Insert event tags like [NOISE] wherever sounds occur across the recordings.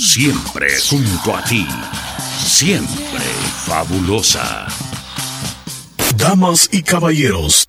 Siempre junto a ti. Siempre fabulosa. Damas y caballeros,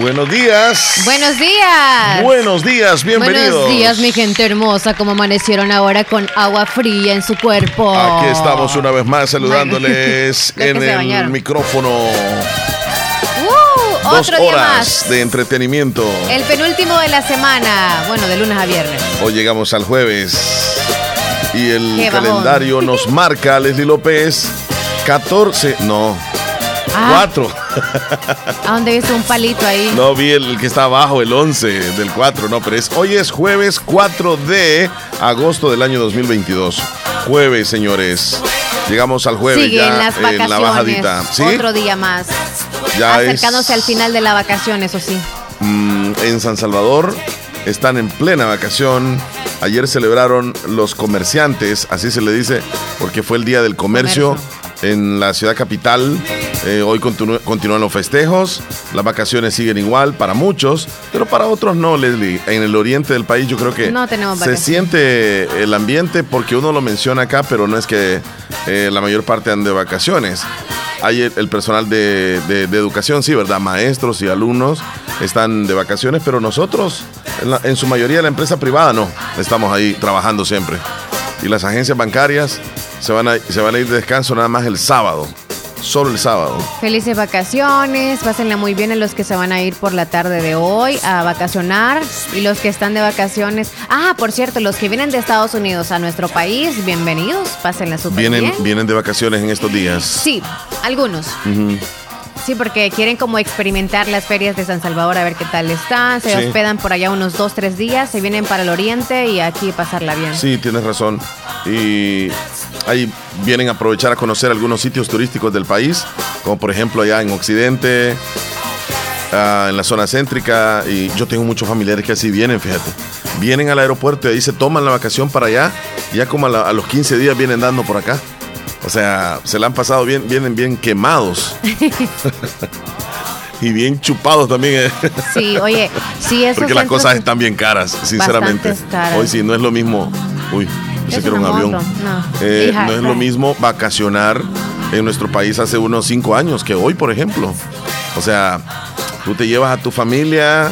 Buenos días. Buenos días. Buenos días, bienvenidos. Buenos días, mi gente hermosa. Como amanecieron ahora con agua fría en su cuerpo. Aquí estamos una vez más saludándoles [LAUGHS] en el micrófono. Uh, Dos otro día horas más. de entretenimiento. El penúltimo de la semana. Bueno, de lunes a viernes. Hoy llegamos al jueves y el calendario nos marca, Leslie López, 14, no, Ah, 4. ¿A dónde viste un palito ahí? No vi el que está abajo, el 11 del 4, no, pero es, hoy es jueves 4 de agosto del año 2022. Jueves, señores. Llegamos al jueves Sigue ya en las vacaciones. la bajadita. ¿Sí? Otro día más. Ya Acercándose es- al final de la vacación, eso sí. Mm, en San Salvador están en plena vacación. Ayer celebraron los comerciantes, así se le dice, porque fue el día del comercio, en la ciudad capital. Eh, hoy continúa- continúan los festejos, las vacaciones siguen igual para muchos, pero para otros no, Leslie. En el oriente del país yo creo que No se siente el ambiente porque uno lo menciona acá, pero no es que eh, la mayor parte ande de vacaciones. Hay el, el personal de, de- de educación, sí, ¿verdad? Maestros y alumnos están de vacaciones, pero nosotros, en, la- en su mayoría la empresa privada, no. Estamos ahí trabajando siempre. Y las agencias bancarias se van a, se van a ir de descanso nada más el sábado. Solo el sábado. Felices vacaciones, pásenla muy bien a los que se van a ir por la tarde de hoy a vacacionar y los que están de vacaciones. Ah, por cierto, los que vienen de Estados Unidos a nuestro país, bienvenidos, pásenla súper Vienen, bien. vienen de vacaciones en estos días. Sí, algunos. Sí, porque quieren como experimentar las ferias de San Salvador a ver qué tal están. Se Sí. hospedan por allá unos dos, tres días, se vienen para el oriente y aquí pasarla bien. Sí, tienes razón. Y ahí vienen a aprovechar a conocer algunos sitios turísticos del país, como por ejemplo allá en Occidente, ah, en la zona céntrica. Y yo tengo muchos familiares que así vienen, fíjate. Vienen al aeropuerto y ahí se toman la vacación para allá. y Ya como a, la- a los 15 días vienen dando por acá. O sea, se la han pasado bien, vienen bien quemados. [LAUGHS] y bien chupados también. eh. Sí, oye, sí, esos Porque las cosas están bien caras, sinceramente. Caras. Hoy sí, no es lo mismo. Uy, pensé que era un avión. no. Eh, Hija, no es lo mismo vacacionar en nuestro país hace unos cinco años que hoy, por ejemplo. O sea, tú te llevas a tu familia,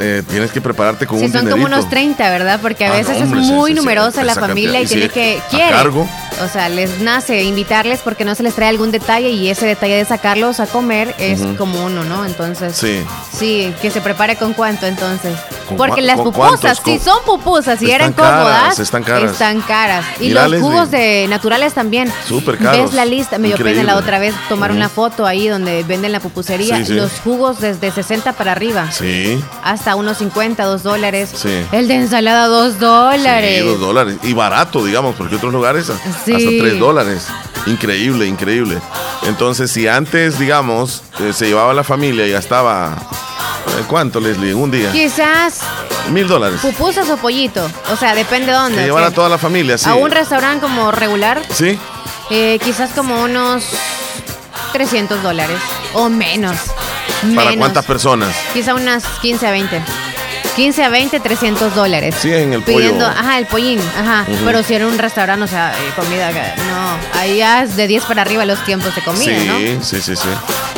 eh, tienes que prepararte con Sí, un son dinerito. como unos 30, ¿verdad? Porque a Ah, veces no, hombre, es muy sí, sí, numerosa la familia y Y tiene sí, que... a Quiere. cargo. O sea, les nace invitarles porque no se les trae algún detalle y ese detalle de sacarlos a comer es Ujú. como uno, ¿no? Entonces... Sí. Sí, que se prepare con cuánto entonces. ¿Con Porque las con pupusas, si Con- son pupusas y eran cómodas, están caras. están caras. Y los Leslie. jugos de naturales también. Súper caros. Ves la lista, me dio pena la otra vez tomar una foto ahí donde venden la pupusería. Sí, sí. Los jugos desde 60 para arriba. Sí. Hasta unos 50, 2 dólares. Sí. El de ensalada, 2 dólares. Sí, dos dólares. Y barato, digamos, porque otros lugares a- Sí. hasta tres dólares. Increíble, increíble. Entonces, si antes, digamos, eh, se llevaba la familia y gastaba, eh, ¿cuánto, Leslie? En un día. Quizás Mil dólares. pupusas o pollito. O sea, depende de dónde. Se o llevan sea, a toda la familia, sí. A un restaurante como regular, Sí. eh, quizás como unos 300 dólares. O menos. ¿Para Menos. cuántas personas? Quizá unas 15 a 20. 15 a 20, 300 dólares. Sí, en el pollo. Pidiendo, ajá, el pollín, ajá. Pero si era un restaurante, o sea, eh, comida, que- no. Ahí ya es de 10 para arriba los tiempos de comida, sí, ¿no? sí, sí, sí.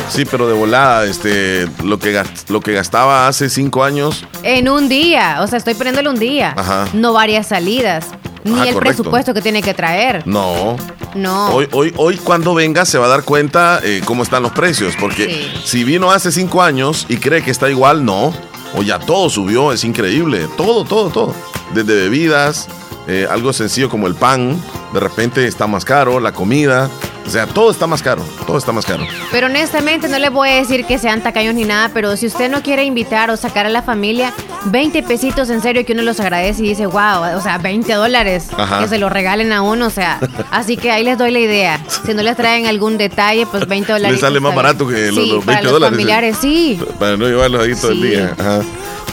Sí, pero de volada, este, lo que, lo que gastaba hace cinco años, En un día, o sea, estoy poniéndole un día. Ajá. No varias salidas. Ni Ajá, el correcto. presupuesto que tiene que traer. no. No. Hoy, hoy, hoy cuando venga se va a dar cuenta eh, cómo están los precios, porque Sí. si vino hace cinco años y cree que está igual, no. O ya todo subió, es increíble. Todo, todo, todo. Desde bebidas, eh, algo sencillo como el pan, de repente está más caro, la comida, O sea, todo está más caro, todo está más caro. Pero honestamente no le voy a decir que sean tacaños ni nada, pero si usted no quiere invitar o sacar a la familia, 20 pesitos en serio que uno los agradece y dice, wow, o sea, 20 dólares que se lo regalen a uno, o sea, [LAUGHS] así que ahí les doy la idea. Si no les traen algún detalle, pues 20 dólares. [LAUGHS] Le sale más barato que los, 20 para los familiares, sí. Para no llevarlos ahí todo el día. Ajá.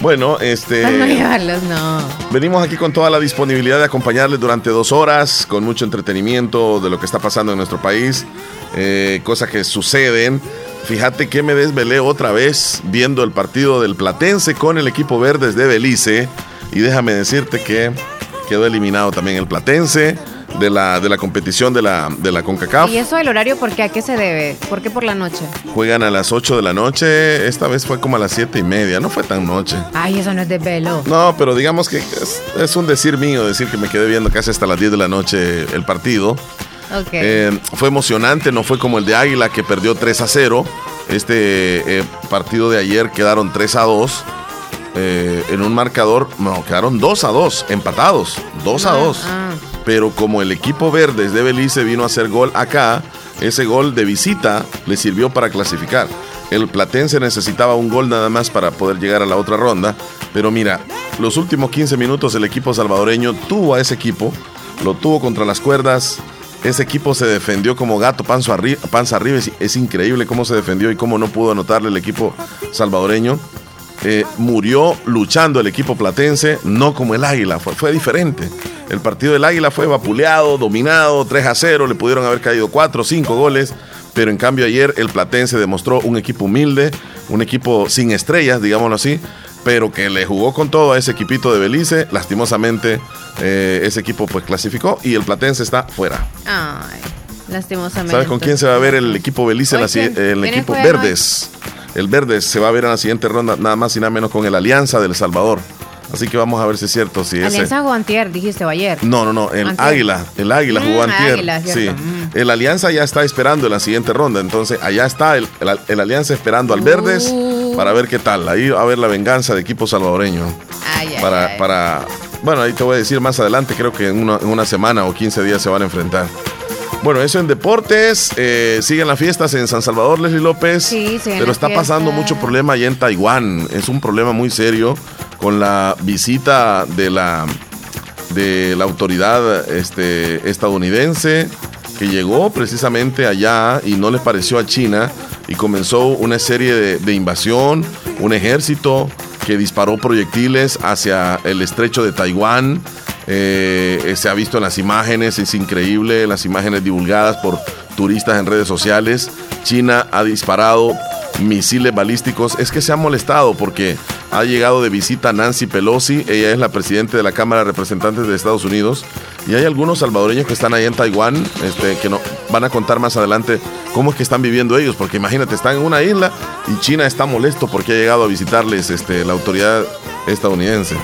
Bueno, este. Para no llevarlos, no. Venimos aquí con toda la disponibilidad de acompañarles durante dos horas, con mucho entretenimiento de lo que está pasando en nuestro país, eh, cosas que suceden. Fíjate que me desvelé otra vez viendo el partido del Platense con el equipo Verdes de Belice. Y déjame decirte que quedó eliminado también el Platense de la, de la competición de la, de la CONCACAF. ¿Y eso del horario por qué? ¿A qué se debe? ¿Por qué por la noche? Juegan a las 8 de la noche, esta vez fue como a las 7 y media, no fue tan noche. Ay, eso no es de velo. No, pero digamos que es, un decir mío, decir que me quedé viendo casi hasta las 10 de la noche el partido. Okay. Eh, fue emocionante, no fue como el de Águila que perdió 3 a 0. Este eh, partido de ayer quedaron 3 a 2. Eh, en un marcador, no, quedaron 2 a 2, empatados, 2 a 2. Ah, Pero como el equipo verde de Belice vino a hacer gol acá, ese gol de visita le sirvió para clasificar. El Platense necesitaba un gol nada más para poder llegar a la otra ronda. Pero mira, los últimos 15 minutos el equipo salvadoreño tuvo a ese equipo, lo tuvo contra las cuerdas. Ese equipo se defendió como gato panza arriba. Es increíble cómo se defendió y cómo no pudo anotarle el equipo salvadoreño. Eh, murió luchando el equipo platense, no como el Águila, fue, fue, diferente. El partido del Águila fue vapuleado, dominado, 3 a 0, le pudieron haber caído 4 o 5 goles, pero en cambio ayer el platense demostró un equipo humilde, un equipo sin estrellas, digámoslo así, pero que le jugó con todo a ese equipito de Belice. Lastimosamente, eh, ese equipo pues clasificó y el platense está fuera. Ay, lastimosamente. ¿Sabes con quién se va a ver el equipo Belice? La, el equipo Verdes. Hoy? El Verde se va a ver en la siguiente ronda nada más y nada menos con el Alianza del Salvador. Así que vamos a ver si es cierto. Si Alianza ese... jugó antier, dijiste o ayer. No, no, no, el antier. Águila. El Águila jugó Mm, antier. Águila, sí. Mm. El Alianza ya está esperando en la siguiente ronda. Entonces, allá está el, el, el Alianza esperando al Verdes Uh. para ver qué tal. Ahí va a ver la venganza de equipo salvadoreño. Ay, ay, para, ay. para. Bueno, ahí te voy a decir más adelante. Creo que en una, en una semana o 15 días se van a enfrentar. Bueno, eso en deportes. Eh, siguen las fiestas en San Salvador, Leslie López. Sí, Pero está pasando mucho problema allá en Taiwán. Es un problema muy serio con la visita de la, de la autoridad este, estadounidense que llegó precisamente allá y no les pareció a China y comenzó una serie de, de invasión, un ejército que disparó proyectiles hacia el estrecho de Taiwán. Eh, se ha visto en las imágenes, es increíble, las imágenes divulgadas por turistas en redes sociales. China ha disparado misiles balísticos. Es que se ha molestado porque ha llegado de visita Nancy Pelosi, ella es la presidenta de la Cámara de Representantes de Estados Unidos, y hay algunos salvadoreños que están ahí en Taiwán, este, que no, van a contar más adelante cómo es que están viviendo ellos, porque imagínate, están en una isla y China está molesto porque ha llegado a visitarles este, la autoridad estadounidense.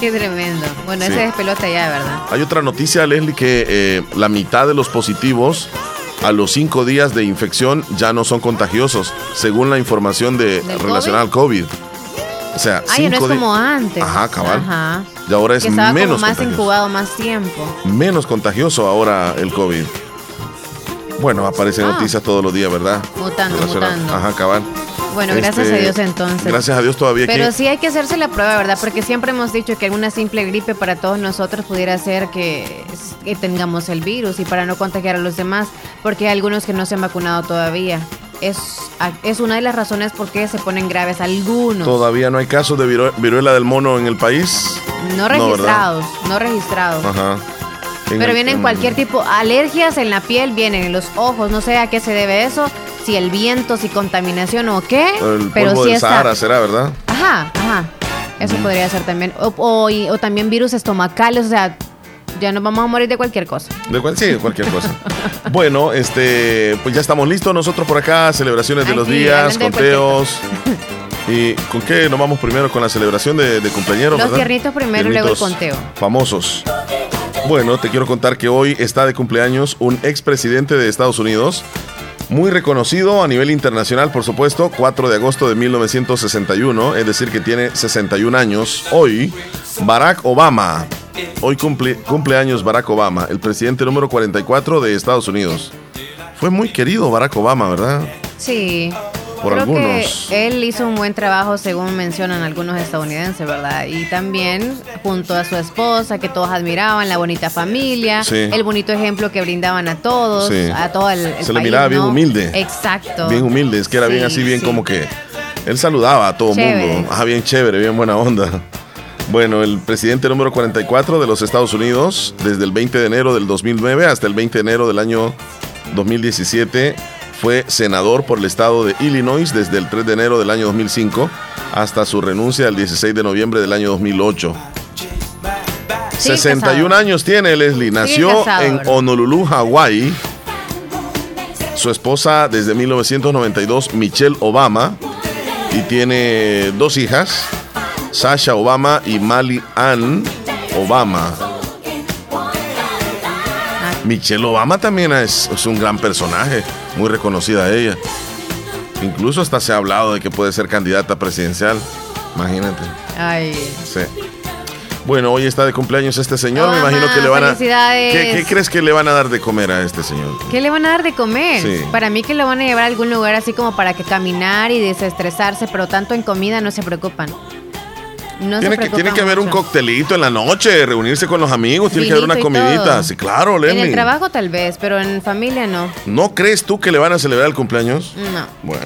Qué tremendo. Bueno, Sí. ese despelota ya, ¿verdad? Hay otra noticia, Leslie, que eh, la mitad de los positivos a los cinco días de infección ya no son contagiosos, según la información de, ¿Del relacionada al COVID. O sea, Ay, no es cinco como antes. Ajá, cabal. Ajá. Y ahora es que estaba menos como más contagioso. incubado más tiempo. Menos contagioso ahora el COVID. Bueno, aparecen Ah. noticias todos los días, ¿verdad? Mutando, mutando. Ajá, cabal. Bueno, gracias Este, a Dios entonces. Gracias a Dios todavía Pero aquí. sí hay que hacerse la prueba, ¿verdad? Porque siempre hemos dicho que alguna simple gripe para todos nosotros pudiera ser que, que tengamos el virus y para no contagiar a los demás, porque hay algunos que no se han vacunado todavía. Es, es una de las razones por qué se ponen graves algunos. Todavía no hay casos de viru- viruela del mono en el país. No registrados, no, registrados. Ajá. Pero vienen en- cualquier tipo, alergias en la piel, vienen en los ojos, no sé a qué se debe eso, si el viento, si contaminación o qué, El pero polvo sí del está. Sahara será, ¿verdad? Ajá, ajá. Eso podría ser también. O, o- y- o también virus estomacales, o sea, ya nos vamos a morir de cualquier cosa. De cual, sí, de cualquier cosa. [LAUGHS] bueno, este, pues ya estamos listos nosotros por acá, celebraciones de los días, conteos. ¿Y con qué nos vamos primero? Con la celebración de, de cumpleaños, Los ¿verdad? tiernitos primero y luego el Tiernitos conteo. Famosos. Bueno, te quiero contar que hoy está de cumpleaños un expresidente de Estados Unidos, muy reconocido a nivel internacional, por supuesto, 4 de agosto de 1961, es decir, que tiene 61 años. Hoy, Barack Obama. Hoy cumple, cumpleaños Barack Obama, el presidente número 44 de Estados Unidos. Fue muy querido Barack Obama, ¿verdad? Sí. Por Creo algunos. que él hizo un buen trabajo, según mencionan algunos estadounidenses, ¿verdad? Y también junto a su esposa, que todos admiraban, la bonita familia, Sí. el bonito ejemplo que brindaban a todos, Sí. a todo el, el Se le país, miraba bien humilde. Exacto. Bien humilde, es que era bien Sí, así, bien como que él saludaba a todo el mundo. Ah, bien chévere, bien buena onda. [LAUGHS] Bueno, el presidente número 44 de los Estados Unidos, desde el 20 de enero del 2009 hasta el 20 de enero del año 2017, fue senador por el estado de Illinois desde el 3 de enero del año 2005 hasta su renuncia el 16 de noviembre del año 2008. Sigue 61 casado. años tiene Leslie. Nació en. Honolulu, Hawái. Su esposa desde 1992, Michelle Obama. Y tiene dos hijas, Sasha Obama y Mali Ann Obama. Michelle Obama también es, es un gran personaje, muy reconocida ella. Incluso hasta se ha hablado de que puede ser candidata presidencial. Imagínate. Ay. Sí. Bueno, hoy está de cumpleaños este señor. Me imagino que le van a. felicidades. ¿Qué, qué crees que le van a dar de comer a este señor? ¿Qué le van a dar de comer? Sí. Para mí que lo van a llevar a algún lugar así como para que caminar y desestresarse, pero tanto en comida no se preocupan. No Tiene que, tiene que haber un coctelito en la noche, reunirse con los amigos, tiene que haber una comidita. todo. Sí, claro, En Lenny. el trabajo tal vez, pero en familia no. ¿No crees tú que le van a celebrar el cumpleaños? No. Bueno,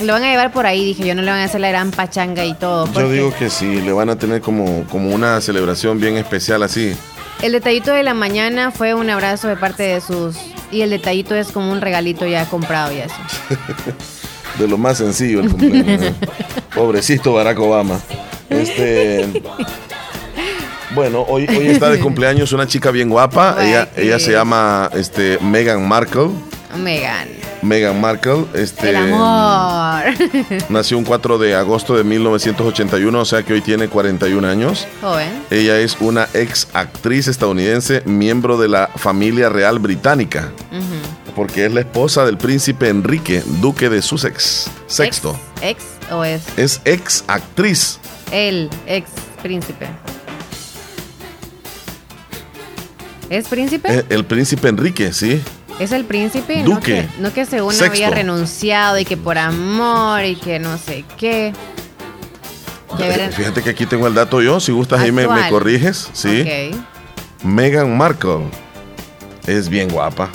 Lo van a llevar por ahí, dije yo, no le van a hacer la gran pachanga y todo. yo digo que sí, le van a tener como, como una celebración bien especial así. El detallito de la mañana fue un abrazo de parte de sus... Y el detallito es como un regalito ya comprado y así. [LAUGHS] De lo más sencillo el cumpleaños. ¿eh? [LAUGHS] Pobrecito Barack Obama. Este. Bueno, hoy, hoy está de cumpleaños una chica bien guapa. Ella, ella se llama este, Meghan Markle. Megan. Meghan Markle. Este, El amor. [LAUGHS] Nació un 4 de agosto de 1981, o sea que hoy tiene 41 años. Joven. Ella es una ex actriz estadounidense, miembro de la familia real británica, porque es la esposa del príncipe Enrique, duque de Sussex. Sexto. Ex, ex o es Es ex actriz. El ex príncipe. ¿Es príncipe? Eh, El príncipe Enrique, sí. ¿Es el príncipe? Duque. No que, no que según Sexto. había renunciado y que por amor y que no sé qué. Fíjate que aquí tengo el dato yo, si gustas ahí me, corriges. Sí. Ok. Meghan Markle es bien guapa.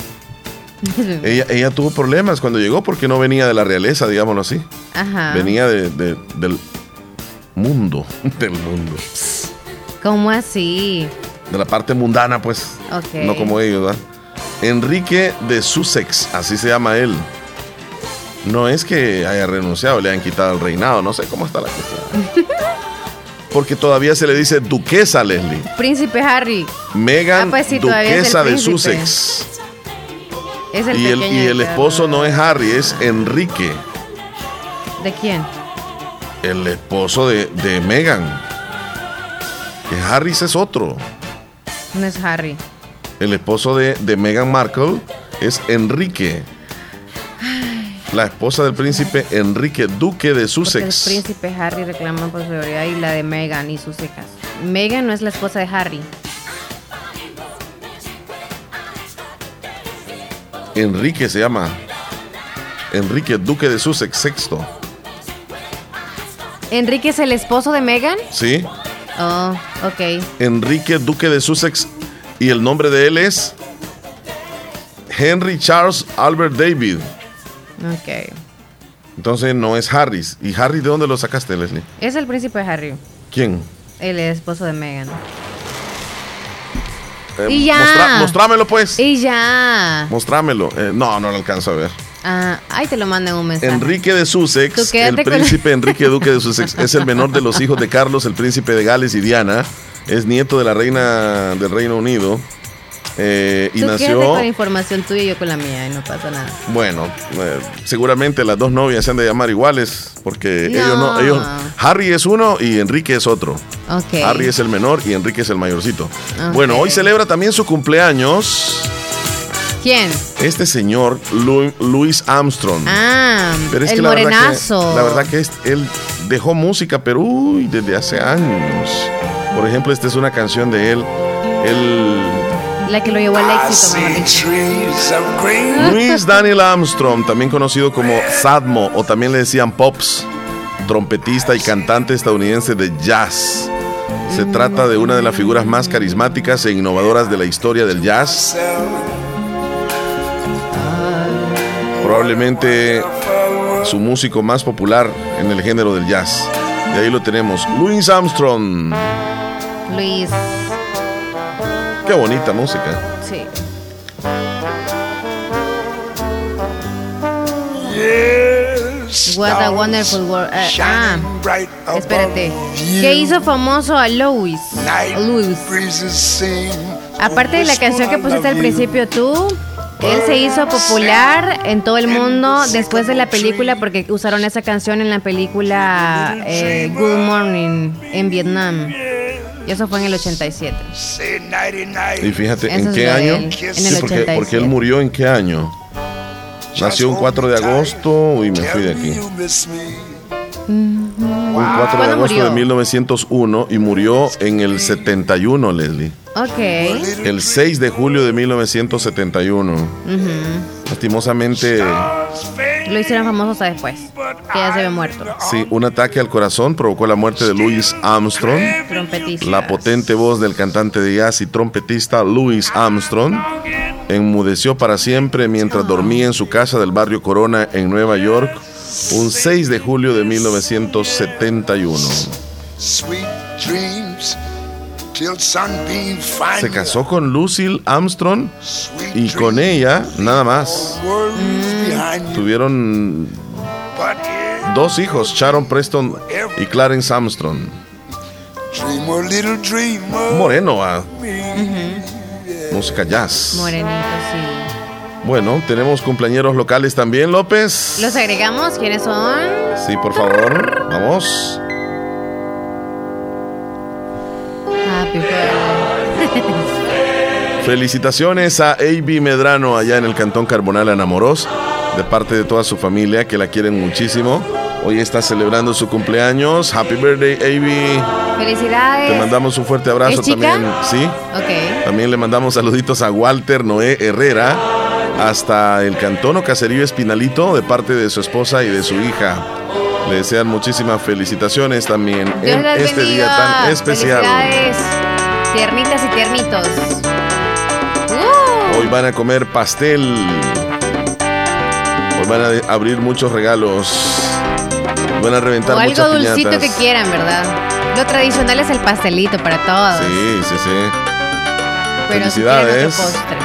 [LAUGHS] Ella, ella tuvo problemas cuando llegó porque no venía de la realeza, digámoslo así. Ajá. Venía de- de- del mundo, [LAUGHS] del mundo. ¿Cómo así? De la parte mundana, pues. No como ellos, ¿verdad? Enrique de Sussex, así se llama él. No es que haya renunciado, le han quitado el reinado, no sé cómo está la cuestión. [LAUGHS] Porque todavía se le dice duquesa Leslie. Príncipe Harry. Megan, Ah, pues sí, duquesa de. Sussex. Es el Y el, y el esposo no es Harry, es Enrique, ¿De quién? El esposo de, de Megan. Que Harry es otro. No es Harry. El esposo de, de Meghan Markle es Enrique. La esposa del príncipe Enrique, duque de Porque el Sussex. príncipe Harry reclama por prioridad y la de Meghan y sus hijas. Meghan no es la esposa de Harry. Enrique se llama. Enrique, duque de Sussex, sexto. ¿Enrique es el esposo de Meghan? ¿Sí? Oh, ok. Enrique, duque de Sussex. Y el nombre de él es Henry Charles Albert David. Ok. Entonces no es Harris. ¿Y Harry de dónde lo sacaste, Leslie? Es el príncipe Harry, ¿Quién? el esposo de Meghan. Eh, Y ya. mostrámelo, pues. Y ya. Mostrámelo. Eh, no, no lo alcanzo a ver. Ah, ahí te lo mandan un mensaje. Enrique de Sussex, el con- príncipe Enrique Duque de Sussex, es el menor de los hijos de Carlos, el príncipe de Gales y Diana. Es nieto de la reina del Reino Unido. eh, y Tú nació. con la información tuya y yo con la mía y no pasa nada. Bueno, eh, seguramente las dos novias se han de llamar iguales, porque No. ellos no, ellos, Harry es uno y Enrique es otro. Ok. Harry es el menor y Enrique es el mayorcito. Bueno, hoy celebra también su cumpleaños ¿Quién? este señor Lu- Louis Armstrong. Ah, Pero es el que la verdad morenazo. que, la verdad que es- él dejó música, pero uy, desde hace años. Por ejemplo, esta es una canción de él. Él La que lo llevó al éxito. Luis Daniel Armstrong, también conocido como Sadmo o también le decían Pops, trompetista y cantante estadounidense de jazz. Se trata de una de las figuras más carismáticas e innovadoras de la historia del jazz. Probablemente su músico más popular en el género del jazz. Y ahí lo tenemos, Louis Armstrong. Luis. Qué bonita música. Sí. What a wonderful world. Eh, ah, espérate. ¿Qué hizo famoso a Louis? Louis. Aparte de la canción que pusiste al principio tú, él se hizo popular en todo el mundo después de la película porque usaron esa canción en la película eh, Good Morning en Vietnam. Y eso fue en el 87. Y fíjate, ¿en Eso qué año? él, en el Sí, porque, 87. porque él murió en qué año? Nació un 4 de agosto. Uy, me fui de aquí. Un 4 de ¿Cuándo agosto murió? de 1901 y murió en el 71, Leslie. Ok. El 6 de julio de 1971. Lastimosamente, Lo hicieron famoso hasta después. Que ya se había muerto. sí, un ataque al corazón provocó la muerte de Louis Armstrong. Trompetista. La potente voz del cantante de jazz y trompetista Louis Armstrong enmudeció para siempre mientras dormía en su casa del barrio Corona en Nueva York un 6 de julio de 1971. Se casó con Lucille Armstrong y con ella nada más. Tuvieron dos hijos, Sharon Preston y Clarence Armstrong. Moreno, ah. música jazz. Morenito, sí. Bueno, tenemos cumpleaños locales también, López. ¿Los agregamos? ¿Quiénes son? Sí, por favor, vamos. Happy birthday. [LAUGHS] Felicitaciones a A.B. Medrano allá en el Cantón Carbonal Anamoros, de parte de toda su familia que la quieren muchísimo. Hoy está celebrando su cumpleaños. Happy birthday, A.B. Felicidades. Te mandamos un fuerte abrazo ¿Es chica? también. Sí. Ok. También le mandamos saluditos a Walter Noé Herrera hasta el Cantón o Caserío Espinalito de parte de su esposa y de su hija. Le desean muchísimas felicitaciones también Dios en este día tan especial. Tiernitas y tiernitos. Uh. Hoy van a comer pastel. Hoy van a abrir muchos regalos. Van a reventar o algo muchas dulcito piñatas. que quieran, ¿verdad? Lo tradicional es el pastelito para todos. Sí, sí, sí. pero si felicidades. otro postre.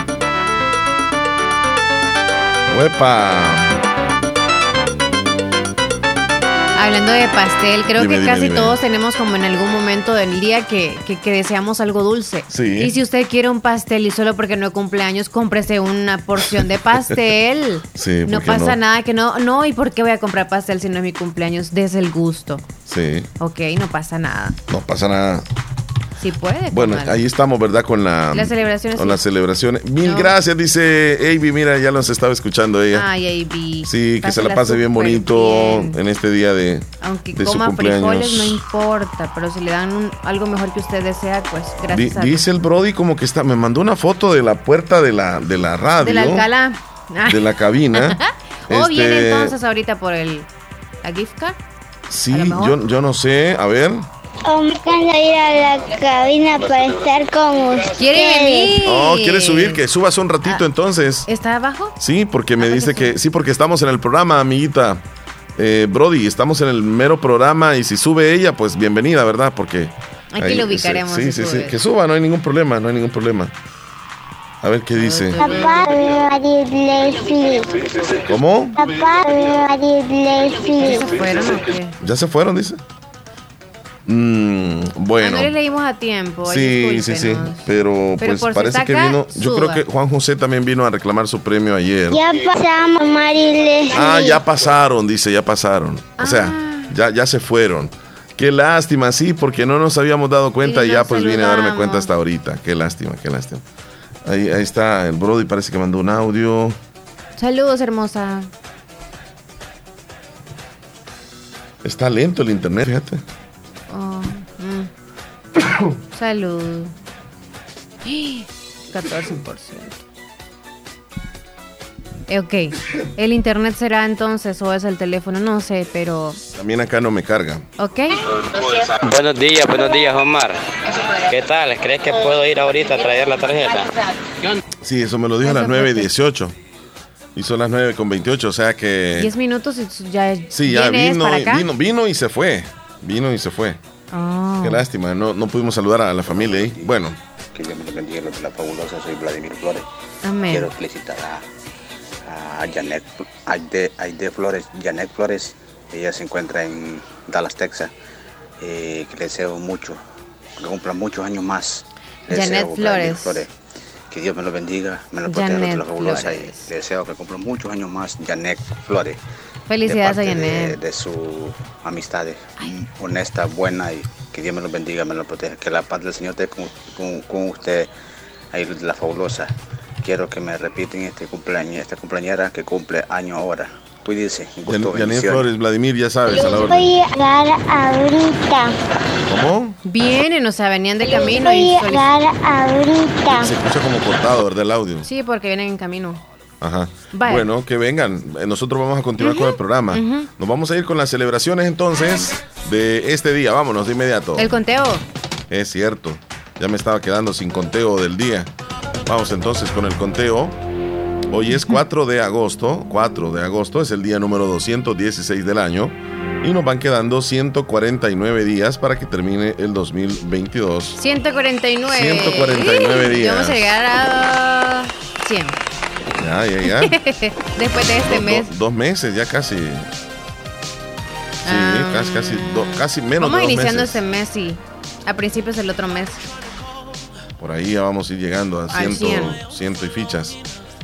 Hablando de pastel, creo Dime, que dime, casi dime. todos tenemos como en algún momento del día que, que- que deseamos algo dulce. Sí. Y si usted quiere un pastel y solo porque no es cumpleaños, cómprese una porción de pastel. [LAUGHS] Sí, no ¿por qué pasa no? nada que no. No, ¿y por qué voy a comprar pastel si no es mi cumpleaños? Des el gusto. Sí, Ok, no pasa nada. no pasa nada. Si puede. Bueno, ahí estamos, ¿verdad? Con la, Las celebraciones, Con sí. las celebraciones. Mil No. gracias, dice Avi. Mira, ya nos estaba escuchando ella. Ay, AB. sí, que se la pase bien bonito bien. en este día de, Aunque de su cumpleaños. frijoles, no importa. Pero si le dan un- algo mejor que usted desea, pues Di- gracias a dice el Brody como que está. Me mandó una foto de la puerta de la, de la radio. De la Alcalá. [LAUGHS] De la cabina. [LAUGHS] o Este, viene entonces ahorita por el la gift card. Sí, yo, yo no sé. A ver. O me encanta ir a la cabina para estar con ustedes. ¿Quiere venir? Oh, ¿quieres subir? Que subas un ratito Ah. entonces. ¿Está abajo? Sí, porque me Ah, dice pues que sí, porque estamos en el programa, amiguita. Eh, Brody, estamos en el mero programa y si sube ella, pues bienvenida, ¿verdad? Porque Aquí lo ubicaremos Sí, si sí, sí, que suba, no hay ningún problema, no hay ningún problema. A ver qué dice. Papá, María Leslie. ¿Cómo? Papá, María Leslie. ¿Se fueron o qué? ¿Ya se fueron, dice? Mm, Ah, bueno. no le leímos a tiempo. Sí, sí, sí, pero, Pero pues si parece que vino, yo creo que Juan José también vino a reclamar su premio ayer. Ya pasamos, Leslie. Ah, ya pasaron, dice, ya pasaron. O sea, Ah. ya, ya se fueron. Qué lástima, sí, porque no nos habíamos dado cuenta Sí, y ya pues vine a darme saludamos. cuenta hasta ahorita. Qué lástima, qué lástima. Ahí, ahí está el Brody, parece que mandó un audio. Saludos, hermosa. Está lento el internet, fíjate. [COUGHS] Salud. [GASPS] 14%. Eh, Ok, el internet será entonces o es el teléfono, no sé, pero También acá no me carga. ok. Buenos días, buenos días, Omar. ¿Qué tal? ¿Crees que puedo ir ahorita a traer la tarjeta? Sí, eso me lo dijo a las Eso fue. 9.18. Y son las 9.28, o sea que... 10 minutos y ya, Sí, ya vino, para y- acá. vino, vino y se fue. Vino y se fue. Oh. Qué lástima, no, no pudimos saludar a la familia ahí. Bueno, Que Dios me bendiga, la fabulosa. Soy Vladimir Flores. Amén. Quiero felicitar a, a Janet, Aide, Aide Flores. Janet Flores, ella se encuentra en Dallas, Texas. Eh, que le deseo mucho, que cumpla muchos años más. Le Janet deseo, Flores. Que Dios me lo bendiga, me lo proteja de la fabulosa y le deseo que cumpla muchos años más Janet Flores. Felicidades a de parte de-. De, su amistad mm, honesta, buena y que Dios me lo bendiga, me lo proteja. Que la paz del Señor esté con, con- con usted, ahí la fabulosa. Quiero que me repiten este cumpleaños, esta cumpleañera que cumple año ahora. Cuídense, gusto, Jan- Janet bendiciones. Flores, Vladimir, ya sabes, a la. Voy a dar ahorita. ¿Cómo? Vienen, o sea, venían de camino y Voy a dar ahorita. Se escucha como cortado, ¿verdad? El audio. Sí, porque vienen en camino. Ajá. Vaya. Bueno, que vengan. Nosotros vamos a continuar con el programa. Nos vamos a ir con las celebraciones entonces de este día. Vámonos de inmediato. El conteo. Es cierto. Ya me estaba quedando sin conteo del día. Vamos entonces con el conteo. Hoy es 4 de agosto. 4 de agosto es el día número 216 del año. Y nos van quedando 149 días para que termine el 2022. 149. 149 Y días. Vamos a llegar a 100. Ya, ya, ya. [LAUGHS] Después de este Do- do- mes. dos meses, ya casi. Sí, Ah, casi, casi, do- casi menos Vamos de dos iniciando meses. este mes, sí. A principios del otro mes. Por ahí ya vamos a ir llegando a Al ciento, 100. ciento y fichas.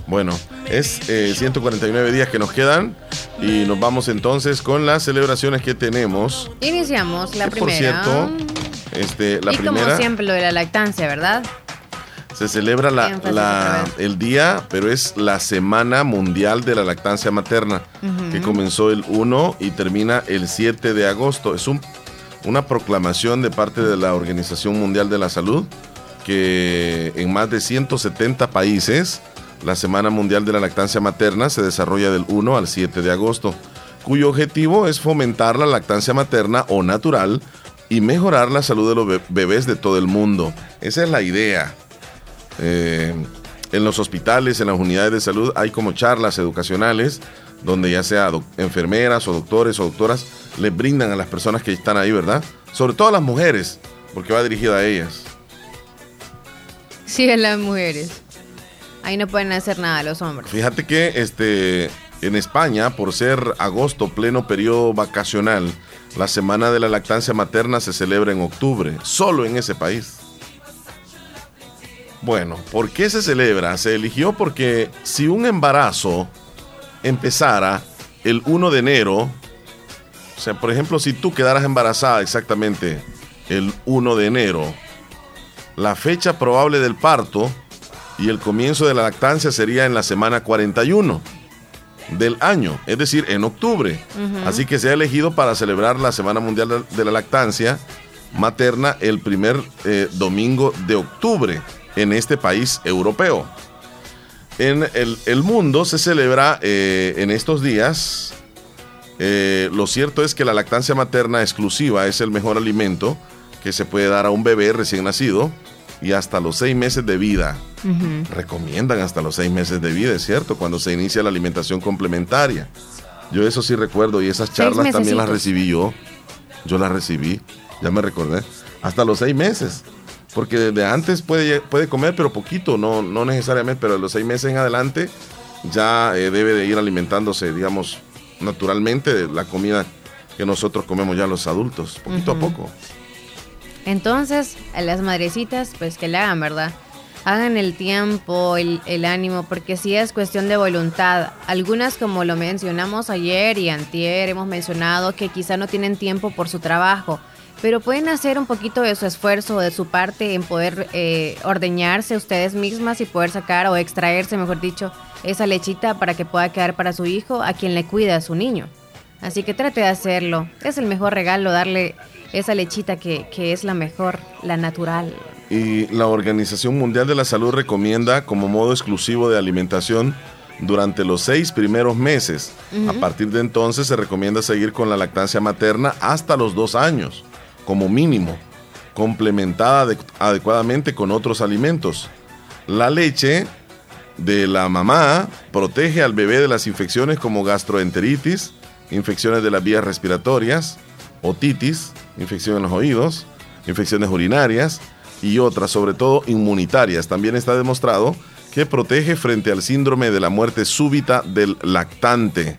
Bueno, es eh, 149 días que nos quedan y nos vamos entonces con las celebraciones que tenemos. Iniciamos la Que, por primera. cierto, este, la y como primera siempre, lo de la lactancia, ¿verdad? Se celebra la, la- el día, pero es la Semana Mundial de la Lactancia Materna, que comenzó el 1 y termina el 7 de agosto. Es un, una proclamación de parte de la Organización Mundial de la Salud que en más de 170 países la Semana Mundial de la Lactancia Materna se desarrolla del 1 al 7 de agosto, cuyo objetivo es fomentar la lactancia materna o natural y mejorar la salud de los be- bebés de todo el mundo. Esa es la idea. Eh, en los hospitales, en las unidades de salud, hay como charlas educacionales donde ya sea enfermeras o doctores o doctoras les brindan a las personas que están ahí, ¿verdad? Sobre todo a las mujeres, porque va dirigida a ellas. Sí, a las mujeres. Ahí no pueden hacer nada los hombres. Fíjate que este, en España, por ser agosto, pleno periodo vacacional, la Semana de la Lactancia Materna se celebra en octubre, solo en ese país. Bueno, ¿por qué se celebra? Se eligió porque si un embarazo empezara el 1 de enero, o sea, por ejemplo, si tú quedaras embarazada exactamente el 1 de enero, la fecha probable del parto y el comienzo de la lactancia sería en la semana 41 del año, es decir, en octubre. Así que se ha elegido para celebrar la Semana Mundial de- de la Lactancia Materna el primer eh, domingo de octubre en este país europeo. En el, el mundo se celebra eh, en estos días. eh, lo cierto es que la lactancia materna exclusiva es el mejor alimento que se puede dar a un bebé recién nacido y hasta los seis meses de vida. Recomiendan hasta los seis meses de vida, es cierto, cuando se inicia la alimentación complementaria. Yo eso sí recuerdo y esas charlas también las recibí yo. Yo las recibí, ya me recordé. Hasta los seis meses. Porque desde antes puede, puede comer, pero poquito, no, no necesariamente, pero de los seis meses en adelante ya eh, debe de ir alimentándose, digamos, naturalmente de la comida que nosotros comemos ya los adultos, poquito a poco. Entonces, a las madrecitas, pues que le hagan, ¿verdad? Hagan el tiempo, el, el ánimo, porque sí es cuestión de voluntad. Algunas, como lo mencionamos ayer y antier, hemos mencionado que quizá no tienen tiempo por su trabajo, pero pueden hacer un poquito de su esfuerzo, de su parte, en poder eh, ordeñarse ustedes mismas y poder sacar o extraerse, mejor dicho, esa lechita para que pueda quedar para su hijo, a quien le cuida a su niño. Así que trate de hacerlo. Es el mejor regalo darle esa lechita que, que es la mejor, la natural. Y la Organización Mundial de la Salud recomienda como modo exclusivo de alimentación durante los seis primeros meses. A partir de entonces se recomienda seguir con la lactancia materna hasta los dos años, como mínimo, complementada ade- adecuadamente con otros alimentos. La leche de la mamá protege al bebé de las infecciones como gastroenteritis, infecciones de las vías respiratorias, otitis, infección en los oídos, infecciones urinarias y otras, sobre todo inmunitarias. También está demostrado que protege frente al síndrome de la muerte súbita del lactante.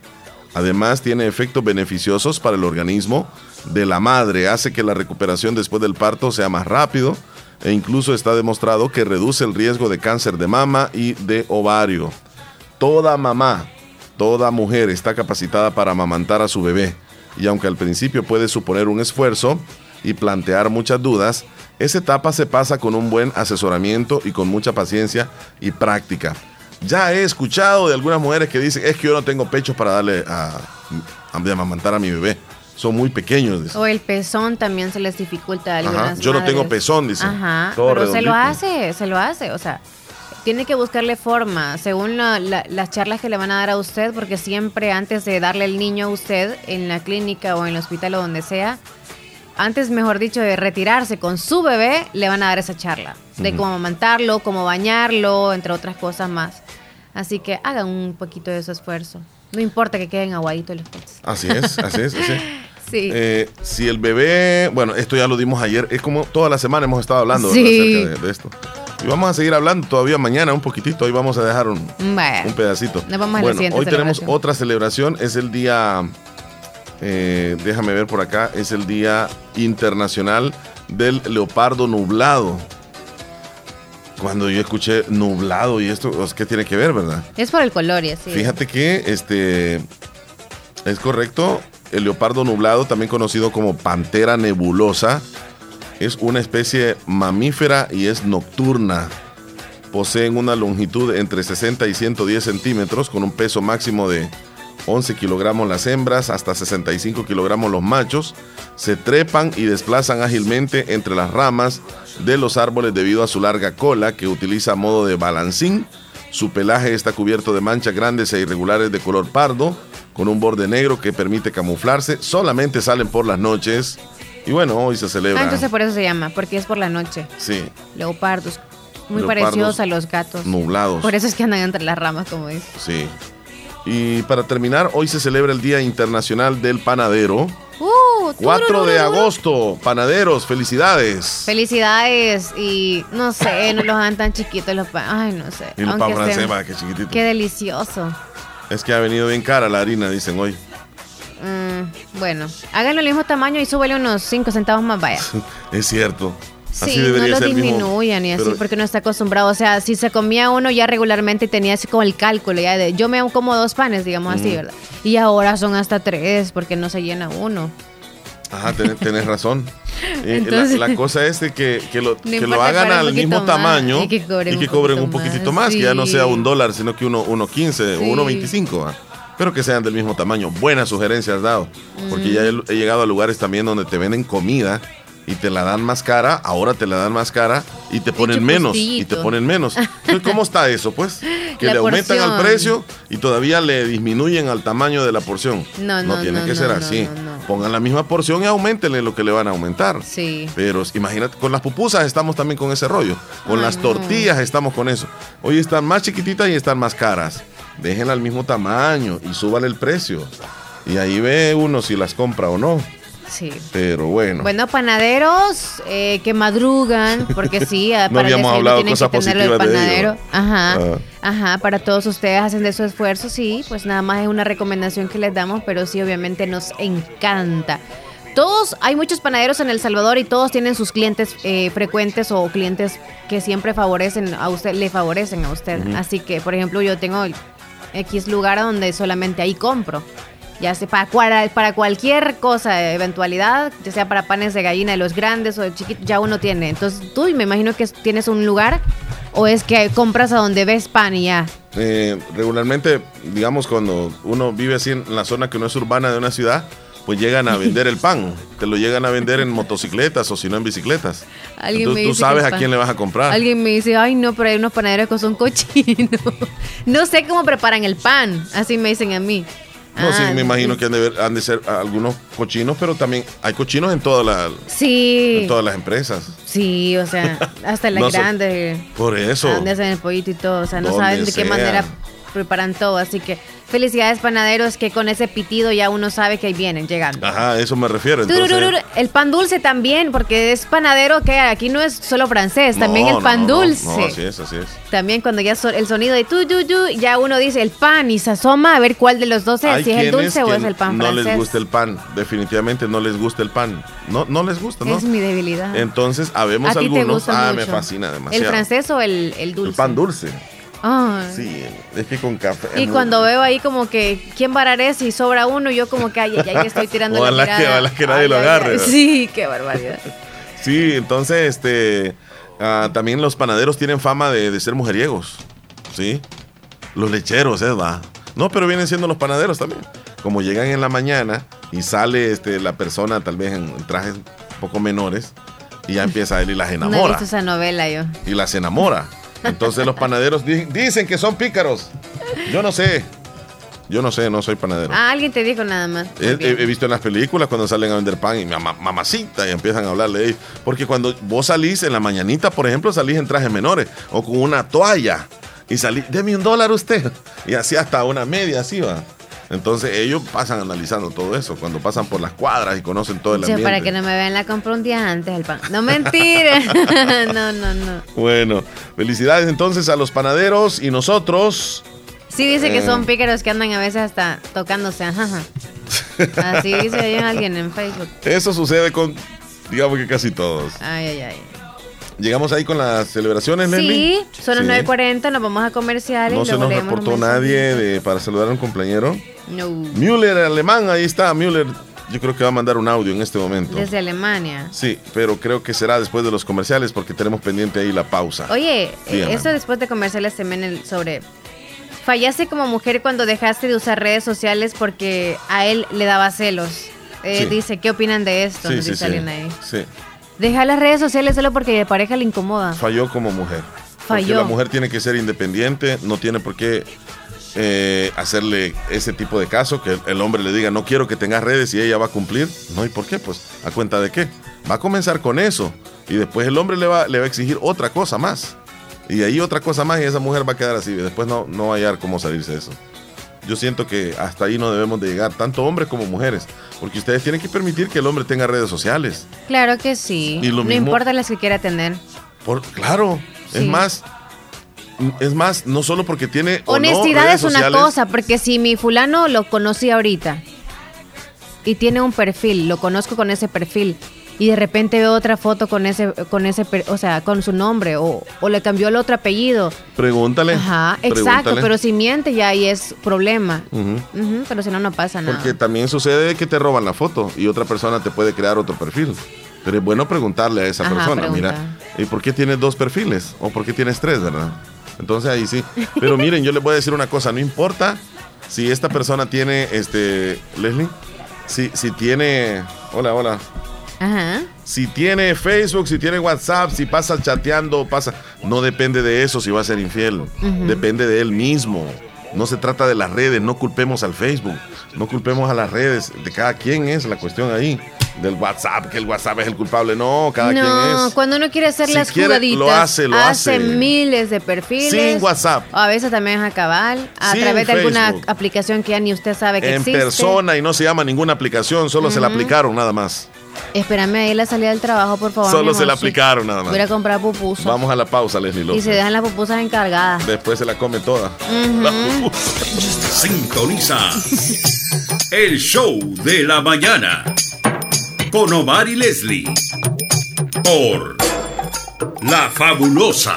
Además, tiene efectos beneficiosos para el organismo de la madre, hace que la recuperación después del parto sea más rápido e incluso está demostrado que reduce el riesgo de cáncer de mama y de ovario. Toda mamá, toda mujer está capacitada para amamantar a su bebé y aunque al principio puede suponer un esfuerzo y plantear muchas dudas, esa etapa se pasa con un buen asesoramiento y con mucha paciencia y práctica. Ya he escuchado de algunas mujeres que dicen, es que yo no tengo pechos para darle a, amamantar a mi bebé. Son muy pequeños. dicen. O el pezón también se les dificulta a Ajá, algunas Yo no tengo pezón, dicen. Ajá, Todo pero se lo hace, se lo hace, o sea, tiene que buscarle forma, según la- la- las charlas que le van a dar a usted, porque siempre antes de darle el niño a usted en la clínica o en el hospital o donde sea, antes, mejor dicho, de retirarse con su bebé, le van a dar esa charla de cómo amamantarlo, cómo bañarlo, entre otras cosas más. Así que hagan un poquito de su esfuerzo. No importa que queden aguaditos los peces. Así es, así es, así es. [LAUGHS] Sí. Eh, si el bebé, bueno, esto ya lo dimos ayer, es como toda la semana hemos estado hablando acerca de, de esto. Y vamos a seguir hablando todavía mañana un poquitito, hoy vamos a dejar un, Bueno. un pedacito. Nos vamos a la bueno, siguiente hoy tenemos otra celebración, es el día, eh, déjame ver por acá, es el Día Internacional del Leopardo Nublado. Cuando yo escuché nublado y esto, pues, ¿qué tiene que ver, verdad? Es por el color y así. Fíjate que este es correcto. El leopardo nublado, también conocido como pantera nebulosa, es una especie mamífera y es nocturna. Poseen una longitud entre 60 y 110 centímetros, con un peso máximo de 11 kilogramos las hembras, hasta 65 kilogramos los machos. Se trepan y desplazan ágilmente entre las ramas de los árboles debido a su larga cola que utiliza a modo de balancín. Su pelaje está cubierto de manchas grandes e irregulares de color pardo, con un borde negro que permite camuflarse. Solamente salen por las noches. Y bueno, hoy se celebra. Ah, entonces por eso se llama, porque es por la noche. Sí, Leopardos. Muy Leopardos parecidos a los gatos. nublados. Por eso es que andan entre las ramas, como dice. Sí. Y para terminar, hoy se celebra el Día Internacional del Panadero. Uh, 4 de agosto. Panaderos, felicidades. Felicidades y no sé, no los hagan tan chiquitos los pan. Ay, no sé. Y el pan francés, va, qué chiquitito. Qué delicioso. Es que ha venido bien cara la harina, dicen hoy. Mm, bueno, háganlo el mismo tamaño y súbele unos 5 centavos más, vaya. [LAUGHS] Es cierto. Así Sí, no lo el mismo. disminuyan y así porque no está acostumbrado. O sea, si se comía uno ya regularmente tenía así como el cálculo ya de yo me como dos panes, digamos así, ¿verdad? Y ahora son hasta tres porque no se llena uno. Ajá, ten- tenés razón. [LAUGHS] Eh, la- cosa es de que, que lo, No que lo hagan al mismo más tamaño y que cobren un cobren poquito un poquitito más, más, que ya no sea un dólar, sino que uno, uno 15 Sí. o uno 25. ¿va? Pero que sean del mismo tamaño. Buena sugerencia has dado. Porque ya he, he llegado a lugares también donde te venden comida y te la dan más cara, ahora te la dan más cara y te ponen menos. Y te ponen menos. [LAUGHS] Entonces, ¿cómo está eso? Pues que La le aumentan al precio y todavía le disminuyen al tamaño de la porción. No, no, tiene no, que no, ser no, así. Pongan la misma porción y aumentenle lo que le van a aumentar. Sí. Pero imagínate, con las pupusas estamos también con ese rollo. Con Ay, las no. tortillas estamos con eso. Hoy están más chiquititas y están más caras. Déjenla al mismo tamaño y súbale el precio. Y ahí ve uno si las compra o no. Sí. Pero bueno. Bueno, panaderos eh, que madrugan, porque sí, [LAUGHS] No para habíamos hablado tienen cosas que tenerlo el de panadero. Ajá, Ah. ajá, para todos ustedes hacen de su esfuerzo, sí, pues nada más es una recomendación que les damos, pero sí, obviamente nos encanta. Todos, hay muchos panaderos en El Salvador y todos tienen sus clientes eh, frecuentes o clientes que siempre favorecen a usted, le favorecen a usted. Así que, por ejemplo, yo tengo X lugar donde solamente ahí compro. Ya sea para, cual- para cualquier cosa, eventualidad, ya sea para panes de gallina de los grandes o de chiquitos, ya uno tiene. Entonces tú me imagino que tienes un lugar o es que compras a donde ves pan y ya. Eh, regularmente, digamos, cuando uno vive así en la zona que no es urbana de una ciudad, pues llegan a vender el pan. [LAUGHS] Te lo llegan a vender en motocicletas o si no en bicicletas. Alguien Tú, me tú dice sabes a quién le vas a comprar. Alguien me dice, ay no, pero hay unos panaderos que son cochinos. [LAUGHS] no sé cómo preparan el pan, así me dicen a mí. No, sí, Ah, me imagino que han de, ver- han de ser algunos cochinos, pero también hay cochinos en, toda la- Sí, en todas las empresas. sí, o sea, [LAUGHS] hasta las No sé. grandes. Por eso. Donde hacen el pollito y todo, o sea, no saben de qué manera preparan todo, así que felicidades panaderos que con ese pitido ya uno sabe que ahí vienen llegando. Ajá, eso me refiero. Entonces, el pan dulce también, porque es panadero que aquí no es solo francés, también No, el no, pan no, no, dulce. No, así es, así es. También cuando ya el sonido de tu, tu, tu, ya uno dice el pan y se asoma a ver cuál de los dos es, Hay si es el dulce o es el pan no francés. les gusta el pan, definitivamente no les gusta el pan. No, no les gusta, ¿no? Es mi debilidad. Entonces, habemos ¿A ti te algunos. gusta ah, me fascina demasiado. ¿El francés o el, el dulce? El pan dulce. Ay. Sí, es que con café. Y cuando veo ahí como que, ¿quién vararé si sobra uno? Yo como que, ay, ay, ay, estoy tirando la Ojalá que- mirada. ojalá que nadie Ay, lo agarre. Sí, qué barbaridad. [LAUGHS] Sí, entonces, este. ah, también los panaderos tienen fama de, de ser mujeriegos. ¿Sí? Los lecheros, ¿eh? Va. No, pero vienen siendo los panaderos también. Como llegan en la mañana y sale este, la persona, tal vez en trajes un poco menores, y ya empieza él y las [LAUGHS] No he enamora. visto esa novela yo. y las enamora. Entonces los panaderos di- dicen que son pícaros. Yo no sé. Yo no sé, no soy panadero. Ah, alguien te dijo nada más. He, Bien. he- he visto en las películas cuando salen a vender pan y mamá, mamacita y empiezan a hablarle. Porque cuando vos salís en la mañanita, por ejemplo, salís en trajes menores o con una toalla y salís, deme un dólar usted. Y así hasta una media, así va. Entonces ellos pasan analizando todo eso cuando pasan por las cuadras y conocen todo el ambiente. para que no me vean la compro un día antes el pan. No mentira. [LAUGHS] no, no, no. Bueno, felicidades entonces a los panaderos y nosotros. Sí dice que Eh. son pícaros que andan a veces hasta tocándose. ajá, ajá. Así dice ahí alguien en Facebook. Eso sucede con, digamos que casi todos. Ay, ay, ay. Llegamos ahí con las celebraciones, Leslie. Sí, son las Sí. 9.40, nos vamos a comerciales. No se nos reportó nadie de- para saludar a un compañero. No, Müller, alemán, ahí está. Müller, yo creo que va a mandar un audio en este momento. desde Alemania. Sí, pero creo que será después de los comerciales porque tenemos pendiente ahí la pausa. Oye, Dígame. eso después de comerciales también sobre... Fallaste como mujer cuando dejaste de usar redes sociales porque a él le daba celos. Eh, Sí. Dice, ¿qué opinan de esto? sí, sí, sí. alguien ahí. Sí, Deja las redes sociales solo porque de pareja le incomoda. falló como mujer. Porque Falló. la mujer tiene que ser independiente, no tiene por qué eh, hacerle ese tipo de caso, que el hombre le diga, no quiero que tengas redes y ella va a cumplir. No, ¿y por qué? Pues, ¿a cuenta de qué? Va a comenzar con eso y después el hombre le va, le va a exigir otra cosa más. Y ahí otra cosa más y esa mujer va a quedar así. y Después no, no va a hallar cómo salirse de eso. Yo siento que hasta ahí no debemos de llegar, tanto hombres como mujeres, porque ustedes tienen que permitir que el hombre tenga redes sociales. Claro que sí. Y lo no mismo- importa las que quiera tener. Por, claro, es más, es más, no solo porque tiene o no Honestidad es una sociales, cosa, porque si mi fulano lo conocí ahorita y tiene un perfil, lo conozco con ese perfil y de repente veo otra foto con ese, con ese, o sea, con su nombre o, o le cambió el otro apellido. Pregúntale. Ajá, exacto, pero si miente ya ahí es problema. Pero si no, no pasa nada. Porque también sucede que te roban la foto y otra persona te puede crear otro perfil. Pero es bueno preguntarle a esa Ajá, persona, pregunta. mira, ¿y por qué tienes dos perfiles? ¿O por qué tienes tres, verdad? Entonces ahí sí. Pero miren, yo les voy a decir una cosa, no importa si esta persona tiene, este, Leslie, si, si tiene, hola, hola, Ajá. si tiene Facebook, si tiene WhatsApp, si pasa chateando, pasa. No depende de eso si va a ser infiel. Depende de él mismo. No se trata de las redes, no culpemos al Facebook, no culpemos a las redes. De cada quien es la cuestión ahí. Del WhatsApp, que el WhatsApp es el culpable. No, cada quien No, es. cuando uno quiere hacer Si las quiere, jugaditas, lo hace, lo hace. miles de perfiles. Sin WhatsApp. O a veces también es a cabal, a Sin través de alguna aplicación que ya ni usted sabe que En existe. persona y no se llama ninguna aplicación, solo se la aplicaron nada más. Espérame ahí la salida del trabajo, por favor. Solo se la aplicaron nada Voy a más. comprar pupusas. Vamos a la pausa, Leslie Y López. se dejan las pupusas encargadas. Después se la come toda. La pupusa. Sintoniza el show de la mañana con Omar y Leslie. Por La Fabulosa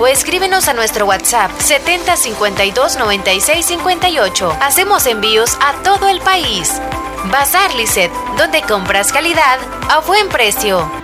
o escríbenos a nuestro WhatsApp 7052 96 58. Hacemos envíos a todo el país. Bazar Lisset, donde compras calidad a buen precio.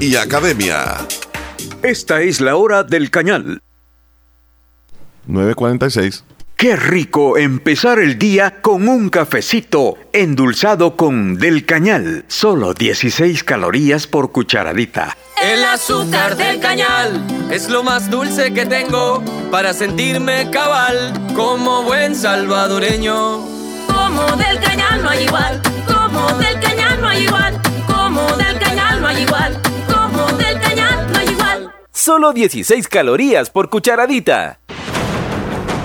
y Academia. Esta es la hora del cañal. 9.46. Qué rico empezar el día con un cafecito endulzado con Del Cañal. Solo 16 calorías por cucharadita. El azúcar del cañal es lo más dulce que tengo para sentirme cabal como buen salvadoreño. Como del cañal no hay igual, como del cañal no hay igual, como del cañal no hay igual, Solo 16 calorías por cucharadita.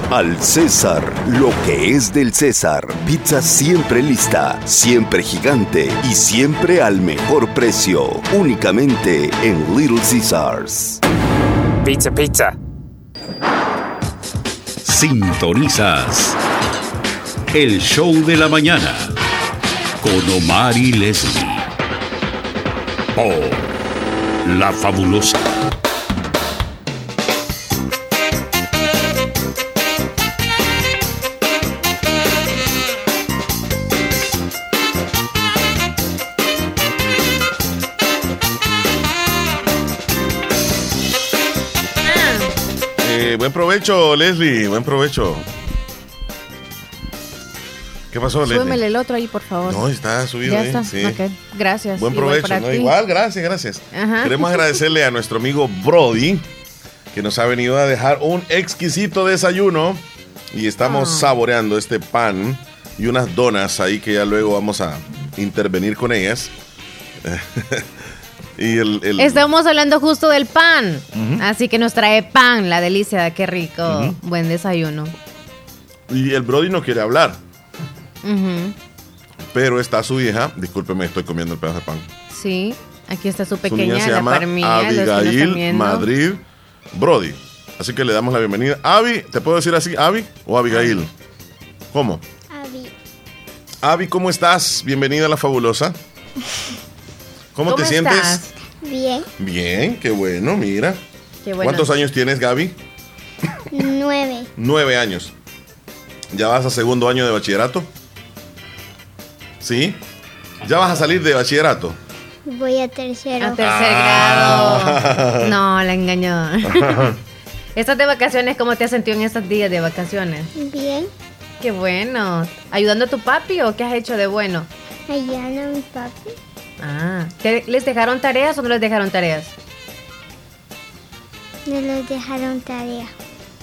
Al César, lo que es del César. Pizza siempre lista, siempre gigante y siempre al mejor precio. Únicamente en Little Caesars. Pizza, pizza. Sintonizas el show de la mañana con Omar y Leslie. Oh, la fabulosa. Buen provecho, Leslie. Buen provecho. ¿Qué pasó, Leslie? Súbemele el otro ahí, por favor. No, está subido Ya ahí. está. sí. Ok, Gracias. Buen Igual provecho. para ¿no? Igual, gracias, gracias. Ajá. Queremos agradecerle a nuestro amigo Brody, que nos ha venido a dejar un exquisito desayuno. Y estamos Ah. saboreando este pan y unas donas ahí que ya luego vamos a intervenir con ellas. [LAUGHS] Y el, el- Estamos hablando justo del pan. Así que nos trae pan, la delicia, qué rico. Buen desayuno. y el Brody no quiere hablar. Pero está su hija. Discúlpeme, estoy comiendo el pedazo de pan. Sí, aquí está su Su niña pequeña, se la llama parmilla. Abigail. Madrid Brody. Así que le damos la bienvenida. Avi, ¿te puedo decir así, Avi o Abigail? ¿Cómo? Avi. Avi, ¿cómo estás? Bienvenida a la fabulosa. [LAUGHS] ¿Cómo, te ¿Cómo sientes? estás? Bien. Bien, qué bueno, mira. Qué bueno. ¿Cuántos años tienes, Gaby? Nueve. Nueve años. ¿Ya vas a segundo año de bachillerato? ¿Sí? ¿Ya vas a salir de bachillerato? Voy a tercero. A tercer Ah. grado. No, la engañó. [LAUGHS] Estas de vacaciones, ¿cómo te has sentido en estos días de vacaciones? Bien. Qué bueno. ¿Ayudando a tu papi o qué has hecho de bueno? Ayudando a mi papi. Ah, ¿te- ¿les dejaron tareas o no les dejaron tareas? Me los dejaron tarea.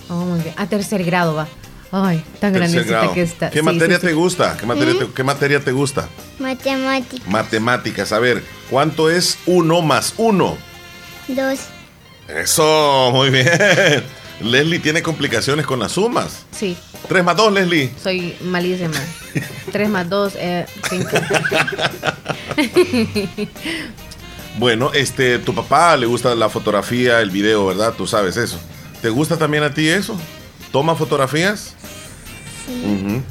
Oh, muy bien. A tercer grado va. Ay, tan grandecita que está. ¿Qué Sí, materia sí, te sí. gusta? ¿Qué materia, ¿Mm? te, qué materia te gusta? Matemáticas. Matemáticas. A ver, ¿cuánto es uno más uno? Dos. Eso, muy bien. Leslie tiene complicaciones con las sumas. Sí, 3 más 2, Leslie. soy malísima. 3 más 2, 5. [LAUGHS] Bueno, este, tu papá le gusta la fotografía, el video, ¿verdad? Tú sabes eso. ¿Te gusta también a ti eso? ¿Toma fotografías? Ujú.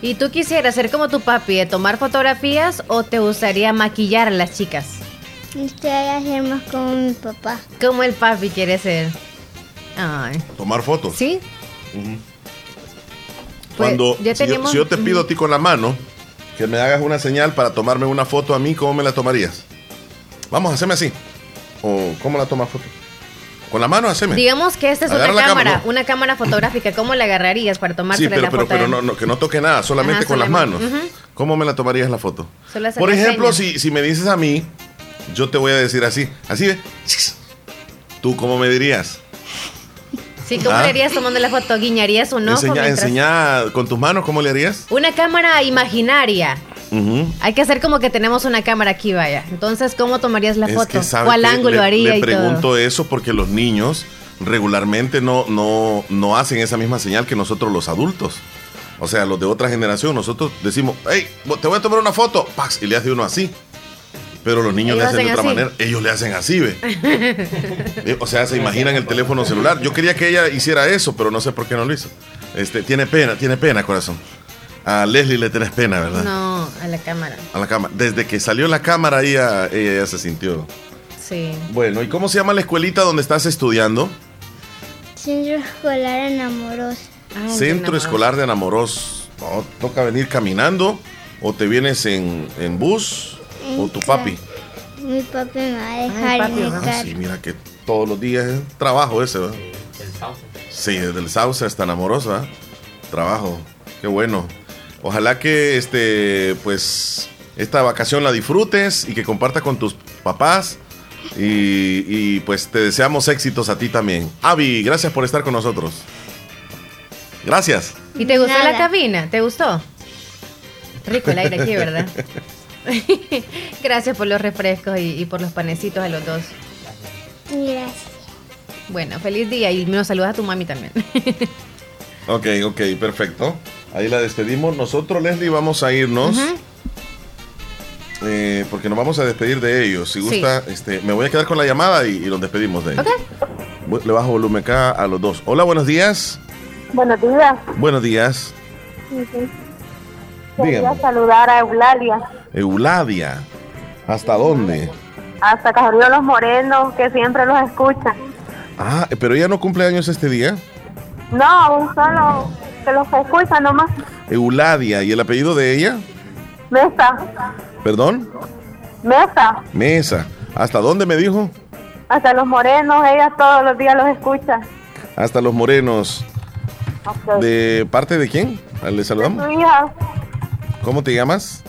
¿Y tú quisieras ser como tu papi, de tomar fotografías o te gustaría maquillar a las chicas? Estoy a hacer más como mi papá. Como el papi quiere ser. Ay. Tomar fotos. ¿Sí? Pues, Cuando ya si, yo, tenemos- si yo te pido a ti con la mano que me hagas una señal para tomarme una foto a mí, ¿cómo me la tomarías? Vamos, haceme así. ¿O cómo la tomas foto? Con la mano, haceme. Digamos que esta es Agarra una cámara, una cámara fotográfica. ¿Cómo la agarrarías para tomarse Sí, pero, la pero, foto? pero no, no, que no toque nada, solamente Ajá, con las manos. ¿Cómo me la tomarías la foto? Por ejemplo, si, si me dices a mí, yo te voy a decir así. Así. ¿Tú cómo me dirías? Sí, ¿cómo Ah. le harías tomando la foto? ¿Guiñarías un ojo? Enseña, mientras- enseña con tus manos, ¿cómo le harías? Una cámara imaginaria. Ujú. Hay que hacer como que tenemos una cámara aquí, vaya. Entonces, ¿cómo tomarías la Es foto? ¿Cuál ángulo le, haría le y pregunto todo? eso porque los niños regularmente no, no, no hacen esa misma señal que nosotros los adultos. O sea, los de otra generación, nosotros decimos, hey, te voy a tomar una foto, Pax, y le hace uno así. Pero los niños Ellos le hacen de otra así. manera, ellos le hacen así, ve. [LAUGHS] O sea, se imaginan el teléfono celular. Yo quería que ella hiciera eso, pero no sé por qué no lo hizo. Este, tiene pena, tiene pena, corazón. A Leslie le tenés pena, ¿verdad? No, a la cámara. A la cámara. Desde que salió la cámara, ella, ella ya se sintió. Sí. Bueno, ¿y cómo se llama la escuelita donde estás estudiando? Centro escolar enamoroso. Centro Escolar de Enamoros. No, toca venir caminando o te vienes en, en bus o tu papi. Mi papi me va a dejar en el Ah, carro. sí, mira que todos los días es trabajo ese, ¿verdad? Sí, desde el Sauce hasta Enamoros, ¿verdad? Trabajo. Qué bueno. Ojalá que este, pues, esta vacación la disfrutes y que compartas con tus papás. Y, y, pues te deseamos éxitos a ti también. Avi, gracias por estar con nosotros. Gracias. ¿Y te gustó Nada. la cabina? ¿Te gustó? Rico el aire aquí, ¿verdad? [LAUGHS] [LAUGHS] Gracias por los refrescos y, y por los panecitos a los dos. Gracias. Bueno, feliz día y nos saludas a tu mami también. [LAUGHS] Ok, ok, perfecto. Ahí la despedimos. Nosotros, Leslie, vamos a irnos. Eh, porque nos vamos a despedir de ellos. Si Sí. gusta, este, me voy a quedar con la llamada y, y los despedimos de ellos. Bu- Le bajo volumen acá a los dos. Hola, buenos días. Buenos días. Buenos días. Quería Dígame. saludar a Eulalia, Euladia. ¿Hasta dónde? hasta Cajorío Los Morenos, que siempre los escucha. Ah, pero ella no cumple años este día. No, solo que los escucha nomás. Euladia. ¿Y el apellido de ella? Mesa, Perdón. Mesa, Mesa. ¿Hasta dónde me dijo? hasta Los Morenos, ella todos los días los escucha. Hasta los morenos. ¿De parte de quién? Le Su saludamos. hija, ¿Cómo te llamas?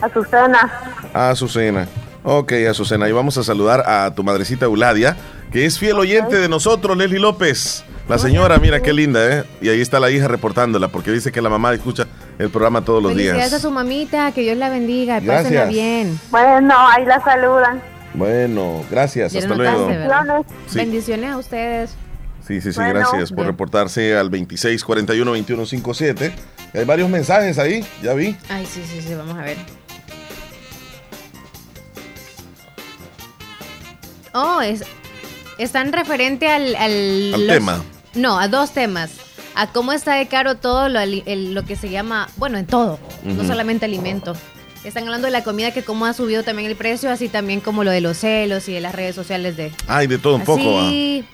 Azucena. Azucena. Ok, Azucena. Y vamos a saludar a tu madrecita Euladia, que es fiel oyente de nosotros, Leslie López. La señora, mira qué linda, ¿eh? Y ahí está la hija reportándola, porque dice que la mamá escucha el programa todos los Felicidades a días. su mamita, que Dios la bendiga, Gracias. pásenla bien. Bueno, ahí la saludan. Bueno, gracias. Hasta luego. Bendiciones a ustedes. Sí, sí, sí, Bueno. gracias por reportarse al 26 41 21 57. Hay varios mensajes ahí, ya vi. Ay, sí, sí, sí, vamos a ver. Oh, es, están referente al... Al, Al los- tema. No, a dos temas. A cómo está de caro todo lo, ali- el- lo que se llama, bueno, en todo, no solamente alimento. Están hablando de la comida, que cómo ha subido también el precio, así también como lo de los celos y de las redes sociales de... Ay, de todo un poco,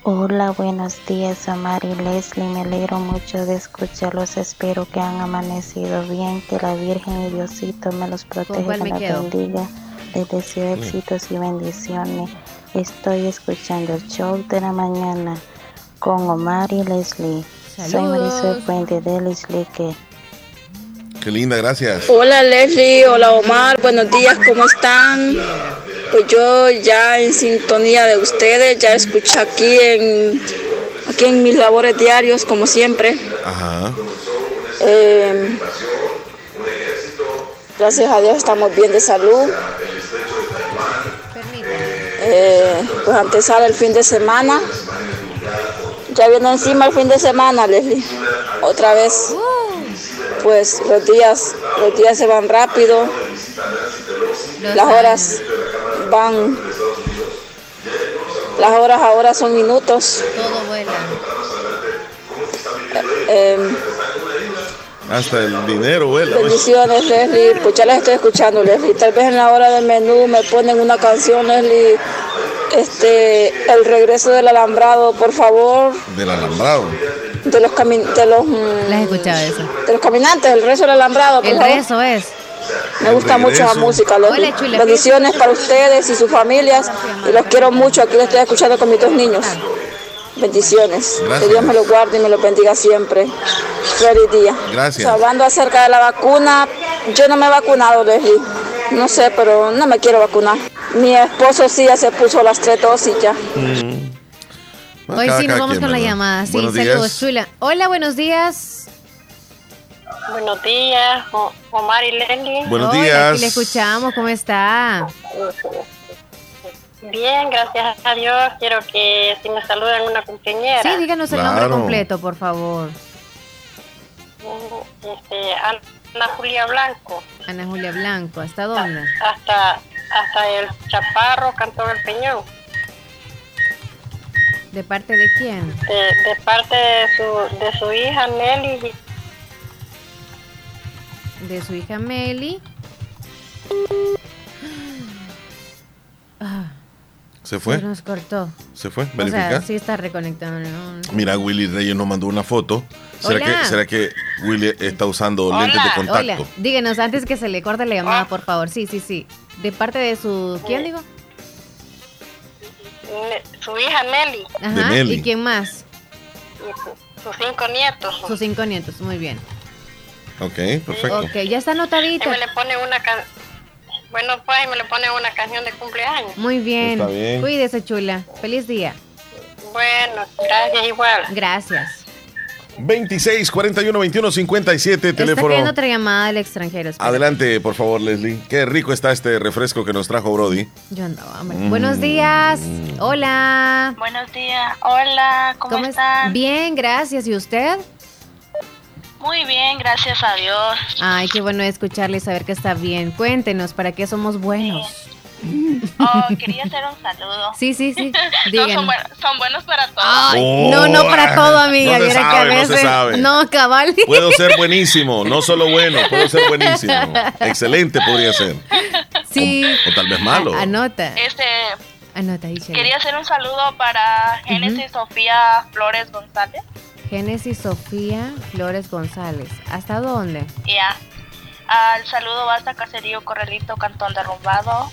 Hola, buenos días, Omar y Leslie. Me alegro mucho de escucharlos. Espero que han amanecido bien, que la Virgen y Diosito me los proteja cuál y me quedo? bendiga. Les deseo éxitos y bendiciones. Estoy escuchando el show de la mañana con Omar y Leslie. Soy. Marisol Puente de Leslie que Qué linda, gracias. Hola Leslie, hola Omar, buenos días, ¿cómo están? Pues yo ya en sintonía de ustedes, ya escuché aquí en, aquí en mis labores diarios, como siempre. Ajá. Eh, gracias a Dios estamos bien de salud. Eh, pues antes sale el fin de semana. Ya viene encima el fin de semana, Leslie. Otra vez. Pues los días, los días se van rápido. Las horas van. Las horas ahora son minutos. todo vuela. Eh, Hasta el dinero, vuela. Bendiciones, Leslie. Pues ya las estoy escuchando, Leslie. Tal vez en la hora del menú me ponen una canción, Leslie. Este, el regreso del alambrado, por favor. Del alambrado. De los camin de los mm, escuchaba eso. de los caminantes, el rezo del alambrado, por El favor. rezo es. Me gusta mucho la música. Hola, chula. Bendiciones para ustedes y sus familias. Y los quiero mucho. Aquí los estoy escuchando con mis dos niños. Bendiciones. Gracias. Que Dios me los guarde y me los bendiga siempre. Feliz día. Gracias. Hablando acerca de la vacuna, yo no me he vacunado, Leslie. No sé, pero no me quiero vacunar. Mi esposo sí ya se puso las tres dosis ya. Hoy Cada- sí nos vamos quien, con la llamada. Sí, Buenos saludos, días. chula. Hola, buenos días. Buenos días, Omar y Leslie. Buenos Hola, días. aquí le escuchamos. ¿Cómo está? Bien, gracias a Dios. Quiero que si me saludan una compañera. Sí, díganos el nombre completo, por favor. Este, Ana Julia Blanco. Ana Julia Blanco. ¿Hasta dónde? Hasta, hasta el Chaparro, Cantón El Peñón. ¿De parte de quién? De, de parte de su, de su hija Nelly. De su hija Meli. ¿Se fue? Se nos cortó. ¿Se fue? O sea, ¿Verifica? sí está reconectando. ¿no? Mira, Willy Reyes nos mandó una foto. ¿Será Hola. que, ¿Será que Willy está usando lentes de contacto? Hola, díganos antes que se le corte la llamada, por favor. Sí, sí, sí. De parte de su. ¿Quién digo? Su hija Nelly. Ajá. Meli. ¿Y quién más? Sus cinco nietos. Sus cinco nietos. Muy bien. Ok, perfecto. Ok, ya está anotadita. Y me le pone una can- Bueno, pues y me le pone una canción de cumpleaños. Muy bien. Está bien. Cuídese, chula. Feliz día. Bueno, gracias igual. Gracias. 26 41 21 57, Está teléfono. cayendo otra llamada del extranjero. espera. Adelante, por favor, Leslie. Qué rico está este refresco que nos trajo Brody. Yo andaba hambre. Mm. Buenos días. Hola. Buenos días. Hola, ¿cómo, es- están? Bien, gracias. ¿Y usted? Muy bien, gracias a Dios. Ay, qué bueno escucharle y saber que está bien. Cuéntenos, ¿para qué somos buenos? Oh, quería hacer un saludo. Sí, sí, sí. [LAUGHS] No, son, buen- son buenos para todos. Ay, no, no para todo, amiga. Oh, No se Viera que a sabe, no se sabe. No, cabal. Puedo ser buenísimo, no solo bueno, puedo ser buenísimo. Excelente podría ser. Sí. O tal vez malo. A- anota. Este, Anota, Ishel. quería hacer un saludo para Génesis Sofía Flores González. Génesis Sofía Flores González. ¿Hasta dónde? Ya. Al saludo va hasta Caserío Corralito, Cantón Derrumbado.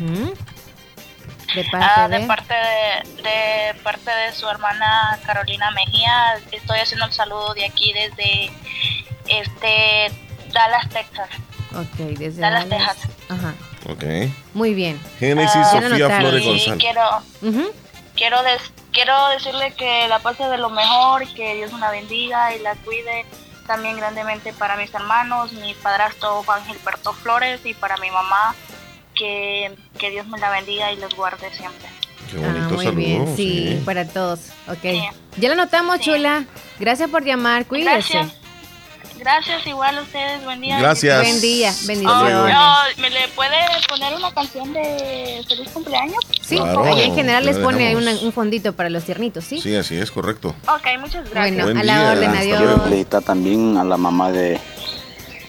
Ujú. De parte Ah, de. de parte de, de parte de su hermana Carolina Mejía. Estoy haciendo el saludo de aquí desde este Dallas, Texas. Ok, desde Dallas, Dallas. Texas. Ajá. Ok. Muy bien. Génesis Ah, Sofía. Flores González. quiero Ujú. Quiero des- quiero decirle que la pase de lo mejor que Dios la bendiga y la cuide también grandemente para mis hermanos, mi padrastro Juan Gilberto Flores y para mi mamá que, que Dios me la bendiga y los guarde siempre. Qué Ah, bonito muy saludo. bien, sí, para todos. Ok. Ya lo notamos, chula. Gracias por llamar. Cuídese. Gracias. Gracias, igual a ustedes. Buen día. Gracias. Buen día. Bendiciones. luego. Oh, ¿Me le puede poner una canción de feliz cumpleaños? Sí, Claro, ahí en general les pone una- un fondito para los tiernitos, ¿sí? Sí, así es, correcto. Ok, muchas gracias. Bueno, Buen a la día, orden, adiós. luego. Felicitar también a la mamá de,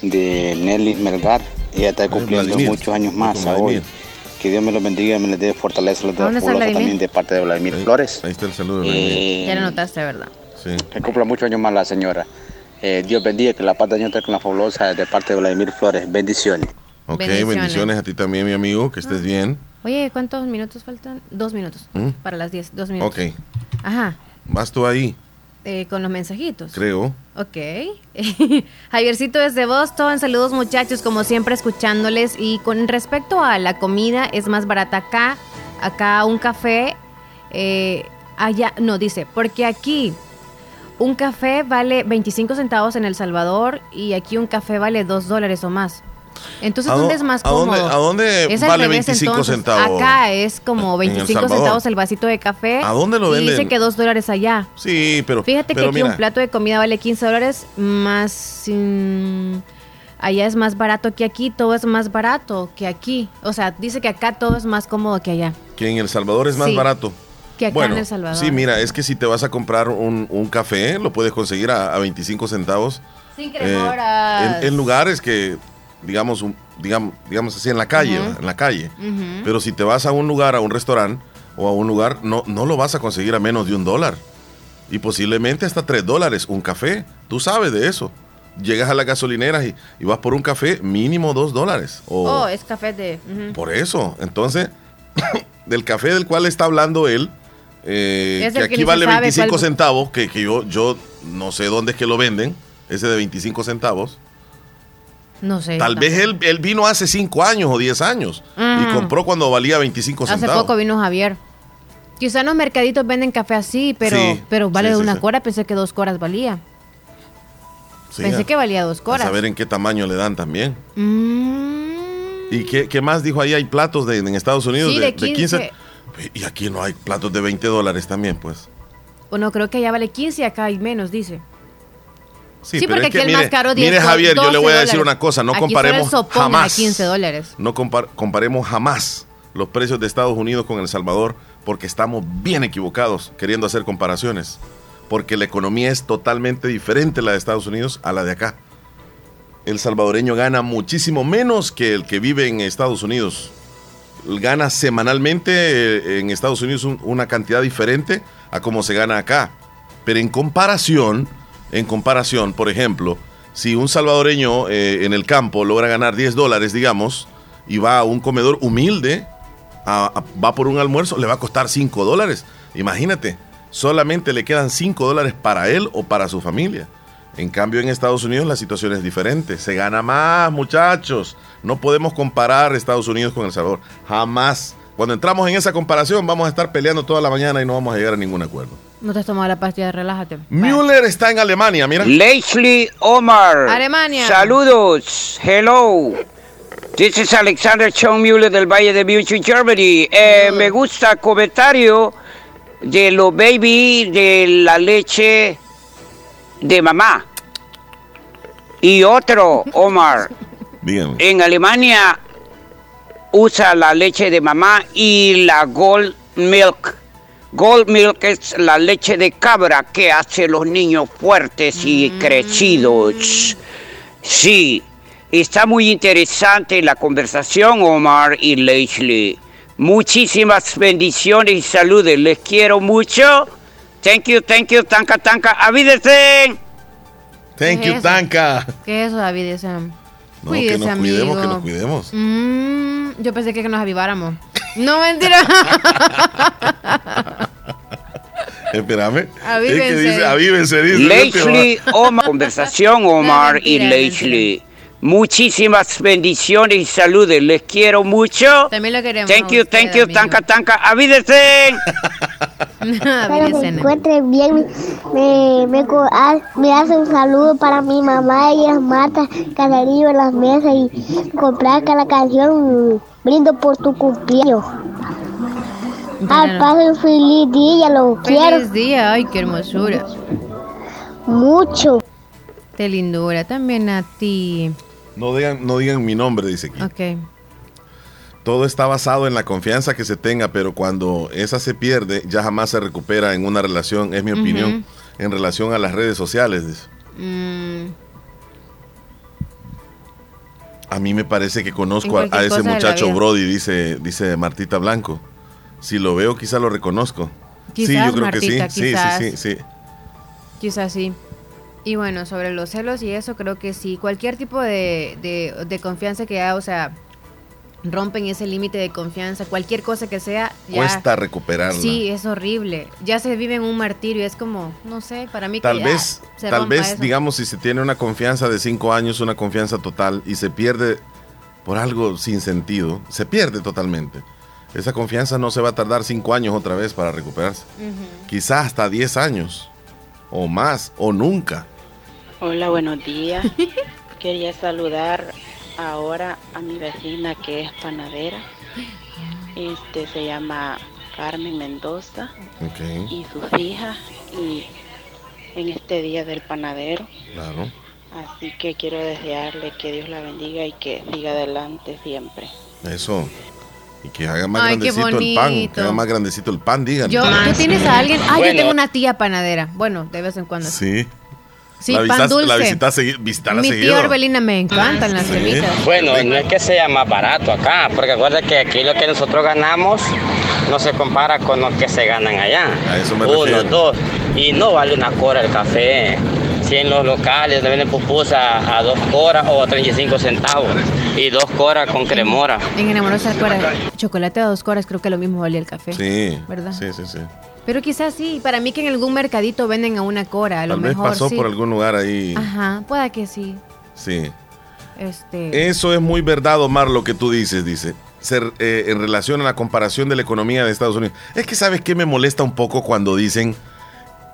de Nelly Melgar. Ella está cumpliendo Vladimir. muchos años más a hoy. Que Dios me lo bendiga y me le dé fortaleza los ¿Dónde está fabulosos Vladimir? también de parte de Vladimir Flores. Ahí está el saludo. Eh, Ya lo notaste, ¿verdad? Sí. que cumpla muchos años más la señora. Eh, Dios bendiga, que la paz de Dios esté con la fabulosa de parte de Vladimir Flores. Bendiciones. Ok, Bendiciones. bendiciones. a ti también, mi amigo, que estés bien. Oye, ¿cuántos minutos faltan? Dos minutos. ¿Mm? Para las diez. Dos minutos. Ok, Ajá. vas tú ahí, Eh, con los mensajitos. creo. Ok. [LAUGHS] Javiercito desde Boston, saludos muchachos, como siempre escuchándoles. Y con respecto a la comida, es más barata acá. Acá un café, eh, allá, no, dice, porque aquí un café vale 25 centavos en El Salvador y aquí un café vale 2 dólares o más. Entonces, ¿A ¿dónde dó- es más a dónde- cómodo? a dónde Es al vale revés, 25 entonces. centavos Acá es como en El 25 Salvador? centavos el vasito de café. ¿A dónde lo Y dice venden? que 2 dólares allá. Sí, pero. Fíjate pero que aquí un plato de comida vale 15 dólares, más allá es más barato que aquí, todo es más barato que aquí. O sea, dice que acá todo es más cómodo que allá. Que en El Salvador es más Sí, barato. Que acá bueno, en El Salvador. sí, mira, es que si te vas a comprar un, un café, lo puedes conseguir a, a 25 centavos. Sin eh, cremoras. en, en lugares que, digamos, un- digamos, digamos así, en la calle, en la calle. Pero si te vas a un lugar, a un restaurante o a un lugar, no, no lo vas a conseguir a menos de un dólar. Y posiblemente hasta tres dólares un café. Tú sabes de eso. Llegas a las gasolineras y, y vas por un café mínimo dos dólares. O, Oh, es café de... Por eso. Entonces, [COUGHS] del café del cual está hablando él, eh, que aquí vale sabe 25 cuál- centavos, que, que yo, yo no sé dónde es que lo venden, ese de 25 centavos. No sé. Tal vez él, él vino hace 5 años o 10 años y Ujú. compró cuando valía 25 Hace centavos. poco vino Javier. Quizá en los mercaditos venden café así, pero, Sí, pero vale sí, sí, una sí. cora. Pensé que dos coras valía. Pensé a- que valía dos a coras. saber en qué tamaño le dan también. Mm, ¿Y qué, qué más dijo ahí? Hay platos de, en Estados Unidos de, de de 15. 15. Y aquí no hay platos de 20 dólares también, pues. Bueno, creo que allá vale 15 y acá hay menos, dice. Sí, Sí, pero porque es que aquí el mire, más caro 10 mire Javier, yo le 12 voy a decir dólares. una cosa, no Aquí comparemos a jamás. 15 dólares. No compar- comparemos jamás los precios de Estados Unidos con El Salvador porque estamos bien equivocados queriendo hacer comparaciones. Porque la economía es totalmente diferente la de Estados Unidos a la de acá. El salvadoreño gana muchísimo menos que el que vive en Estados Unidos. Gana semanalmente eh, en Estados Unidos un- una cantidad diferente a como se gana acá. Pero en comparación, en comparación, por ejemplo, si un salvadoreño eh, en el campo logra ganar 10 dólares, digamos, y va a un comedor humilde, a- va por un almuerzo, le va a costar 5 dólares. Imagínate, solamente le quedan 5 dólares para él o para su familia. En cambio, en Estados Unidos la situación es diferente. Se gana más, muchachos. No podemos comparar Estados Unidos con El Salvador. Jamás. Cuando entramos en esa comparación, vamos a estar peleando toda la mañana y no vamos a llegar a ningún acuerdo. No te has tomado la pastilla, relájate. Müller está en Alemania, mira. Leslie Omar. Alemania. Saludos. Hello. This is Alexander Schoenmüller del Valle de München, Germany. Eh, me gusta el comentario de los baby de la leche de mamá. Y otro, Omar. Dígame. En Alemania usa la leche de mamá y la Gold Milk. Gold Milk es la leche de cabra que hace los niños fuertes y crecidos. Sí, está muy interesante la conversación, Omar y Leslie. Muchísimas bendiciones y saludos. Les quiero mucho. Thank you, thank you, tanka, tanka. Avídense. Thank ¿Qué you? Tanka. ¿Qué es eso, David? Ese- No, Cuídese, que nos cuidemos, que nos cuidemos. Mm, yo pensé que nos aviváramos. [LAUGHS] No, mentira. [LAUGHS] Espérame. Avívense. Es que dice, avívense, dice. Leslie Omar. Conversación, [LAUGHS] Omar y mentira, Leslie. Muchísimas bendiciones y saludos. Les quiero mucho. También lo queremos. Thank you, usted, thank you, amigo. tanka, tanka. Avídense. [LAUGHS] Espero Avídense, se nene. encuentren bien. Me, me, hace un saludo para mi mamá. Ella es Marta Canarillo en las mesas y comprar cada canción brindo por tu cumpleaños. Al padre, feliz día, lo quiero Feliz día, ay, qué hermosura. mucho. Qué lindura. También a ti. No digan, no digan mi nombre, dice aquí. Ok. Todo está basado en la confianza que se tenga, pero cuando esa se pierde, ya jamás se recupera en una relación, es mi opinión, en relación a las redes sociales. dice. Mm, A mí me parece que conozco a, ese muchacho. Brody, dice, dice Martita Blanco. Si lo veo, quizá lo reconozco. sí, yo creo Martita, que sí. quizás. Sí, sí, sí, sí. quizás sí. Y bueno, sobre los celos y eso, creo que sí. Cualquier tipo de, de, de confianza que haya, o sea, rompen ese límite de confianza, cualquier cosa que sea, ya. Cuesta recuperarla. Sí, es horrible. Ya se vive en un martirio. Es como, no sé, para mí que Tal ya vez, se tal vez, eso. digamos, si se tiene una confianza de cinco años, una confianza total, y se pierde por algo sin sentido, se pierde totalmente. Esa confianza no se va a tardar cinco años otra vez para recuperarse. Quizás hasta 10 años, o más, o nunca. Hola, buenos días. [LAUGHS] Quería saludar ahora a mi vecina que es panadera. Este se llama Carmen Mendoza y sus hijas y en este día del panadero. claro. Así que quiero desearle que Dios la bendiga y que siga adelante siempre. Eso. Y que haga más Ay, grandecito el pan. Que haga más grandecito el pan, díganme. Yo, ¿Tú tienes a alguien? Ah, yo tengo una tía panadera. Bueno, de vez en cuando. Sí. Sí, la pan dulce. La visitas segui- visitarla Mi seguido. tía Orbelina me encantan las semitas. Bueno, no es que sea más barato acá, porque acuerda que aquí lo que nosotros ganamos no se compara con lo que se ganan allá. A eso me Uno, refiero. dos. Y no vale una cora el café. Si en los locales le venden pupusa a dos coras o a 35 centavos. Y dos coras con cremora. En Enamorosa Cora, chocolate a dos coras, creo que lo mismo valía el café. Sí. ¿Verdad? Sí, sí, sí. Pero quizás sí, para mí que en algún mercadito venden a una cora, a lo Tal vez mejor pasó sí. por algún lugar ahí. Ajá, pueda que sí. Sí. Este, Eso es muy verdad, Omar, lo que tú dices, dice. Ser, eh, en relación a la comparación de la economía de Estados Unidos. Es que sabes qué me molesta un poco cuando dicen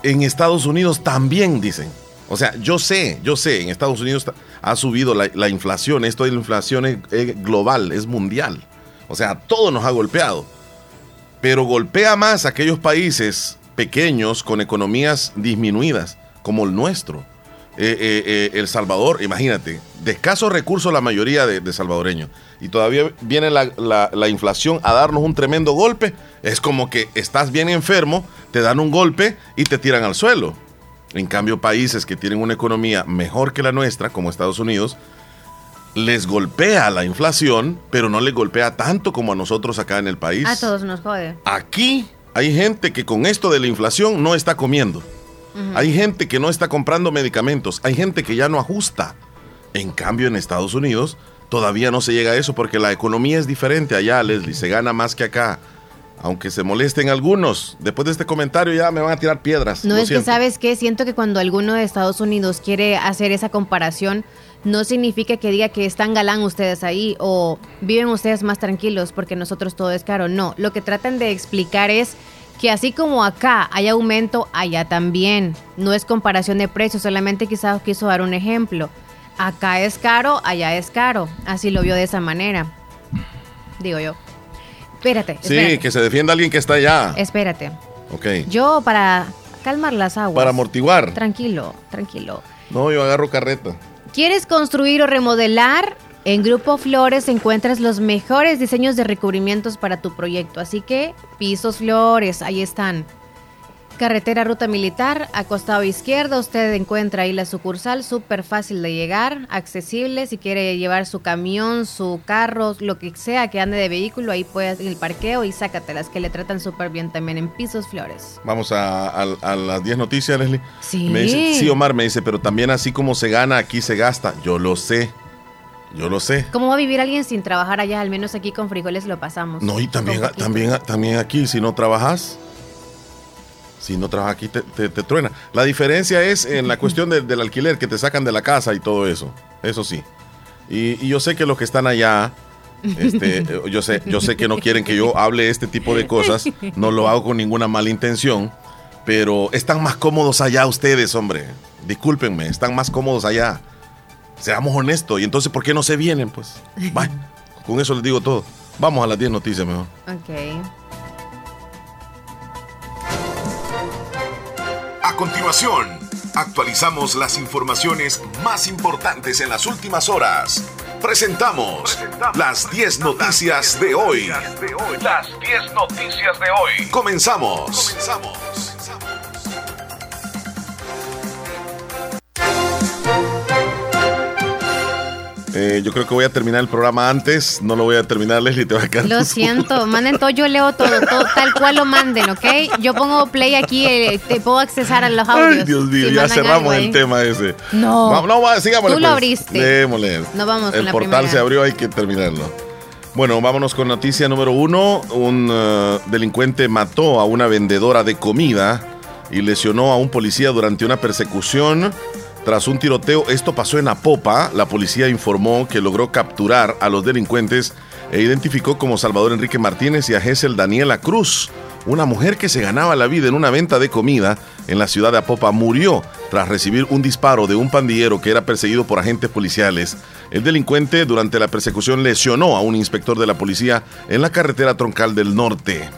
en Estados Unidos también dicen. O sea, yo sé, yo sé, en Estados Unidos ha subido la, la inflación. Esto de la inflación es, es global, es mundial. O sea, todo nos ha golpeado. Pero golpea más a aquellos países pequeños con economías disminuidas, como el nuestro. Eh, eh, eh, el Salvador, imagínate, de escasos recursos la mayoría de, salvadoreños. Y todavía viene la inflación a darnos un tremendo golpe. Es como que estás bien enfermo, te dan un golpe y te tiran al suelo. En cambio, países que tienen una economía mejor que la nuestra, como Estados Unidos, les golpea la inflación, pero no les golpea tanto como a nosotros acá en el país. a todos nos jode. Aquí hay gente que con esto de la inflación no está comiendo. Hay gente que no está comprando medicamentos. Hay gente que ya no ajusta. En cambio, en Estados Unidos todavía no se llega a eso porque la economía es diferente allá, Leslie. Se gana más que acá. Aunque se molesten algunos, después de este comentario ya me van a tirar piedras. No es que sabes que siento que cuando alguno de Estados Unidos quiere hacer esa comparación, no significa que diga que están galán ustedes ahí o viven ustedes más tranquilos porque nosotros todo es caro. No, lo que tratan de explicar es que así como acá hay aumento, allá también. No es comparación de precios, solamente quizás quiso dar un ejemplo. Acá es caro, allá es caro. Así lo vio de esa manera. Digo yo. Espérate, Sí, que se defienda alguien que está allá. Espérate. Ok. Yo para calmar las aguas. Para amortiguar. Tranquilo, tranquilo. No, yo agarro carreta. ¿Quieres construir o remodelar? En Grupo Flores encuentras los mejores diseños de recubrimientos para tu proyecto. Así que, pisos Flores, ahí están. Carretera Ruta Militar, a costado izquierdo, usted encuentra ahí la sucursal, súper fácil de llegar, accesible. Si quiere llevar su camión, su carro, lo que sea que ande de vehículo, ahí puedes ir al parqueo y sácatelas, que le tratan súper bien también en Pisos Flores. Vamos a, a- a las 10 noticias, Leslie. Sí. Me dice, sí, Omar me dice, pero también así como se gana, aquí se gasta. Yo lo sé. Yo lo sé. ¿Cómo va a vivir alguien sin trabajar allá? Al menos aquí con frijoles lo pasamos. No, y también, también, también aquí, si no trabajas, si no trabajas aquí, te, te- te truena. La diferencia es en la cuestión de- del alquiler, que te sacan de la casa y todo eso. Eso sí. Y, y yo sé que los que están allá, este, [LAUGHS] yo, sé, yo sé que no quieren que yo hable este tipo de cosas. No lo hago con ninguna mala intención. Pero están más cómodos allá ustedes, hombre. Discúlpenme, están más cómodos allá. Seamos honestos. Y entonces, ¿por qué no se vienen? Pues, Bye. [LAUGHS] con eso les digo todo. Vamos a las 10 noticias mejor. Ok. A continuación, actualizamos las informaciones más importantes en las últimas horas. Presentamos las 10 noticias de hoy. Las 10 noticias de hoy. Comenzamos. Comenzamos. Eh, yo creo que voy a terminar el programa antes. No lo voy a terminar, Leslie. Te va a quedar. Lo siento, manden todo, yo leo todo, todo, tal cual lo manden, ¿ok? Yo pongo play aquí, eh, te puedo accesar a los audios. Ay, Dios mío, si ya cerramos el tema ese. No. Vamos, no, va, sigámosle, Tú lo pues. abriste. Démosle. No vamos El portal primera. se abrió, hay que terminarlo. Bueno, vámonos con noticia número uno. Un eh, delincuente mató a una vendedora de comida y lesionó a un policía durante una persecución. Tras un tiroteo, esto pasó en Apopa. La policía informó que logró capturar a los delincuentes e identificó como Salvador Enrique Martínez y a Gesel Daniela Cruz. Una mujer que se ganaba la vida en una venta de comida en la ciudad de Apopa murió tras recibir un disparo de un pandillero que era perseguido por agentes policiales. El delincuente durante la persecución lesionó a un inspector de la policía en la carretera troncal del norte.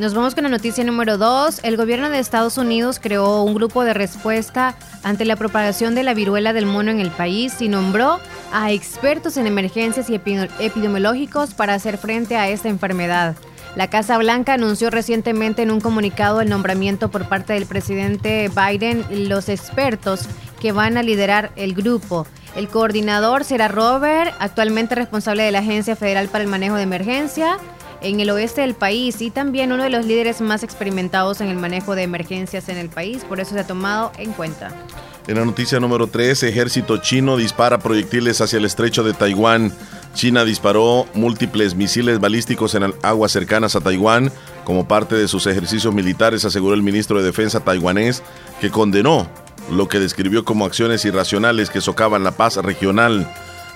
Nos vamos con la noticia número 2. El gobierno de Estados Unidos creó un grupo de respuesta ante la propagación de la viruela del mono en el país y nombró a expertos en emergencias y epi- epidemiológicos para hacer frente a esta enfermedad. La Casa Blanca anunció recientemente en un comunicado el nombramiento por parte del presidente Biden los expertos que van a liderar el grupo. El coordinador será Robert, actualmente responsable de la Agencia Federal para el Manejo de Emergencia en el oeste del país y también uno de los líderes más experimentados en el manejo de emergencias en el país, por eso se ha tomado en cuenta. En la noticia número 3, ejército chino dispara proyectiles hacia el estrecho de Taiwán. China disparó múltiples misiles balísticos en aguas cercanas a Taiwán como parte de sus ejercicios militares, aseguró el ministro de Defensa taiwanés, que condenó lo que describió como acciones irracionales que socavan la paz regional.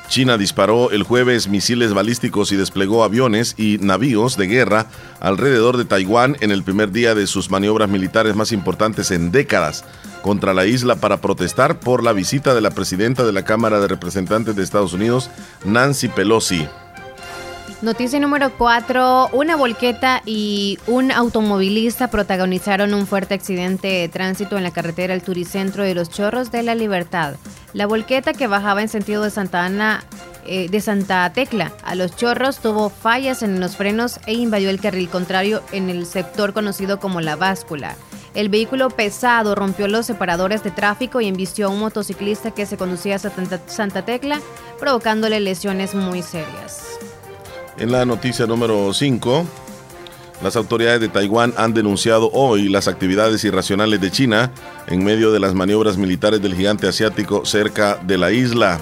China disparó el jueves misiles balísticos y desplegó aviones y navíos de guerra alrededor de Taiwán en el primer día de sus maniobras militares más importantes en décadas contra la isla para protestar por la visita de la presidenta de la Cámara de Representantes de Estados Unidos, Nancy Pelosi. Noticia número 4. Una volqueta y un automovilista protagonizaron un fuerte accidente de tránsito en la carretera El Turicentro de los Chorros de la Libertad. La volqueta que bajaba en sentido de Santa Ana eh, de Santa Tecla a los Chorros tuvo fallas en los frenos e invadió el carril contrario en el sector conocido como la báscula. El vehículo pesado rompió los separadores de tráfico y embistió a un motociclista que se conducía a Santa Tecla, provocándole lesiones muy serias. En la noticia número 5, las autoridades de Taiwán han denunciado hoy las actividades irracionales de China en medio de las maniobras militares del gigante asiático cerca de la isla.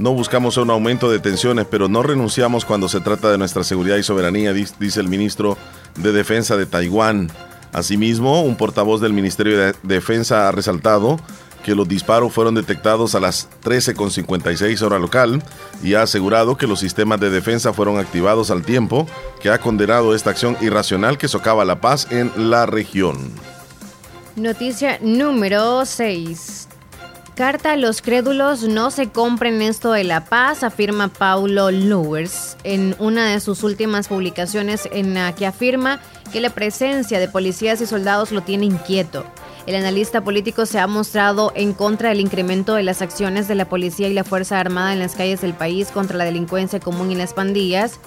No buscamos un aumento de tensiones, pero no renunciamos cuando se trata de nuestra seguridad y soberanía, dice el ministro de Defensa de Taiwán. Asimismo, un portavoz del Ministerio de Defensa ha resaltado que los disparos fueron detectados a las 13.56 hora local y ha asegurado que los sistemas de defensa fueron activados al tiempo, que ha condenado esta acción irracional que socava la paz en la región. Noticia número 6. Carta a los crédulos, no se compren esto de la paz, afirma Paulo Lowers en una de sus últimas publicaciones en la que afirma que la presencia de policías y soldados lo tiene inquieto. El analista político se ha mostrado en contra del incremento de las acciones de la policía y la Fuerza Armada en las calles del país contra la delincuencia común y las pandillas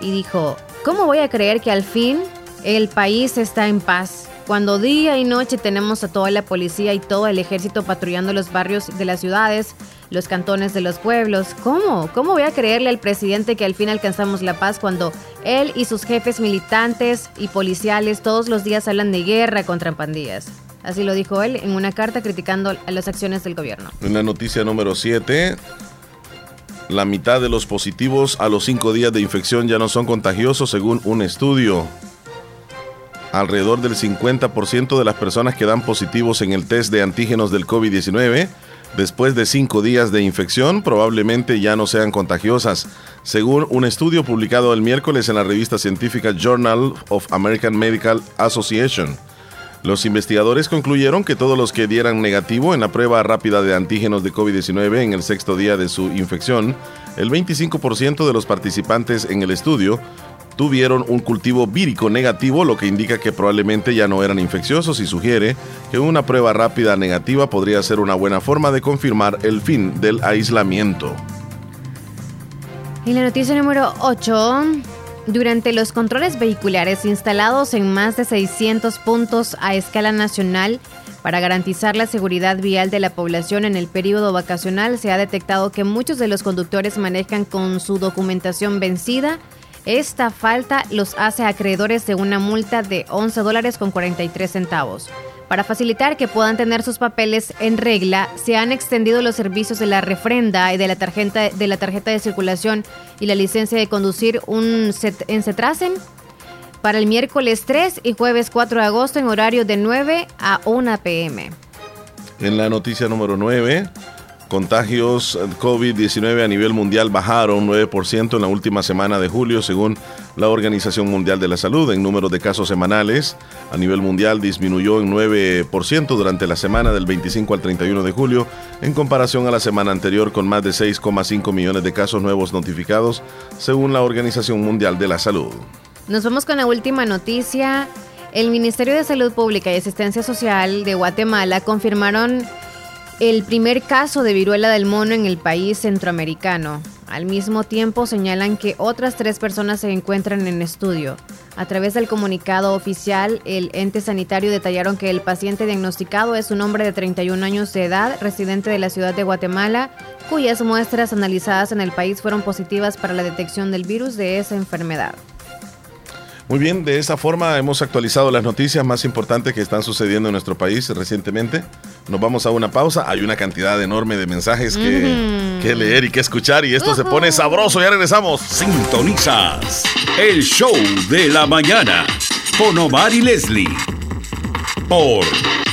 y dijo, ¿cómo voy a creer que al fin el país está en paz? Cuando día y noche tenemos a toda la policía y todo el ejército patrullando los barrios de las ciudades, los cantones de los pueblos, ¿cómo? ¿Cómo voy a creerle al presidente que al fin alcanzamos la paz cuando él y sus jefes militantes y policiales todos los días hablan de guerra contra pandillas? Así lo dijo él en una carta criticando las acciones del gobierno. En la noticia número 7, la mitad de los positivos a los cinco días de infección ya no son contagiosos según un estudio. Alrededor del 50% de las personas que dan positivos en el test de antígenos del COVID-19 después de cinco días de infección probablemente ya no sean contagiosas, según un estudio publicado el miércoles en la revista científica Journal of American Medical Association. Los investigadores concluyeron que todos los que dieran negativo en la prueba rápida de antígenos de COVID-19 en el sexto día de su infección el 25% de los participantes en el estudio tuvieron un cultivo vírico negativo, lo que indica que probablemente ya no eran infecciosos y sugiere que una prueba rápida negativa podría ser una buena forma de confirmar el fin del aislamiento. Y la noticia número 8. Durante los controles vehiculares instalados en más de 600 puntos a escala nacional para garantizar la seguridad vial de la población en el periodo vacacional, se ha detectado que muchos de los conductores manejan con su documentación vencida. Esta falta los hace acreedores de una multa de 11 dólares con 43 centavos. Para facilitar que puedan tener sus papeles en regla, se han extendido los servicios de la refrenda y de la tarjeta de, la tarjeta de circulación y la licencia de conducir un set- en Cetrasen para el miércoles 3 y jueves 4 de agosto en horario de 9 a 1 pm. En la noticia número 9, contagios COVID-19 a nivel mundial bajaron 9% en la última semana de julio, según la Organización Mundial de la Salud. En número de casos semanales, a nivel mundial disminuyó en 9% durante la semana del 25 al 31 de julio, en comparación a la semana anterior, con más de 6,5 millones de casos nuevos notificados, según la Organización Mundial de la Salud. Nos vamos con la última noticia. El Ministerio de Salud Pública y Asistencia Social de Guatemala confirmaron el primer caso de viruela del mono en el país centroamericano. Al mismo tiempo señalan que otras tres personas se encuentran en estudio. A través del comunicado oficial, el ente sanitario detallaron que el paciente diagnosticado es un hombre de 31 años de edad, residente de la ciudad de Guatemala, cuyas muestras analizadas en el país fueron positivas para la detección del virus de esa enfermedad. Muy bien, de esa forma hemos actualizado las noticias más importantes que están sucediendo en nuestro país recientemente. Nos vamos a una pausa. Hay una cantidad enorme de mensajes que, que leer y que escuchar y esto se pone sabroso. Ya regresamos. Sintonizas el show de la mañana con Omar y Leslie por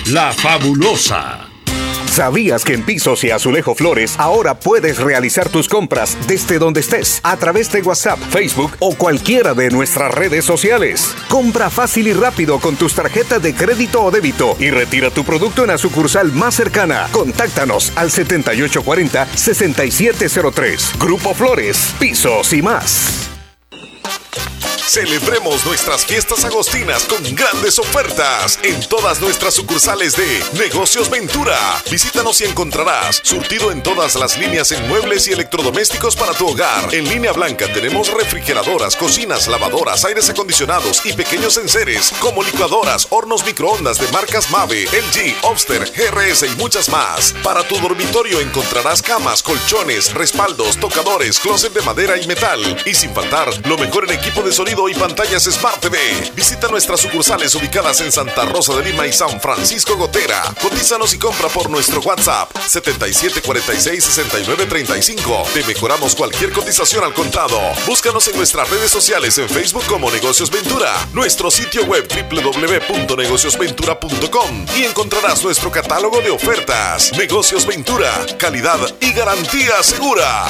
La Fabulosa. ¿Sabías que en Pisos y Azulejo Flores ahora puedes realizar tus compras desde donde estés a través de WhatsApp, Facebook o cualquiera de nuestras redes sociales? Compra fácil y rápido con tus tarjetas de crédito o débito y retira tu producto en la sucursal más cercana. Contáctanos al 7840-6703. Grupo Flores, Pisos y más. Celebremos nuestras fiestas agostinas con grandes ofertas en todas nuestras sucursales de Negocios Ventura. Visítanos y encontrarás surtido en todas las líneas en muebles y electrodomésticos para tu hogar. En línea blanca tenemos refrigeradoras, cocinas, lavadoras, aires acondicionados y pequeños enseres como licuadoras, hornos microondas de marcas Mave, LG, Obster, GRS y muchas más. Para tu dormitorio encontrarás camas, colchones, respaldos, tocadores, closet de madera y metal. Y sin faltar, lo mejor en equipo de sonido y pantallas Smart TV. Visita nuestras sucursales ubicadas en Santa Rosa de Lima y San Francisco Gotera. Cotízanos y compra por nuestro WhatsApp 77466935. Te mejoramos cualquier cotización al contado. Búscanos en nuestras redes sociales en Facebook como Negocios Ventura, nuestro sitio web www.negociosventura.com y encontrarás nuestro catálogo de ofertas. Negocios Ventura, calidad y garantía segura.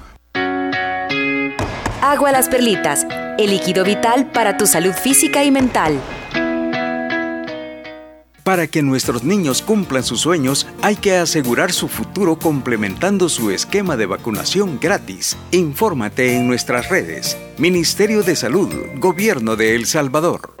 Agua Las Perlitas, el líquido vital para tu salud física y mental. Para que nuestros niños cumplan sus sueños, hay que asegurar su futuro complementando su esquema de vacunación gratis. Infórmate en nuestras redes. Ministerio de Salud, Gobierno de El Salvador.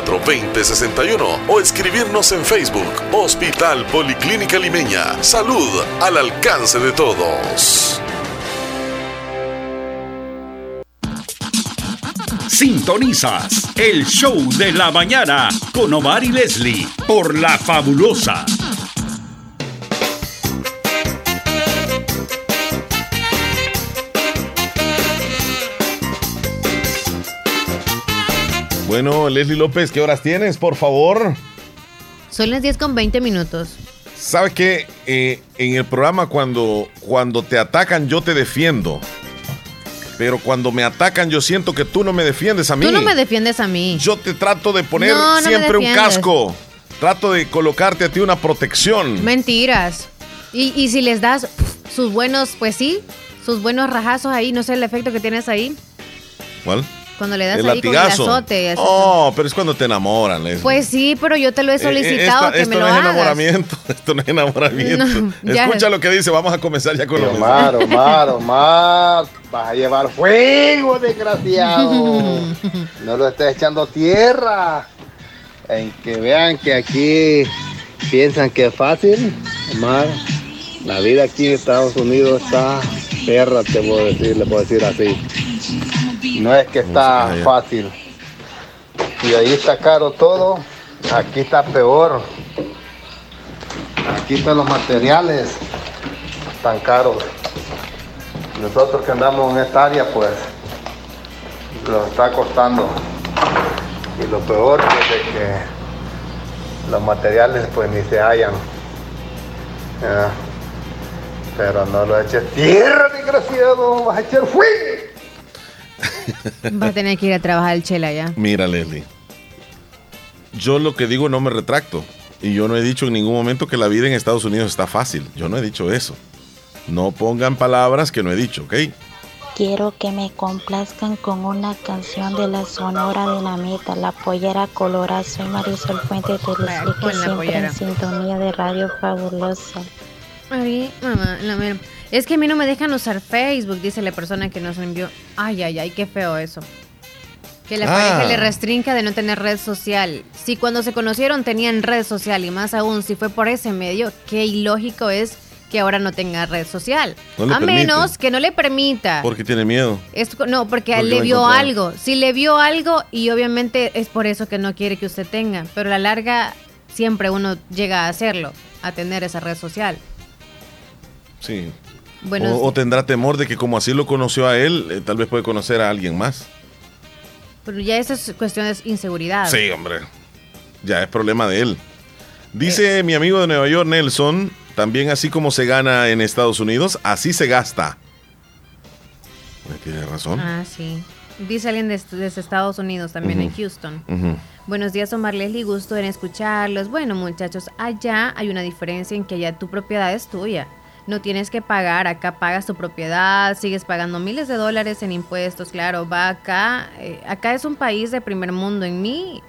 2061 o escribirnos en Facebook Hospital Policlínica Limeña. Salud al alcance de todos. Sintonizas el show de la mañana con Omar y Leslie por La Fabulosa. Bueno, Leslie López, ¿qué horas tienes, por favor? Son las 10 con 20 minutos. ¿Sabe qué? Eh, en el programa cuando, cuando te atacan yo te defiendo. Pero cuando me atacan yo siento que tú no me defiendes a mí. Tú no me defiendes a mí. Yo te trato de poner No, no me siempre un casco. Trato de colocarte a ti una protección. Mentiras. Y, y si les das sus buenos, pues sí, sus buenos rajazos ahí, no sé el efecto que tienes ahí, ¿Cuál? Cuando le das El ahí con el latigazo. azote. así. Oh, pero es cuando te enamoran. Pues sí, pero yo te lo he Eh, eh, solicitado esto- que esto me lo no es hagas. enamoramiento, [LAUGHS] esto no es enamoramiento. No. [LAUGHS] Escucha lo que dice, vamos a comenzar ya con lo Omar, Omar, [LAUGHS] Omar, vas a llevar fuego, desgraciado. No lo estés echando tierra. En que vean que aquí piensan que es fácil, Omar. La vida aquí en Estados Unidos está perra, te puedo decir, le puedo decir así. No es que está fácil. Y ahí está caro todo, aquí está peor. Aquí están los materiales tan caros. Nosotros que andamos en esta área, pues, nos está costando. Y lo peor es de que los materiales, pues, ni se hallan. Ya. Pero no lo eches tierra, desgraciado, vas a echar fuego. Va a tener que ir a trabajar el chela ya. Mira, Leslie. Yo lo que digo no me retracto. Y yo no he dicho en ningún momento que la vida en Estados Unidos está fácil. Yo no he dicho eso. No pongan palabras que no he dicho, ¿ok? Quiero que me complazcan con una canción de la Sonora Dinamita, La Pollera Colorada. Soy Marisol Fuentes de Leslie, que siempre pollera. en sintonía de Radio Fabulosa. Ay, mamá, la mera- Es que a mí no me dejan usar Facebook, dice la persona que nos envió. Ay, ay, ay, qué feo eso. Que la Ah. pareja le restrinja de no tener red social. Si cuando se conocieron tenían red social y más aún si fue por ese medio, qué ilógico es que ahora no tenga red social. No a permite. menos que no le permita. Porque tiene miedo. Es- no, porque Porque le vio algo. Si le vio algo y obviamente es por eso que no quiere que usted tenga. Pero a la larga siempre uno llega a hacerlo, a tener esa red social. Sí. Bueno, o, o tendrá temor de que como así lo conoció a él, eh, tal vez puede conocer a alguien más. pero ya esa es cuestión de inseguridad. Sí, hombre. Ya es problema de él. Dice mi amigo de Nueva York, Nelson, también así como se gana en Estados Unidos, así se gasta. Eh, Tiene razón. Ah, sí. Dice alguien desde, desde Estados Unidos, también en Houston. Buenos días, Omar Leslie. Gusto en escucharlos. Bueno, muchachos, allá hay una diferencia en que allá tu propiedad es tuya. No tienes que pagar. Acá pagas tu propiedad, sigues pagando miles de dólares en impuestos. Claro, va acá. eh, acá es un país de primer mundo. En mí,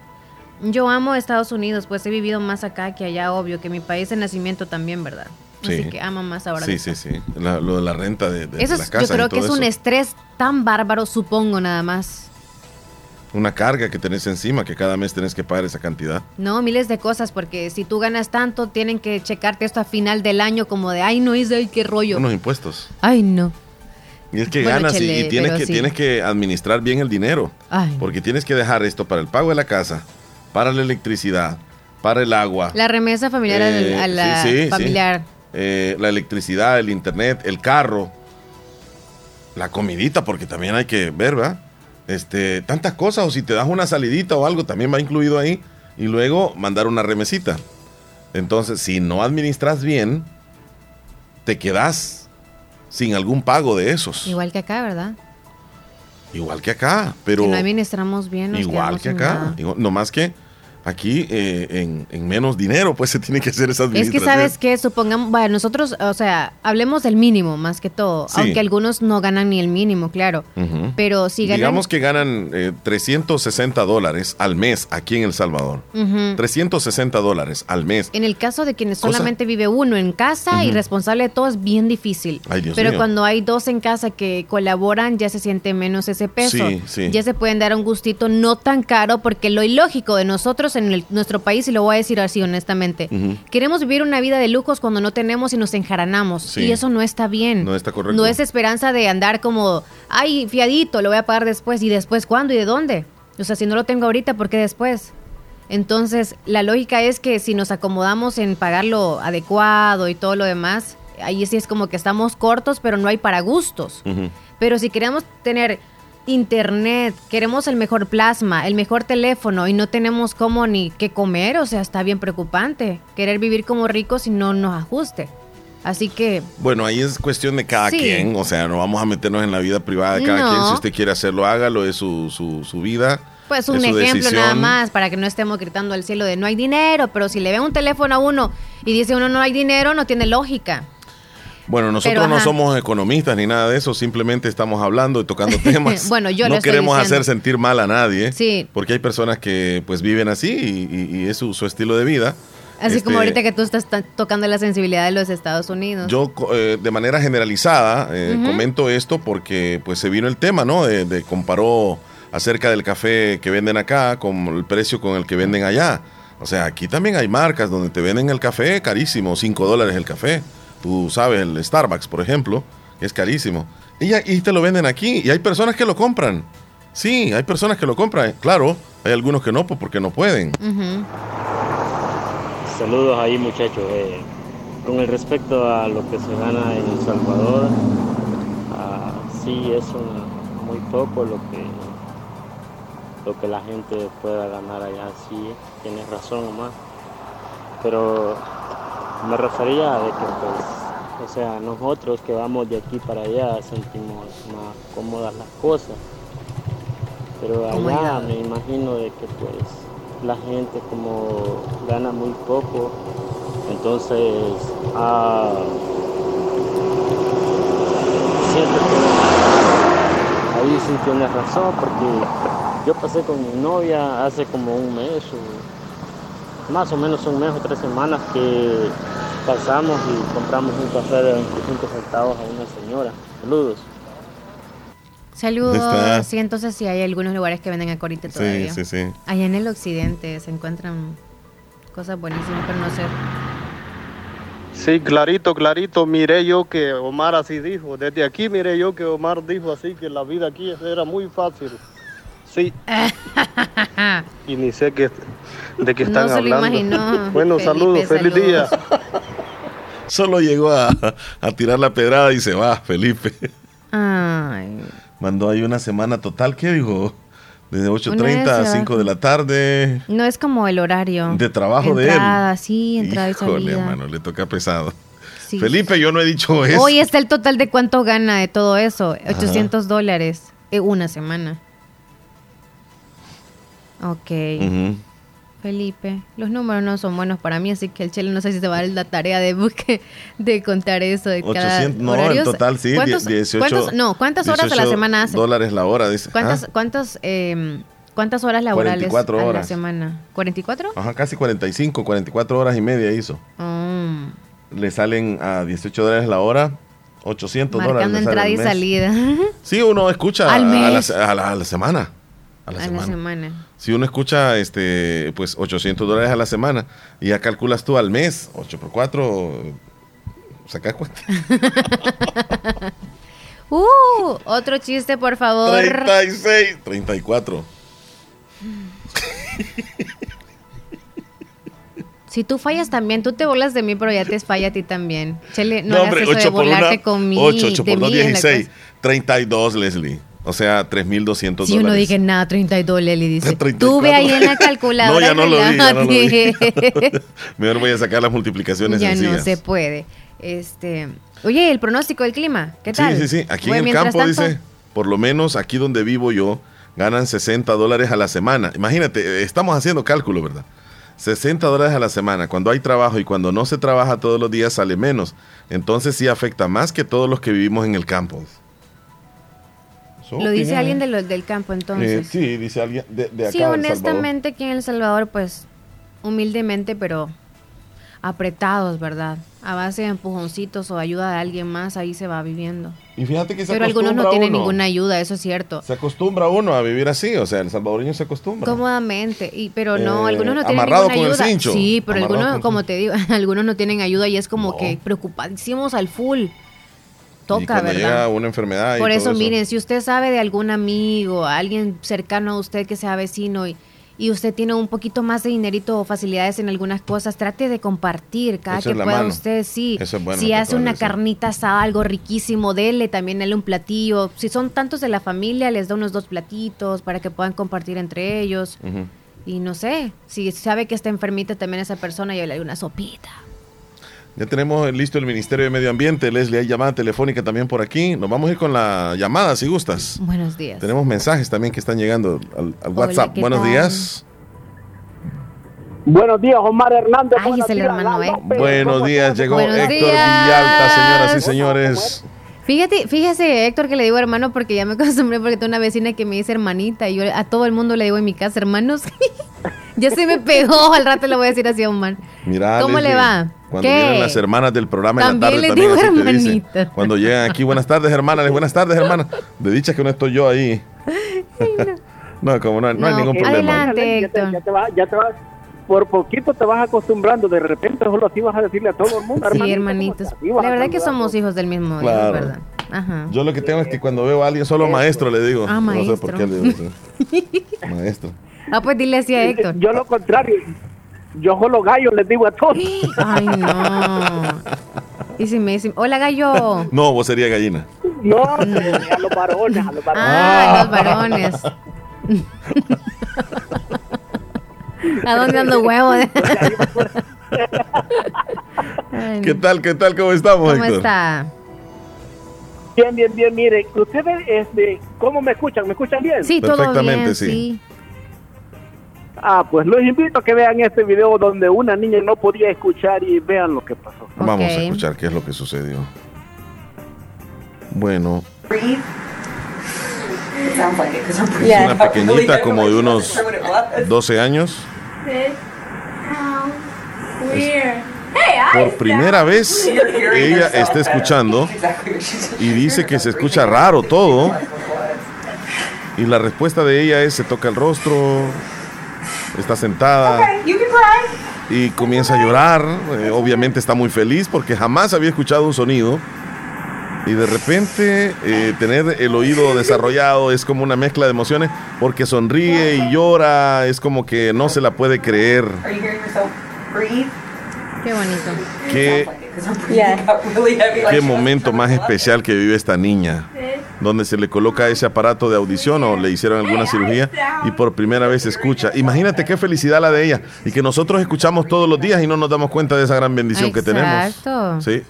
yo amo Estados Unidos, pues he vivido más acá que allá, obvio, que mi país de nacimiento también, ¿verdad? Así Sí. que amo más ahora. Sí, sí, sí. La- lo de la renta de, de- Eso de yo creo y que es un estrés tan bárbaro, supongo, nada más. Una carga que tenés encima, que cada mes tenés que pagar esa cantidad. No, miles de cosas, porque si tú ganas tanto, tienen que checarte esto a final del año como de, ay, no, es ay, qué rollo. Unos impuestos. Ay, no. Y es que Bueno, ganas y- chele, y, tienes, que, sí. tienes que administrar bien el dinero. Ay. Porque tienes que dejar esto para el pago de la casa, para la electricidad, para el agua. La remesa familiar Eh, a la sí, sí, sí. familiar. Eh, la electricidad, el internet, el carro, la comidita, porque también hay que ver, ¿verdad? Este, tantas cosas, o si te das una salidita o algo, también va incluido ahí. Y luego mandar una remesita. Entonces, si no administras bien, te quedas sin algún pago de esos. Igual que acá, ¿verdad? Igual que acá, pero si no administramos bien, nos igual que acá. Igual- no más que aquí eh, en, en menos dinero, pues se tiene que hacer esa Es que sabes que supongamos, bueno, nosotros, o sea, hablemos del mínimo más que todo, Sí. aunque algunos no ganan ni el mínimo, claro, pero si ganan... Digamos que ganan eh, 360 dólares al mes aquí en El Salvador. Ujú. 360 dólares al mes. En el caso de quienes Cosa- solamente vive uno en casa y responsable de todo es bien difícil. Ay, Dios Pero mío. cuando hay dos en casa que colaboran ya se siente menos ese peso. Sí, sí. Ya se pueden dar un gustito no tan caro porque lo ilógico de nosotros en el- nuestro país, y lo voy a decir así honestamente, queremos vivir una vida de lujos cuando no tenemos y nos enjaranamos. Sí. Y eso no está bien. No está correcto. No es esperanza de andar como, ay, fiadito, lo voy a pagar después. ¿Y después cuándo y de dónde? O sea, si no lo tengo ahorita, ¿por qué después? Entonces, la lógica es que si nos acomodamos en pagar lo adecuado y todo lo demás, ahí sí es como que estamos cortos, pero no hay para gustos. Pero si queremos tener internet, queremos el mejor plasma, el mejor teléfono y no tenemos cómo ni qué comer, o sea, está bien preocupante. Querer vivir como ricos y no nos ajuste. Así que Bueno, ahí es cuestión de cada Sí. quien. O sea, no vamos a meternos en la vida privada de cada No. quien. Si usted quiere hacerlo, hágalo. Es su, su, su vida. Pues un ejemplo decisión. nada más para que no estemos gritando al cielo de no hay dinero, pero si le ven un teléfono a uno y dice uno no hay dinero, no tiene lógica. Bueno, nosotros Pero, no ajá. somos economistas ni nada de eso, simplemente estamos hablando y tocando [LAUGHS] temas. Bueno, yo no queremos diciendo. hacer sentir mal a nadie, Sí. porque hay personas que pues viven así y, y- y es su, su estilo de vida. Así Este, como ahorita que tú estás tocando la sensibilidad de los Estados Unidos. Yo eh, de manera generalizada eh, comento esto porque pues se vino el tema, ¿no? De, de comparó acerca del café que venden acá con el precio con el que venden allá. O sea, aquí también hay marcas donde te venden el café carísimo, 5 dólares el café. Tú sabes, el Starbucks, por ejemplo, es carísimo. Y, ya- y te lo venden aquí y hay personas que lo compran. Sí, hay personas que lo compran. Claro, hay algunos que no, pues porque no pueden. Saludos ahí muchachos. Eh, con el respecto a lo que se gana en El Salvador, ah, sí es un- muy poco lo que lo que la gente pueda ganar allá, sí, tienes razón Omar. Pero me refería a que pues, o sea, nosotros que vamos de aquí para allá sentimos más cómodas las cosas. Pero allá me imagino de que pues la gente como gana muy poco, entonces ah, siento que ahí sí tienes razón porque yo pasé con mi novia hace como un mes o más o menos un mes o tres semanas que pasamos y compramos un café de 25 centavos a una señora. Saludos. Saludos. Sí, entonces sí hay algunos lugares que venden acorite todavía. sí, sí. Allá en el occidente se encuentran cosas buenísimas, pero no sé. Sí, clarito, clarito. Miré yo que Omar así dijo. Desde aquí miré yo que Omar dijo así que la vida aquí era muy fácil. Sí. [LAUGHS] y ni sé que, de qué No están se lo hablando. imaginó. [LAUGHS] bueno, Felipe, saludos, feliz saludos. día. [LAUGHS] Solo llegó a, a tirar la pedrada y se va, Felipe. Ay. Mandó ahí una semana total, ¿qué dijo? Desde 8.30 a necia. 5 de la tarde. No es como el horario. De trabajo de él. Entrada, sí, entrada y Híjole, salida. hermano, le toca pesado. Sí. Felipe, yo no he dicho eso. Hoy está el total de cuánto gana de todo eso. 800 dólares en una semana. Ok. Ujú. Felipe, los números no son buenos para mí, así que el chile no sé si se va a dar la tarea de busque, de contar eso de cada 800, no, en total sí, ¿Cuántos- 18. cuántos- no, ¿cuántas horas a la 18 semana hace? dólares la hora, dice. ¿Cuántas, Ah, cuántas, eh, ¿Cuántas horas laborales 44 a la horas. semana? ¿44? Ajá, casi 45, 44 horas y media hizo. Mm, Le salen a 18 dólares la hora, 800 dólares. marcando le sale entrada y mes. salida. Sí, uno escucha [LAUGHS] Al a la, mes. a la- a la semana. A la a semana. la semana. Si uno escucha este pues 800 dólares a la semana y ya calculas tú al mes, 8 por 4, saca cuenta. [LAUGHS] Uh, otro chiste, por favor. 36, 34. Si tú fallas también, tú te burlas de mí, pero ya te falla a ti también. Chele, no, No, hagas hombre, eso de 8 por 1, burlarte conmigo. 8, 8 de por 2, mí es la 16. cosa. 32, Leslie. O sea, 3.200 Si yo no dólares. dije nada, 32 Leli dice. 34. Tú ve ahí en la calculadora. [LAUGHS] No, ya no lo vi, ya no lo vi. relájate. [LAUGHS] Mejor voy a sacar las multiplicaciones ya sencillas. no se puede. Este, oye, el pronóstico del clima, ¿qué Sí, tal? sí, sí. Aquí Bueno, en el campo tanto- dice, por lo menos aquí donde vivo yo, ganan 60 dólares a la semana. Imagínate, eh, estamos haciendo cálculo, ¿verdad? 60 dólares a la semana. Cuando hay trabajo y cuando no se trabaja todos los días sale menos. Entonces sí afecta más que todos los que vivimos en el campo. Lo dice alguien de los del campo, Eh, entonces. sí, dice alguien de, de acá. sí, El honestamente, aquí en El Salvador, pues, humildemente, pero apretados, ¿verdad? A base de empujoncitos o ayuda de alguien más, ahí se va viviendo. Y fíjate que se Pero algunos no tienen uno. ninguna ayuda, eso es cierto. Se acostumbra uno a vivir así, o sea, el salvadoreño se acostumbra. Cómodamente, y, pero no, Eh, algunos no tienen amarrado ninguna con el ayuda. cincho, Sí, pero amarrado algunos, el como te digo, [LAUGHS] algunos no tienen ayuda y es como que preocupadísimos al full. Y Toca, llega ¿verdad? una enfermedad y Por todo eso, miren, si usted sabe de algún amigo, alguien cercano a usted que sea vecino y, y usted tiene un poquito más de dinerito o facilidades en algunas cosas, trate de compartir cada Esa que pueda mano. usted, sí. Eso es bueno si hace una carnita asada, algo riquísimo, dele también dele un platillo. Si son tantos de la familia, les da unos dos platitos para que puedan compartir entre ellos. Y no sé, si sabe que está enfermita también esa persona, yo le doy una sopita. Ya tenemos listo el Ministerio de Medio Ambiente. Leslie, hay llamada telefónica también por aquí. Nos vamos a ir con la llamada, si gustas. Buenos días. Tenemos mensajes también que están llegando al, al WhatsApp. ¿qué Buenos tal? días. Buenos días, Omar Hernández. Ay, es el hermano, ¿eh? Buenos días. Llegó Buenos Héctor días. Villalta, señoras y señores. Fíjate, fíjese, Héctor, que le digo hermano porque ya me [LAUGHS] acostumbré porque tengo una vecina que me dice hermanita y yo a todo el mundo le digo en mi casa hermanos. [LAUGHS] ya se me pegó, [LAUGHS] al rato le voy a decir así a Omar. Mira, ¿Cómo le Leslie, va? Cuando ¿Qué? vienen las hermanas del programa en la También tarde, les también digo así te dicen. hermanita. Cuando llegan aquí, buenas tardes, hermanas. Buenas tardes, hermanas. De dicha que no estoy yo ahí. [LAUGHS] No, como no, no hay No, ningún problema. adelante, Ya te, ya te vas, ya te vas, por poquito te vas acostumbrando. De repente solo así vas a decirle a todo el mundo. Sí, hermanito, hermanitos. La verdad que saludar. somos hijos del mismo Dios, Claro. ¿verdad? Ajá. Yo lo que tengo es que cuando veo a alguien solo maestro le digo. Ah, No sé por qué le digo. [LAUGHS] Maestro. Ah, pues dile así a Héctor. Yo lo contrario. Yo solo gallo les digo a todos. [GASPS] Ay, no. Y si me dicen, hola gallo. No, vos sería gallina. No, a los varones, a los varones. Ah, los varones. [LAUGHS] ¿A dónde ando huevo? [LAUGHS] ¿Qué tal, qué tal? ¿Cómo estamos, ¿Cómo Héctor? está? Bien, bien, bien. Mire, ustedes, este, ¿cómo me escuchan? ¿Me escuchan bien? Sí, todo Perfectamente, bien, sí. sí. Ah, pues los invito a que vean este video donde una niña no podía escuchar y vean lo que pasó. Vamos a escuchar qué es lo que sucedió. Bueno, es una pequeñita como de unos 12 años. Por primera vez ella está escuchando y dice que se escucha raro todo. Y la respuesta de ella es se toca el rostro, está sentada y comienza a llorar. Eh, obviamente está muy feliz porque jamás había escuchado un sonido. Y de repente eh, tener el oído desarrollado es como una mezcla de emociones porque sonríe y llora, es como que no se la puede creer. Qué bonito. Qué, qué momento más especial que vive esta niña, donde se le coloca ese aparato de audición o le hicieron alguna cirugía y por primera vez escucha. Imagínate qué felicidad la de ella y que nosotros escuchamos todos los días y no nos damos cuenta de esa gran bendición que tenemos. Exacto. Sí.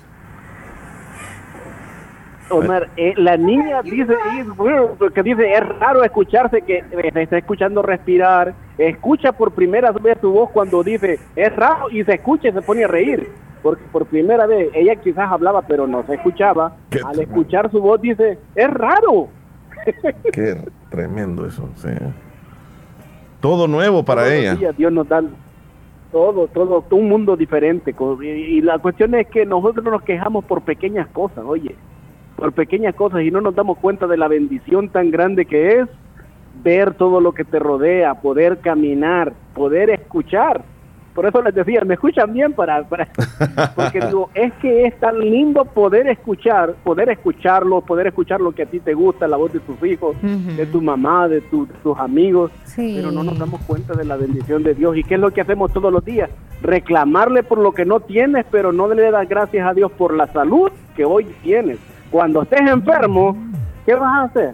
Omar, eh, la niña dice, y, bueno, que dice, es raro escucharse que eh, se está escuchando respirar, escucha por primera vez su voz cuando dice, es raro, y se escucha y se pone a reír, porque por primera vez ella quizás hablaba pero no se escuchaba, al escuchar su voz dice, es raro. [LAUGHS] Qué tremendo eso, sí. Todo nuevo para Todos ella. días Dios nos da todo, todo, todo un mundo diferente. y la cuestión es que nosotros nos quejamos por pequeñas cosas, oye, por pequeñas cosas y no nos damos cuenta de la bendición tan grande que es ver todo lo que te rodea, poder caminar, poder escuchar. Por eso les decía, me escuchan bien para, para porque [LAUGHS] digo, es que es tan lindo poder escuchar, poder escucharlo, poder escuchar lo que a ti te gusta, la voz de tus hijos, de tu mamá, de tu- tus amigos, Sí. pero no nos damos cuenta de la bendición de Dios. ¿Y qué es lo que hacemos todos los días? Reclamarle por lo que no tienes, pero no le das gracias a Dios por la salud que hoy tienes. Cuando estés enfermo, ¿qué vas a hacer?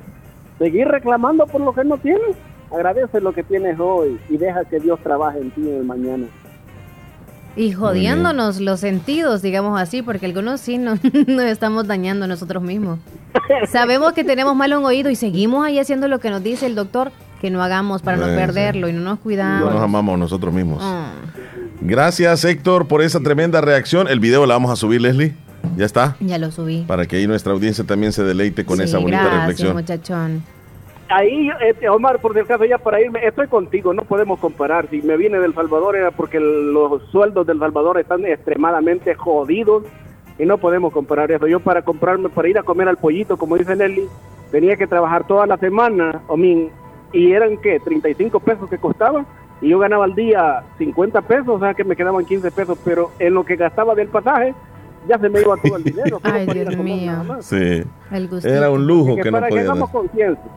¿Seguir reclamando por lo que no tienes? Agradece lo que tienes hoy y deja que Dios trabaje en ti en el mañana. Y jodiéndonos los sentidos, digamos así, porque algunos sí nos, [LAUGHS] nos estamos dañando nosotros mismos. [LAUGHS] Sabemos que tenemos mal un oído y seguimos ahí haciendo lo que nos dice el doctor que no hagamos para no sí. perderlo y no nos No cuidamos. nos amamos nosotros mismos. Ah. Gracias, Héctor, por esa tremenda reacción. El video la vamos a subir, Leslie. Ya está. Ya lo subí. Para que ahí nuestra audiencia también se deleite con Sí, esa bonita gracias, reflexión. muchachón. Ahí, este, Omar, por si acaso ya para irme, estoy contigo, no podemos comparar. Si me viene del Salvador era porque el- los sueldos del Salvador están extremadamente jodidos y no podemos comparar eso. Yo para comprarme, para ir a comer al pollito, como dice Nelly, tenía que trabajar toda la semana, o min, y eran, ¿qué? 35 pesos que costaba, y yo ganaba al día 50 pesos, o sea que me quedaban 15 pesos, pero en lo que gastaba del pasaje, ya se me iba todo el [LAUGHS] dinero. Ay, Dios mío. Sí. El. Era un lujo Que que no para que hagamos conciencia.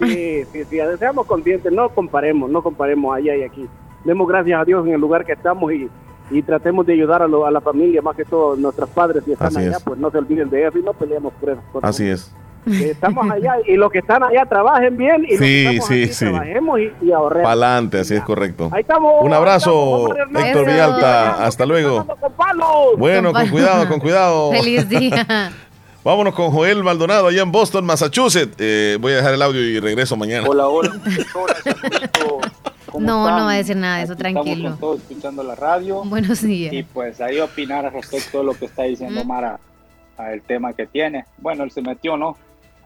Sí, sí, sí, seamos conscientes, no comparemos, no comparemos allá y aquí. Demos gracias a Dios en el lugar que estamos y, y tratemos de ayudar a, lo- a la familia, más que todo nuestros padres, si están Así allá, es. pues no se olviden de eso y no peleemos por cosas. Así es. Estamos allá y los que están allá trabajen bien y los que Sí, estamos sí, aquí sí. trabajemos y, y ahorremos. Pa'lante, así es correcto. Ahí estamos. Un abrazo, estamos. Héctor Villalta. Hasta luego. Con palos. Bueno, con cuidado, con cuidado. [LAUGHS] Feliz día. [LAUGHS] Vámonos con Joel Maldonado allá en Boston, Massachusetts. Eh, voy a dejar el audio y regreso mañana. Hola, hola. ¿Cómo No, están? no va a decir nada de eso, Aquí tranquilo. Estamos con todos escuchando la radio. Buenos días. Y pues ahí opinar respecto de lo que está diciendo Mm. Mara, a el tema que tiene. Bueno, él se metió, ¿no?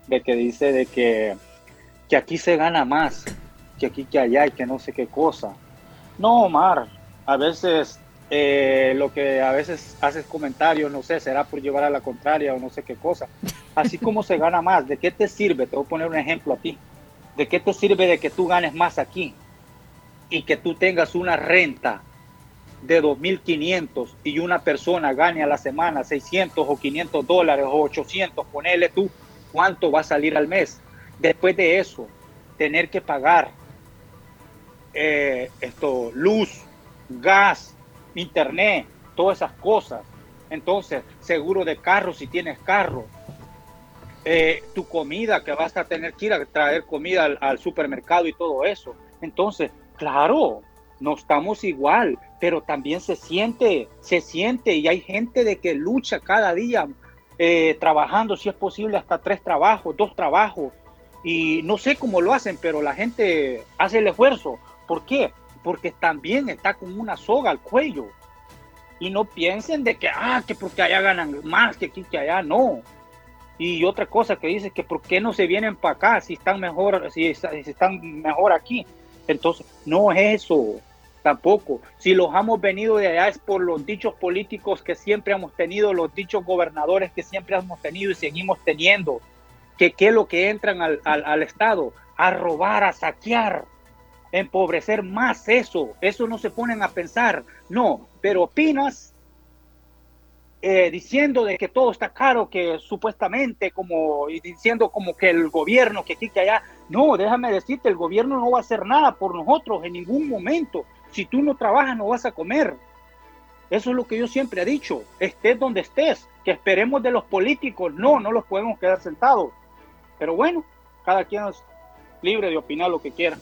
De que dice de que, que aquí se gana más, que aquí que allá y que no sé qué cosa. No, Omar, a veces eh, lo que a veces haces comentarios, no sé, será por llevar a la contraria o no sé qué cosa. Así [LAUGHS] como se gana más, ¿de qué te sirve? Te voy a poner un ejemplo a ti. ¿De qué te sirve de que tú ganes más aquí y que tú tengas una renta de 2.500 y una persona gane a la semana 600 o 500 dólares o 800, ponele tú cuánto va a salir al mes. Después de eso, tener que pagar eh, esto, luz, gas, internet, todas esas cosas. Entonces, seguro de carro si tienes carro. Eh, tu comida, que vas a tener que ir a traer comida al, supermercado y todo eso. Entonces, claro, no estamos igual, pero también se siente, se siente y hay gente de que lucha cada día eh, trabajando, si es posible, hasta tres trabajos, dos trabajos. Y no sé cómo lo hacen, pero la gente hace el esfuerzo. ¿Por qué? Porque también está con una soga al cuello. Y no piensen de que, ah, que porque allá ganan más que aquí, que allá, no. Y otra cosa que dice que por qué no se vienen para acá si están mejor, si, están mejor aquí. Entonces, no es eso tampoco. Si los hemos venido de allá es por los dichos políticos que siempre hemos tenido, los dichos gobernadores que siempre hemos tenido y seguimos teniendo. Que qué es lo que entran al, al Estado a robar, a saquear, empobrecer más eso. Eso no se ponen a pensar. No, pero opinas eh, diciendo de que todo está caro, que supuestamente como y diciendo como que el gobierno, que aquí, que allá. No, déjame decirte, el gobierno no va a hacer nada por nosotros en ningún momento. Si tú no trabajas, no vas a comer. Eso es lo que yo siempre he dicho. Estés donde estés, que esperemos de los políticos. No, no los podemos quedar sentados. Pero bueno, cada quien es libre de opinar lo que quiera.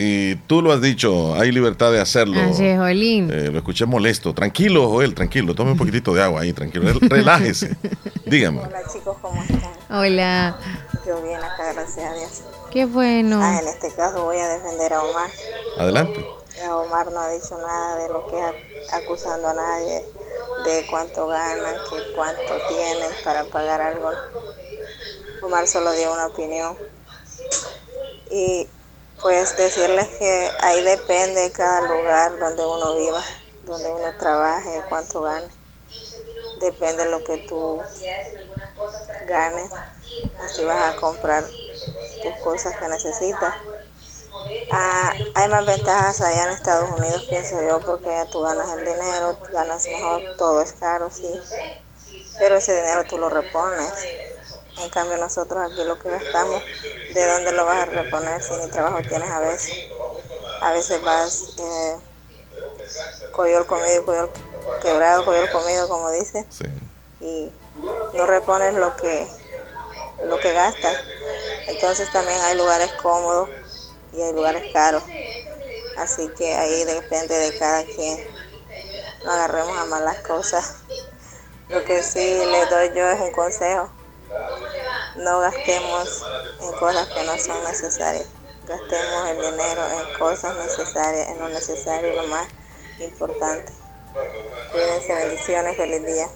Y tú lo has dicho, hay libertad de hacerlo. Así es, Joelín. Eh, lo escuché molesto. Tranquilo, Joel, tranquilo. Tome un poquitito de agua ahí, tranquilo. Rel- Relájese. [LAUGHS] Dígame. Hola chicos, ¿cómo están? Hola. Yo bien acá, gracias a Dios. Qué bueno. Ah, en este caso voy a defender a Omar. Adelante. Omar no ha dicho nada de lo que es acusando a nadie, de cuánto ganan, que cuánto tienen para pagar algo. Omar solo dio una opinión. Y pues decirles que ahí depende de cada lugar donde uno viva, donde uno trabaje, cuánto gane. Depende de lo que tú ganes. Así vas a comprar tus cosas que necesitas. Ah, hay más ventajas allá en Estados Unidos, pienso yo, porque tú ganas el dinero, ganas mejor, todo es caro, sí. Pero ese dinero tú lo repones. En cambio nosotros aquí lo que gastamos, ¿de dónde lo vas a reponer si ni trabajo tienes a veces? A veces vas eh, coyol comido, coyol quebrado, coyol comido, como dice, y no repones lo que lo que gastas. Entonces también hay lugares cómodos y hay lugares caros. Así que ahí depende de cada quien. No agarremos a malas cosas. Lo que sí les doy yo es un consejo. No gastemos en cosas que no son necesarias. Gastemos el dinero en cosas necesarias, en lo necesario y lo más importante. Cuídense, bendiciones, feliz día.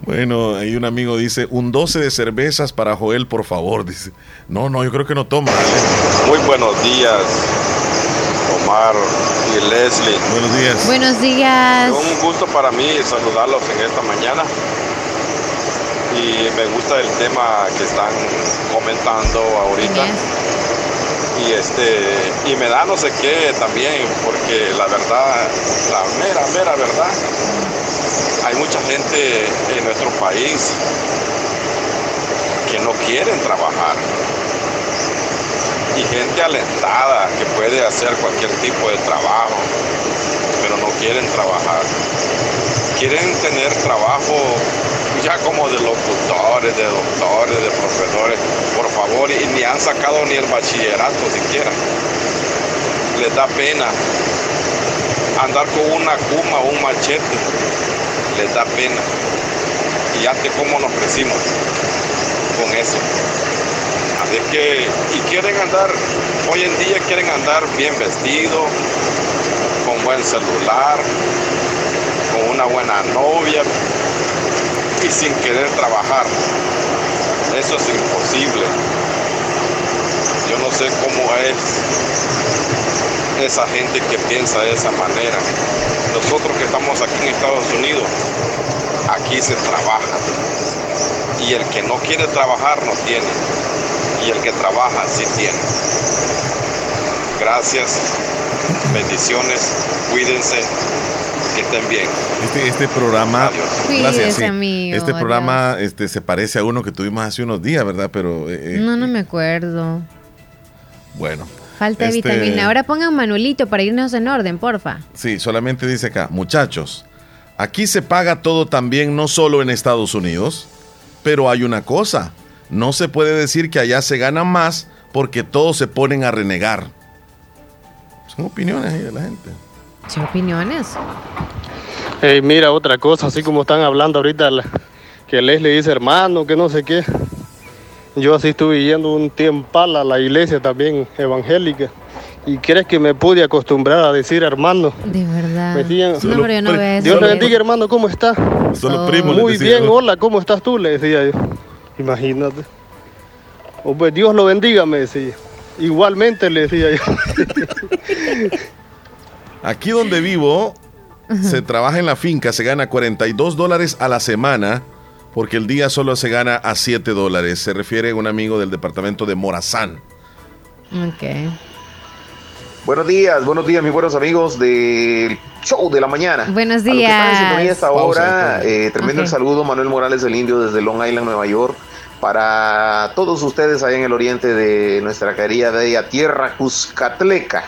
Bueno, ahí un amigo dice, un 12 de cervezas para Joel, por favor. Dice, no, no, yo creo que no toma. Muy buenos días, Omar y Leslie. Buenos días. Buenos días. Un gusto para mí saludarlos en esta mañana. Y me gusta el tema que están comentando ahorita. Y este y me da no sé qué también, porque la verdad, la mera, mera verdad, hay mucha gente en nuestro país que no quieren trabajar. Y gente alentada que puede hacer cualquier tipo de trabajo, pero no quieren trabajar. Quieren tener trabajo ya como de locutores, de doctores, de profesores, por favor, y ni han sacado ni el bachillerato siquiera. Les da pena andar con una cuma o un machete, les da pena. Y ya cómo nos crecimos con eso. Así que, y quieren andar, hoy en día quieren andar bien vestidos, con buen celular, con una buena novia y sin querer trabajar. Eso es imposible. Yo no sé cómo es esa gente que piensa de esa manera. Nosotros que estamos aquí en Estados Unidos, aquí se trabaja. Y el que no quiere trabajar no tiene. Y el que trabaja sí tiene. Gracias. Bendiciones. Cuídense. Que estén bien. Este, este programa, gracias, sí. amigo, este adiós. programa este, se parece a uno que tuvimos hace unos días, ¿verdad? Pero eh, eh, No, no me acuerdo. bueno. Falta de Este, vitamina. Ahora pongan Manuelito para irnos en orden, porfa. Sí, solamente dice acá, muchachos, aquí se paga todo también, no solo en Estados Unidos, pero hay una cosa, no se puede decir que allá se gana más porque todos se ponen a renegar. Son opiniones ahí de la gente. ¿Son opiniones? Ey, mira, otra cosa, así como están hablando ahorita, la- que Leslie dice hermano, que no sé qué. Yo así estuve yendo un tiempo a la iglesia también evangélica. ¿Y crees que me pude acostumbrar a decir hermano? De verdad. Me decían, no, pero yo no veo eso. Dios te bendiga, hermano, ¿cómo está? Solo primo Muy decía, bien, ¿no? hola, ¿cómo estás tú? Le decía yo. Imagínate. O pues Dios lo bendiga, me decía. Igualmente le decía yo. [LAUGHS] Aquí donde vivo, se trabaja en la finca, se gana 42 dólares a la semana, porque el día solo se gana a 7 dólares. Se refiere a un amigo del departamento de Morazán. Ok. Buenos días, buenos días, mis buenos amigos del show de la mañana. Buenos A que a días. esta Pausa, hora, pausa. eh, tremendo el saludo, Manuel Morales del Indio desde Long Island, Nueva York. Para todos ustedes allá en el oriente de nuestra querida bella tierra Cuscatleca,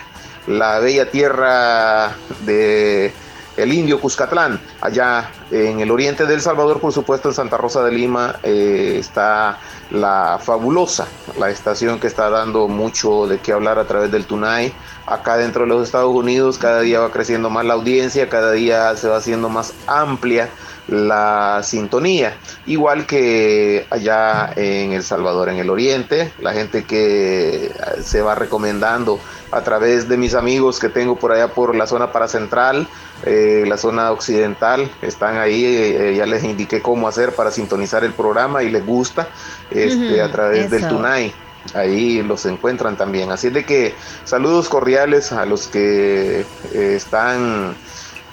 la bella tierra de el indio Cuscatlán, allá en el oriente de El Salvador, por supuesto, en Santa Rosa de Lima, eh, está la fabulosa, la estación que está dando mucho de qué hablar a través del Tunay, acá dentro de los Estados Unidos, cada día va creciendo más la audiencia, cada día se va haciendo más amplia la sintonía, igual que allá en El Salvador, en el Oriente, la gente que se va recomendando a través de mis amigos que tengo por allá por la zona paracentral, eh, la zona occidental, están ahí, eh, ya les indiqué cómo hacer para sintonizar el programa y les gusta este, a través del Tunai. Ahí los encuentran también. Así de que saludos cordiales a los que eh, están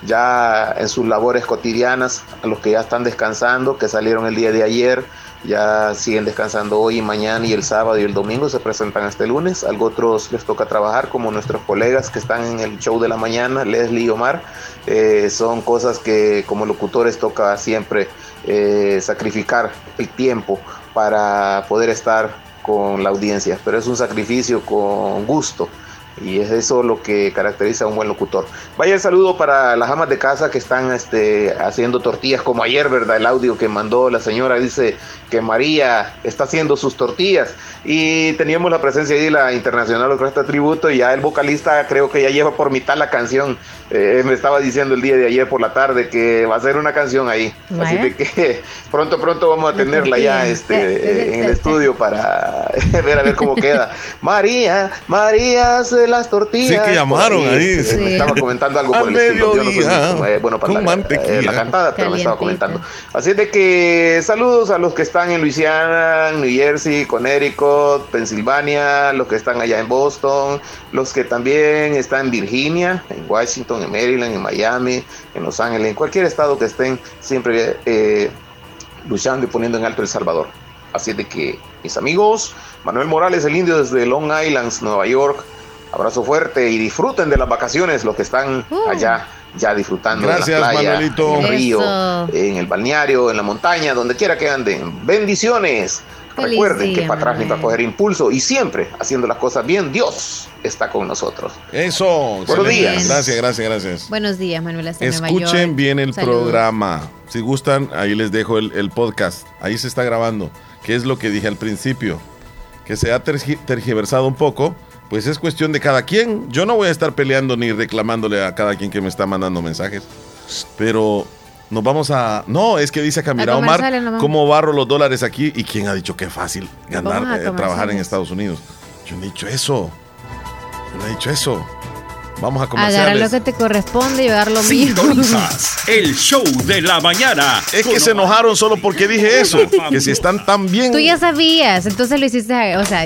ya en sus labores cotidianas, a los que ya están descansando, que salieron el día de ayer, ya siguen descansando hoy y mañana y el sábado y el domingo se presentan hasta el lunes. A otros les toca trabajar, como nuestros colegas que están en el show de la mañana, Leslie y Omar. Eh, son cosas que como locutores toca siempre eh, sacrificar el tiempo para poder estar con la audiencia, pero es un sacrificio con gusto y es eso lo que caracteriza a un buen locutor. Vaya el saludo para las amas de casa que están este, haciendo tortillas como ayer, ¿verdad? El audio que mandó la señora dice que María está haciendo sus tortillas y teníamos la presencia ahí de la Internacional Orquesta Tributo y ya el vocalista creo que ya lleva por mitad la canción. Eh, me estaba diciendo el día de ayer por la tarde que va a ser una canción ahí. Así de que [LAUGHS] pronto, pronto vamos a tenerla ya este, en el [LAUGHS] estudio para [LAUGHS] ver a ver cómo queda. María, María hace las tortillas. Sí, que llamaron ahí. Me estaba comentando algo por [LAUGHS] el estilo. Yo no soy, bueno, para la, eh, la, cantada, pero me estaba comentando. Así de que saludos a los que están en Luisiana, New Jersey, Connecticut, Pensilvania, los que están allá en Boston, los que también están en Virginia, en Washington, en Maryland, en Miami, en Los Ángeles, en cualquier estado que estén siempre eh, luchando y poniendo en alto El Salvador. Así de que, mis amigos, Manuel Morales, el indio desde Long Island, Nueva York, abrazo fuerte y disfruten de las vacaciones los que están Uh. allá ya disfrutando Gracias, en la playa, Manuelito. en el río, Eso. en el balneario, en la montaña, donde quiera que anden. Bendiciones. Feliz Recuerden día, que para atrás ni para coger impulso y siempre haciendo las cosas bien, Dios está con nosotros. Eso. Buenos excelente. días. Gracias, gracias, gracias. Buenos días, Manuel. hasta Nueva Escuchen York. bien el Saludos. programa. Si gustan, ahí les dejo el, el podcast. Ahí se está grabando. ¿Qué es lo que dije al principio? Que se ha tergi- tergiversado un poco. Pues es cuestión de cada quien. Yo no voy a estar peleando ni reclamándole a cada quien que me está mandando mensajes. Pero nos vamos a... No, es que dice acá, mira Omar, cómo barro los dólares aquí. ¿Y quién ha dicho que es fácil ganar, eh, trabajar en comerciales.Estados Unidos? Yo no he dicho eso. Yo no he dicho eso. Vamos a Agarrar comerciales. lo que te corresponde y llevar lo mío. Sintonizas el show de la mañana. Es que se enojaron solo porque dije eso. Que si están tan bien. Tú ya sabías, entonces lo hiciste, o sea,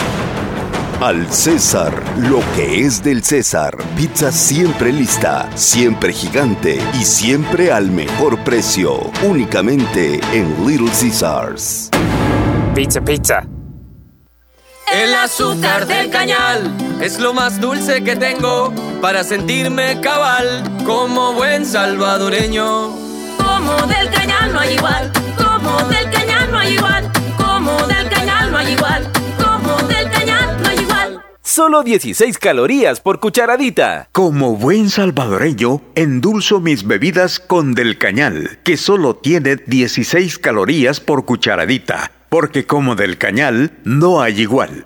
Al César, lo que es del César. Pizza siempre lista, siempre gigante y siempre al mejor precio. Únicamente en Little Caesars. Pizza, pizza. El azúcar del cañal es lo más dulce que tengo para sentirme cabal como buen salvadoreño. Como del cañal no hay igual, como del cañal no hay igual, como del cañal no hay igual, Solo 16 calorías por cucharadita. Como buen salvadoreño, endulzo mis bebidas con Del Cañal, que solo tiene 16 calorías por cucharadita, porque como Del Cañal no hay igual.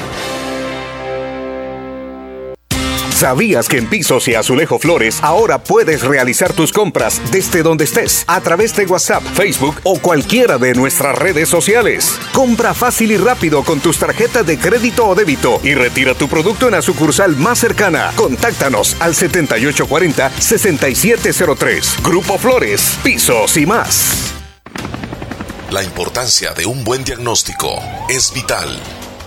¿Sabías que en Pisos y Azulejo Flores ahora puedes realizar tus compras desde donde estés a través de WhatsApp, Facebook o cualquiera de nuestras redes sociales? Compra fácil y rápido con tus tarjetas de crédito o débito y retira tu producto en la sucursal más cercana. Contáctanos al 7840-6703. Grupo Flores, Pisos y más. La importancia de un buen diagnóstico es vital.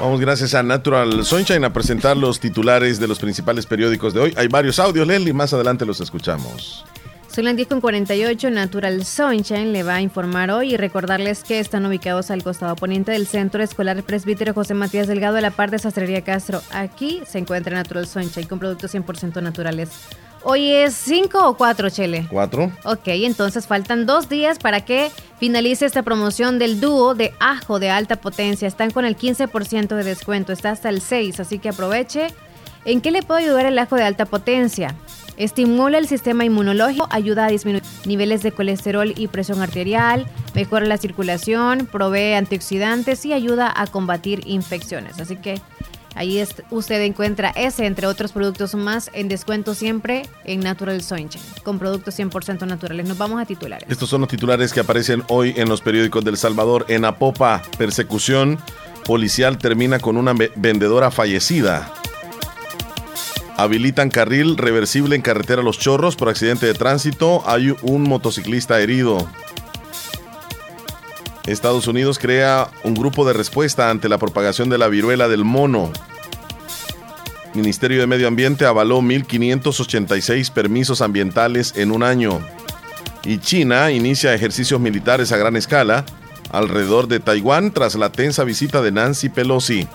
Vamos gracias a Natural Sunshine a presentar los titulares de los principales periódicos de hoy. Hay varios audios, Leslie, más adelante los escuchamos. Son las 10 con 48, Natural Sunshine le va a informar hoy y recordarles que están ubicados al costado poniente del Centro Escolar Presbítero José Matías Delgado a la par de Sastrería Castro. Aquí se encuentra Natural Sunshine con productos 100% naturales. Hoy es 5 o 4, Chele. ¿Cuatro? Ok, entonces faltan dos días para que finalice esta promoción del dúo de ajo de alta potencia. Están con el 15% de descuento, está hasta el 6, así que aproveche. ¿En qué le puede ayudar el ajo de alta potencia? Estimula el sistema inmunológico, ayuda a disminuir niveles de colesterol y presión arterial, mejora la circulación, provee antioxidantes y ayuda a combatir infecciones. Así que ahí es- usted encuentra ese, entre otros productos más, en descuento siempre en Natural Sunshine, con productos 100% naturales. Nos vamos a titulares. Estos son los titulares que aparecen hoy en los periódicos del Salvador. En Apopa, persecución policial termina con una ve- vendedora fallecida. Habilitan carril reversible en carretera Los Chorros por accidente de tránsito. Hay un motociclista herido. Estados Unidos crea un grupo de respuesta ante la propagación de la viruela del mono. Ministerio de Medio Ambiente avaló 1.586 permisos ambientales en un año. Y China inicia ejercicios militares a gran escala alrededor de Taiwán tras la tensa visita de Nancy Pelosi.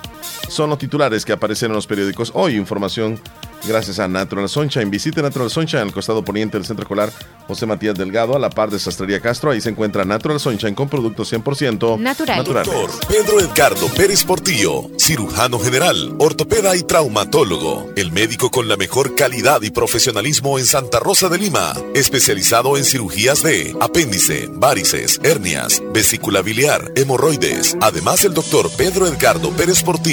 Son los titulares que aparecen en los periódicos hoy. Información gracias a Natural Sunshine. Visite Natural Sunshine al costado poniente del Centro Escolar José Matías Delgado, a la par de Sastrería Castro. Ahí se encuentra Natural Sunshine con productos 100% Naturales. Doctor Pedro Edgardo Pérez Portillo, cirujano general, ortopeda y traumatólogo, el médico con la mejor calidad y profesionalismo en Santa Rosa de Lima, especializado en cirugías de apéndice, varices, hernias, vesícula biliar, hemorroides. Además, el doctor Pedro Edgardo Pérez Portillo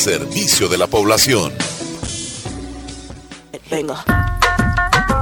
servicio de la población. Venga.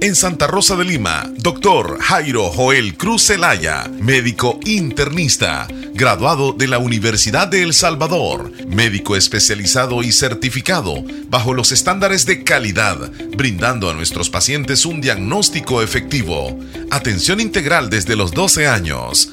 En Santa Rosa de Lima, doctor Jairo Joel Cruz Zelaya, médico internista, graduado de la Universidad de El Salvador, médico especializado y certificado bajo los estándares de calidad, brindando a nuestros pacientes un diagnóstico efectivo. Atención integral desde los 12 años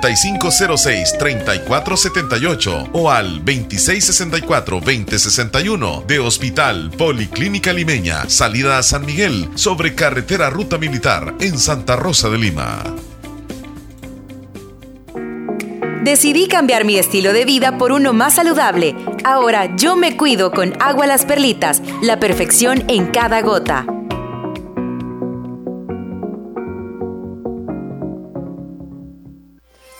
5506-3478 o al 2664-2061 de Hospital Policlínica Limeña, salida a San Miguel, sobre carretera Ruta Militar en Santa Rosa de Lima. Decidí cambiar mi estilo de vida por uno más saludable. Ahora yo me cuido con agua las perlitas, la perfección en cada gota.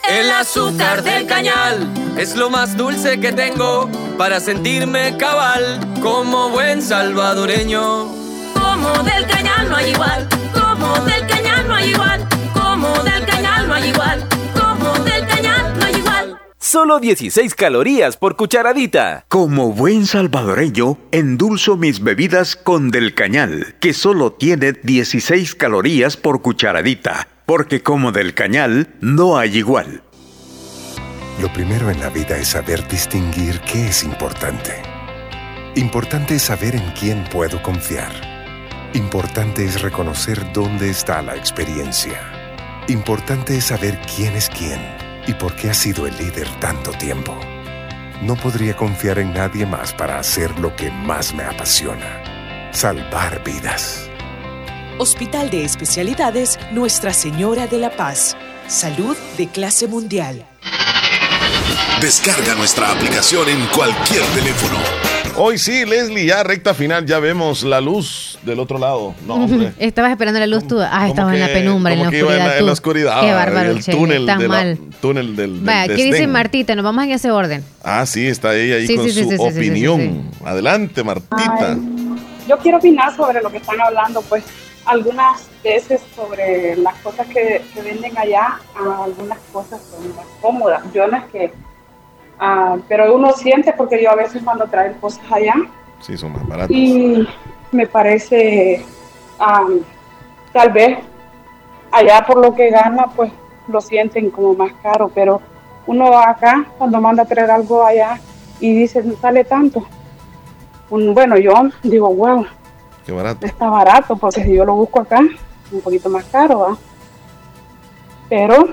El azúcar del cañal es lo más dulce que tengo para sentirme cabal como buen salvadoreño. Como del cañal no hay igual, como del cañal no hay igual, como del cañal no hay igual, como del cañal no hay igual. Solo 16 calorías por cucharadita. Como buen salvadoreño, endulzo mis bebidas con Del Cañal, que solo tiene 16 calorías por cucharadita, porque como Del Cañal no hay igual. Lo primero en la vida es saber distinguir qué es importante. Importante es saber en quién puedo confiar. Importante es reconocer dónde está la experiencia. Importante es saber quién es quién y por qué ha sido el líder tanto tiempo. No podría confiar en nadie más para hacer lo que más me apasiona. Salvar vidas. Hospital de Especialidades Nuestra Señora de la Paz. Salud de clase mundial. Descarga nuestra aplicación en cualquier teléfono. Hoy sí, Leslie, ya recta final, ya vemos la luz del otro lado. No, hombre. Estabas esperando la luz tú. Ah, estabas en la penumbra, en la iba oscuridad. en la- tú. en la oscuridad, Qué bárbaro, el Chele, túnel estás de la- mal. túnel del, del Vaya, ¿qué dice. Martita? Nos vamos en ese orden. Ah, sí, está ella ahí Sí, con sí, sí, su sí, sí, sí, sí, opinión. Adelante, Martita. Yo quiero opinar sobre lo que están hablando, pues algunas veces sobre las cosas que, que venden allá, ah, algunas cosas son más cómodas. Yo no es que, ah, pero uno siente porque yo a veces cuando traen cosas allá Sí, son más baratos. y me parece, ah, tal vez allá por lo que gana, pues lo sienten como más caro, pero uno va acá cuando manda a traer algo allá y dice, sale tanto. Un- bueno, yo digo, wow, Barato. está barato, porque si yo lo busco acá, un poquito más caro, ¿va? Pero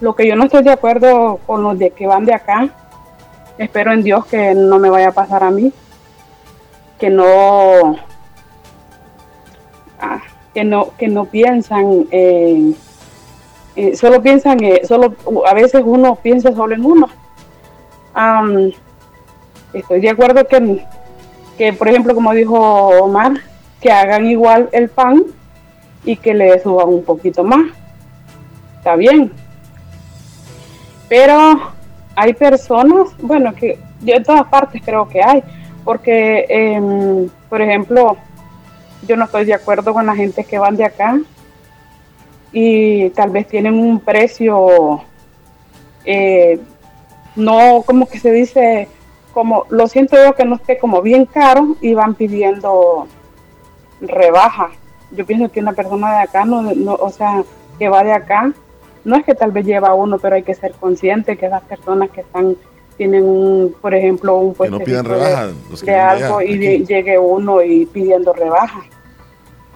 lo que yo no estoy de acuerdo con los de que van de acá, espero en Dios que no me vaya a pasar a mí, que no, ah, que no, que no piensan, en- solo piensan, eh, solo a veces uno piensa solo en uno. Estoy de acuerdo que que por ejemplo como dijo Omar que hagan igual el pan y que le suban un poquito más. Está bien. Pero hay personas bueno que yo en todas partes creo que hay porque em, por ejemplo yo no estoy de acuerdo con la gente que van de acá y tal vez tienen un precio eh, no como que se dice como lo siento yo que no esté como bien caro y van pidiendo rebaja. Yo pienso que una persona de acá, no, no, o sea, que va de acá, no es que tal vez lleva uno, pero hay que ser consciente que esas personas que están tienen un, por ejemplo, un Que no de- algo allá, y de- llegue uno y pidiendo rebaja.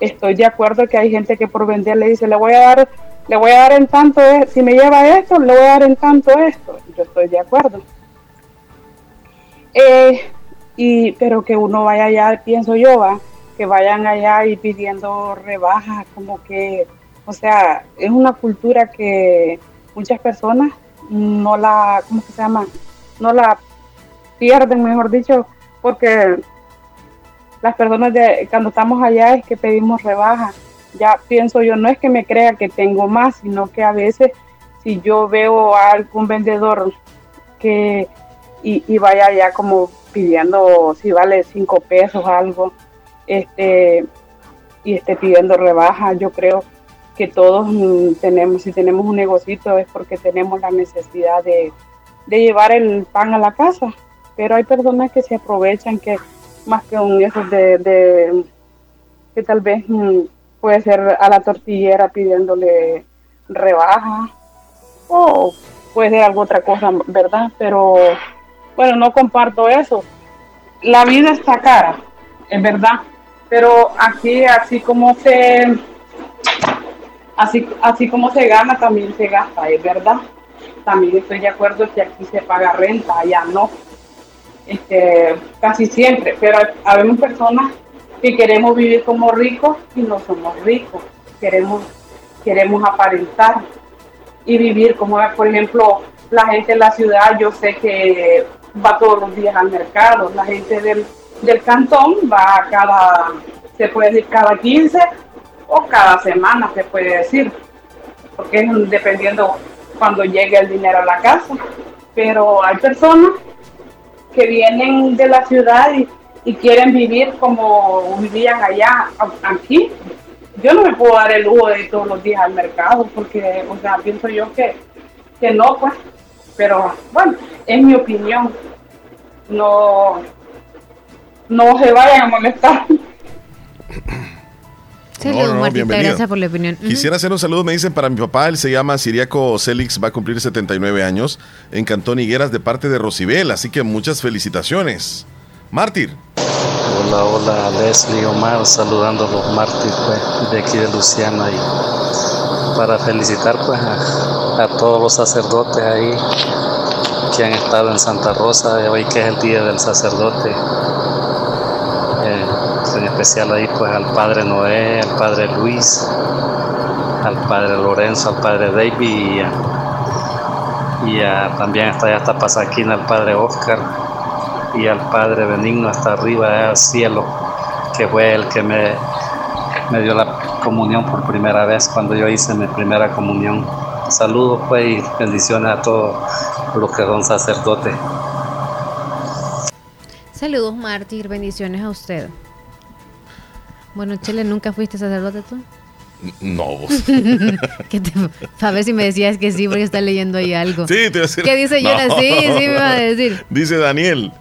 Estoy de acuerdo que hay gente que por vender le dice, le voy a dar, le voy a dar en tanto, e- si me lleva esto, le voy a dar en tanto esto. Yo estoy de acuerdo. Eh, y pero que uno vaya allá, pienso yo, va, que vayan allá y pidiendo rebajas, como que, o sea, es una cultura que muchas personas no la, ¿cómo se llama? No la pierden, mejor dicho, porque las personas de cuando estamos allá es que pedimos rebaja. Ya pienso yo, no es que me crea que tengo más, sino que a veces si yo veo a algún vendedor que y, y vaya allá como pidiendo si vale cinco pesos algo, este y esté pidiendo rebaja, yo creo que todos mm, tenemos, si tenemos un negocito es porque tenemos la necesidad de, de llevar el pan a la casa. Pero hay personas que se aprovechan que más que un eso de, de que tal vez mm, puede ser a la tortillera pidiéndole rebaja o puede ser alguna otra cosa, ¿verdad? Pero bueno, no comparto eso. La vida está cara, es verdad, pero aquí así como se así así como se gana también se gasta, es verdad. También estoy de acuerdo que aquí se paga renta, allá no. Este, casi siempre, pero habemos personas que queremos vivir como ricos y no somos ricos. Queremos queremos aparentar y vivir como por ejemplo la gente en la ciudad, yo sé que va todos los días al mercado, la gente del, del cantón va cada, se puede decir cada 15 o cada semana, se puede decir, porque es dependiendo cuando llegue el dinero a la casa. Pero hay personas que vienen de la ciudad y, quieren vivir como vivían allá, aquí. Yo no me puedo dar el lujo de ir todos los días al mercado porque, o sea, pienso yo que, que no, pues. Pero bueno, es mi opinión. No, no se vayan a molestar. Saludos, No, no, Martita, bienvenido. gracias por la opinión. Quisiera hacer un saludo, me dicen, para mi papá, él se llama Siriaco Célix, va a cumplir 79 años en Cantón Higueras de parte de Rosibel, así que muchas felicitaciones. Mártir. Hola, hola, Leslie Omar, saludándolos, Martín, pues, de aquí de Luciana, y para felicitar, pues, a, todos los sacerdotes ahí que han estado en Santa Rosa, de hoy que es el Día del Sacerdote, Eh, en especial ahí, pues, al Padre Noé, al Padre Luis, al Padre Lorenzo, al Padre David, y, a- también está allá hasta Pasaquina, al Padre Oscar, y al Padre Benigno hasta arriba al cielo, que fue el que me, me dio la comunión por primera vez cuando yo hice mi primera comunión. Saludos pues y bendiciones a todos los que son sacerdotes. Saludos, Mártir. Bendiciones a usted. Bueno, Chele, ¿nunca fuiste sacerdote tú? No, vos. [LAUGHS] ¿Qué te- a ver si me decías que sí, porque está leyendo ahí algo. Sí, te iba a decir. ¿Qué dice Yona? Sí, sí me va a decir. [LAUGHS] Dice Daniel,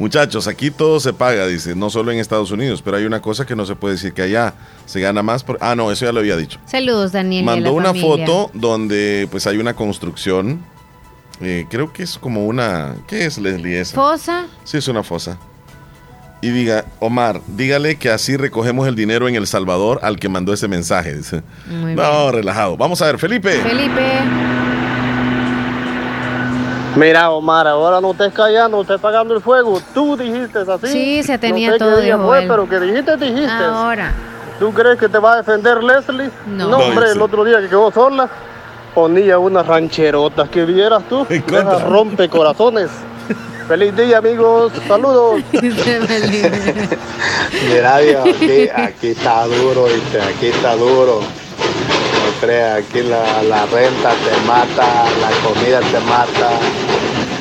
muchachos, aquí todo se paga, dice, no solo en Estados Unidos, pero hay una cosa que no se puede decir que allá se gana más. Por... Ah, no, eso ya lo había dicho. Saludos, Daniel. Mandó una familia. foto donde pues hay una construcción. eh, creo que es como una... ¿Qué es Leslie esa? Fosa. Sí, es una fosa. Y diga, Omar, dígale que así recogemos el dinero en El Salvador al que mandó ese mensaje. Dice. Muy no, relajado. Vamos a ver, Felipe. Felipe. Mira, Omar, ahora no estés callando, no estés pagando el fuego. Tú dijiste así. Sí, se tenía no sé todo, Qué día dijo fue, él. pero que dijiste, dijiste. Ahora. ¿Tú crees que te va a defender Leslie? No. No, No, hombre, el otro día que quedó sola, ponía unas rancherotas que vieras tú. [LAUGHS] Esas rompe corazones. [LAUGHS] Feliz día, amigos. Saludos. [LAUGHS] Mira, aquí, aquí está duro, ¿viste? aquí está duro. Creas, aquí la, la renta te mata, la comida te mata,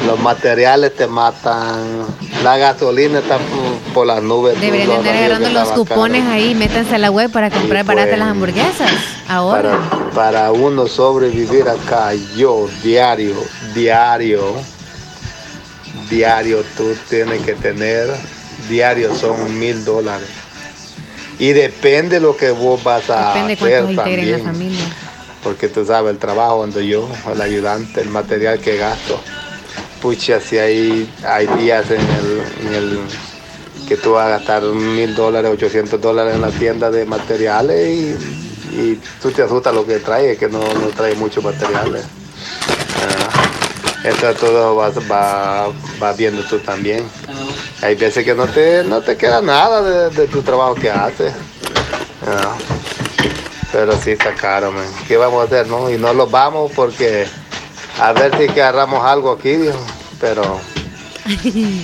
los materiales te matan, la gasolina está por, por las nubes. Deberían no, agarrando los cupones ahí, métanse a la web para comprar pues. baratas las hamburguesas. Ahora. Para, para uno sobrevivir acá, yo, diario, diario, diario tú tienes que tener, diario son mil dólares. Y depende lo que vos vas a Depende hacer la también. familia. Porque tú sabes, el trabajo donde yo, el ayudante, el material que gasto. Pucha, si hay, hay días en el, en el que tú vas a gastar mil dólares, 800 dólares en la tienda de materiales y, y tú te asustas lo que trae, que no, no trae muchos materiales. Ah, Esto todo vas va, va viendo tú también. Hay veces que no te, no te queda nada de, de tu trabajo que haces. Pero sí está caro, man. ¿Qué vamos a hacer, no? Y no lo vamos porque a ver si que agarramos algo aquí, viejo. Pero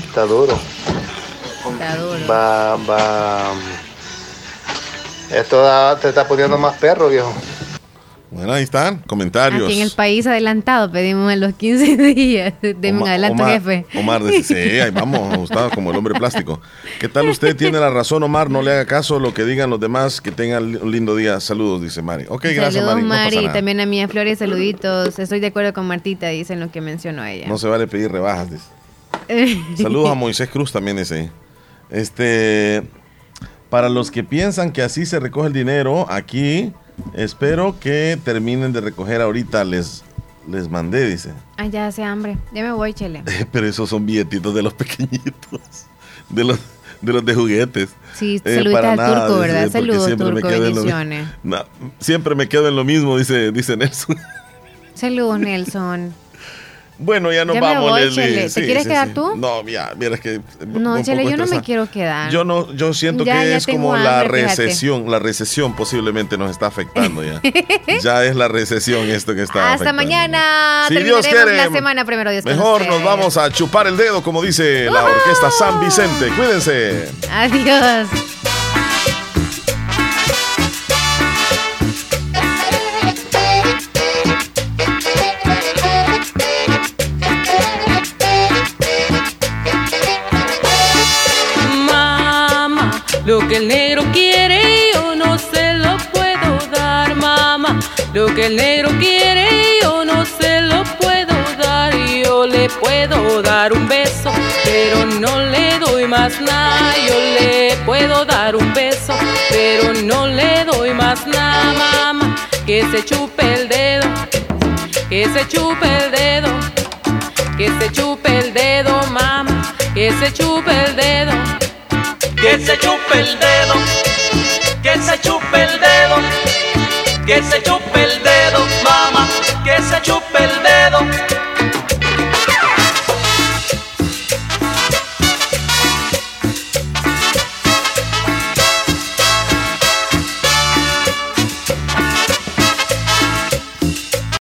está duro. Está duro. Va, va. Esto da- te está poniendo más perro, viejo. Bueno, ahí están, comentarios. Aquí en el país adelantado pedimos en los 15 [LAUGHS] días. Deme un adelanto, Omar, jefe. Omar dice, sí, ahí [LAUGHS] vamos, Gustavo, como el hombre plástico. ¿Qué tal usted? Tiene la razón, Omar, no le haga caso a lo que digan los demás, que tengan un lindo día. Saludos, dice Mari. Ok, gracias, Saludos, Mari. No pasa Mari. nada. También a Mía Flores, saluditos. Estoy de acuerdo con Martita, dicen lo que mencionó ella. No se vale pedir rebajas, dice. [LAUGHS] Saludos a Moisés Cruz también dice. Este, para los que piensan que así se recoge el dinero, aquí espero que terminen de recoger ahorita. Les, les mandé, dice. Ay, ya hace hambre. Ya me voy, Chele. [LAUGHS] Pero esos son billetitos de los pequeñitos, de los de los de juguetes. Sí, Eh, saluditos para al nada, turco, ¿verdad? Saludos, siempre me turco, quedo en lo mi- bendiciones. No, siempre me quedo en lo mismo, dice, dice Nelson. Saludos, Nelson. Bueno, ya nos Ya vamos, voy, Leslie. ¿Te quieres quedar tú? No, ya, mira, es que. No, Chele, yo no me quiero quedar. Yo no, yo siento Ya, que ya es como la fíjate. recesión, la recesión posiblemente nos está afectando ya. [LAUGHS] ya es la recesión esto que está Hasta afectando. mañana. Si Dios quiere, la semana primero. Dios Mejor nos vamos a chupar el dedo, como dice la orquesta San Vicente. Cuídense. Adiós. Lo que el negro quiere yo no se lo puedo dar, mamá. Lo que el negro quiere yo no se lo puedo dar. Yo le puedo dar un beso, pero no le doy más nada. Yo le puedo dar un beso, pero no le doy más nada, mamá. Que se chupe el dedo, que se chupe el dedo, que se chupe el dedo, mamá. Que se chupe el dedo. Que se chupe el dedo, que se chupe el dedo, que se chupe el dedo, mamá, que se chupe el dedo,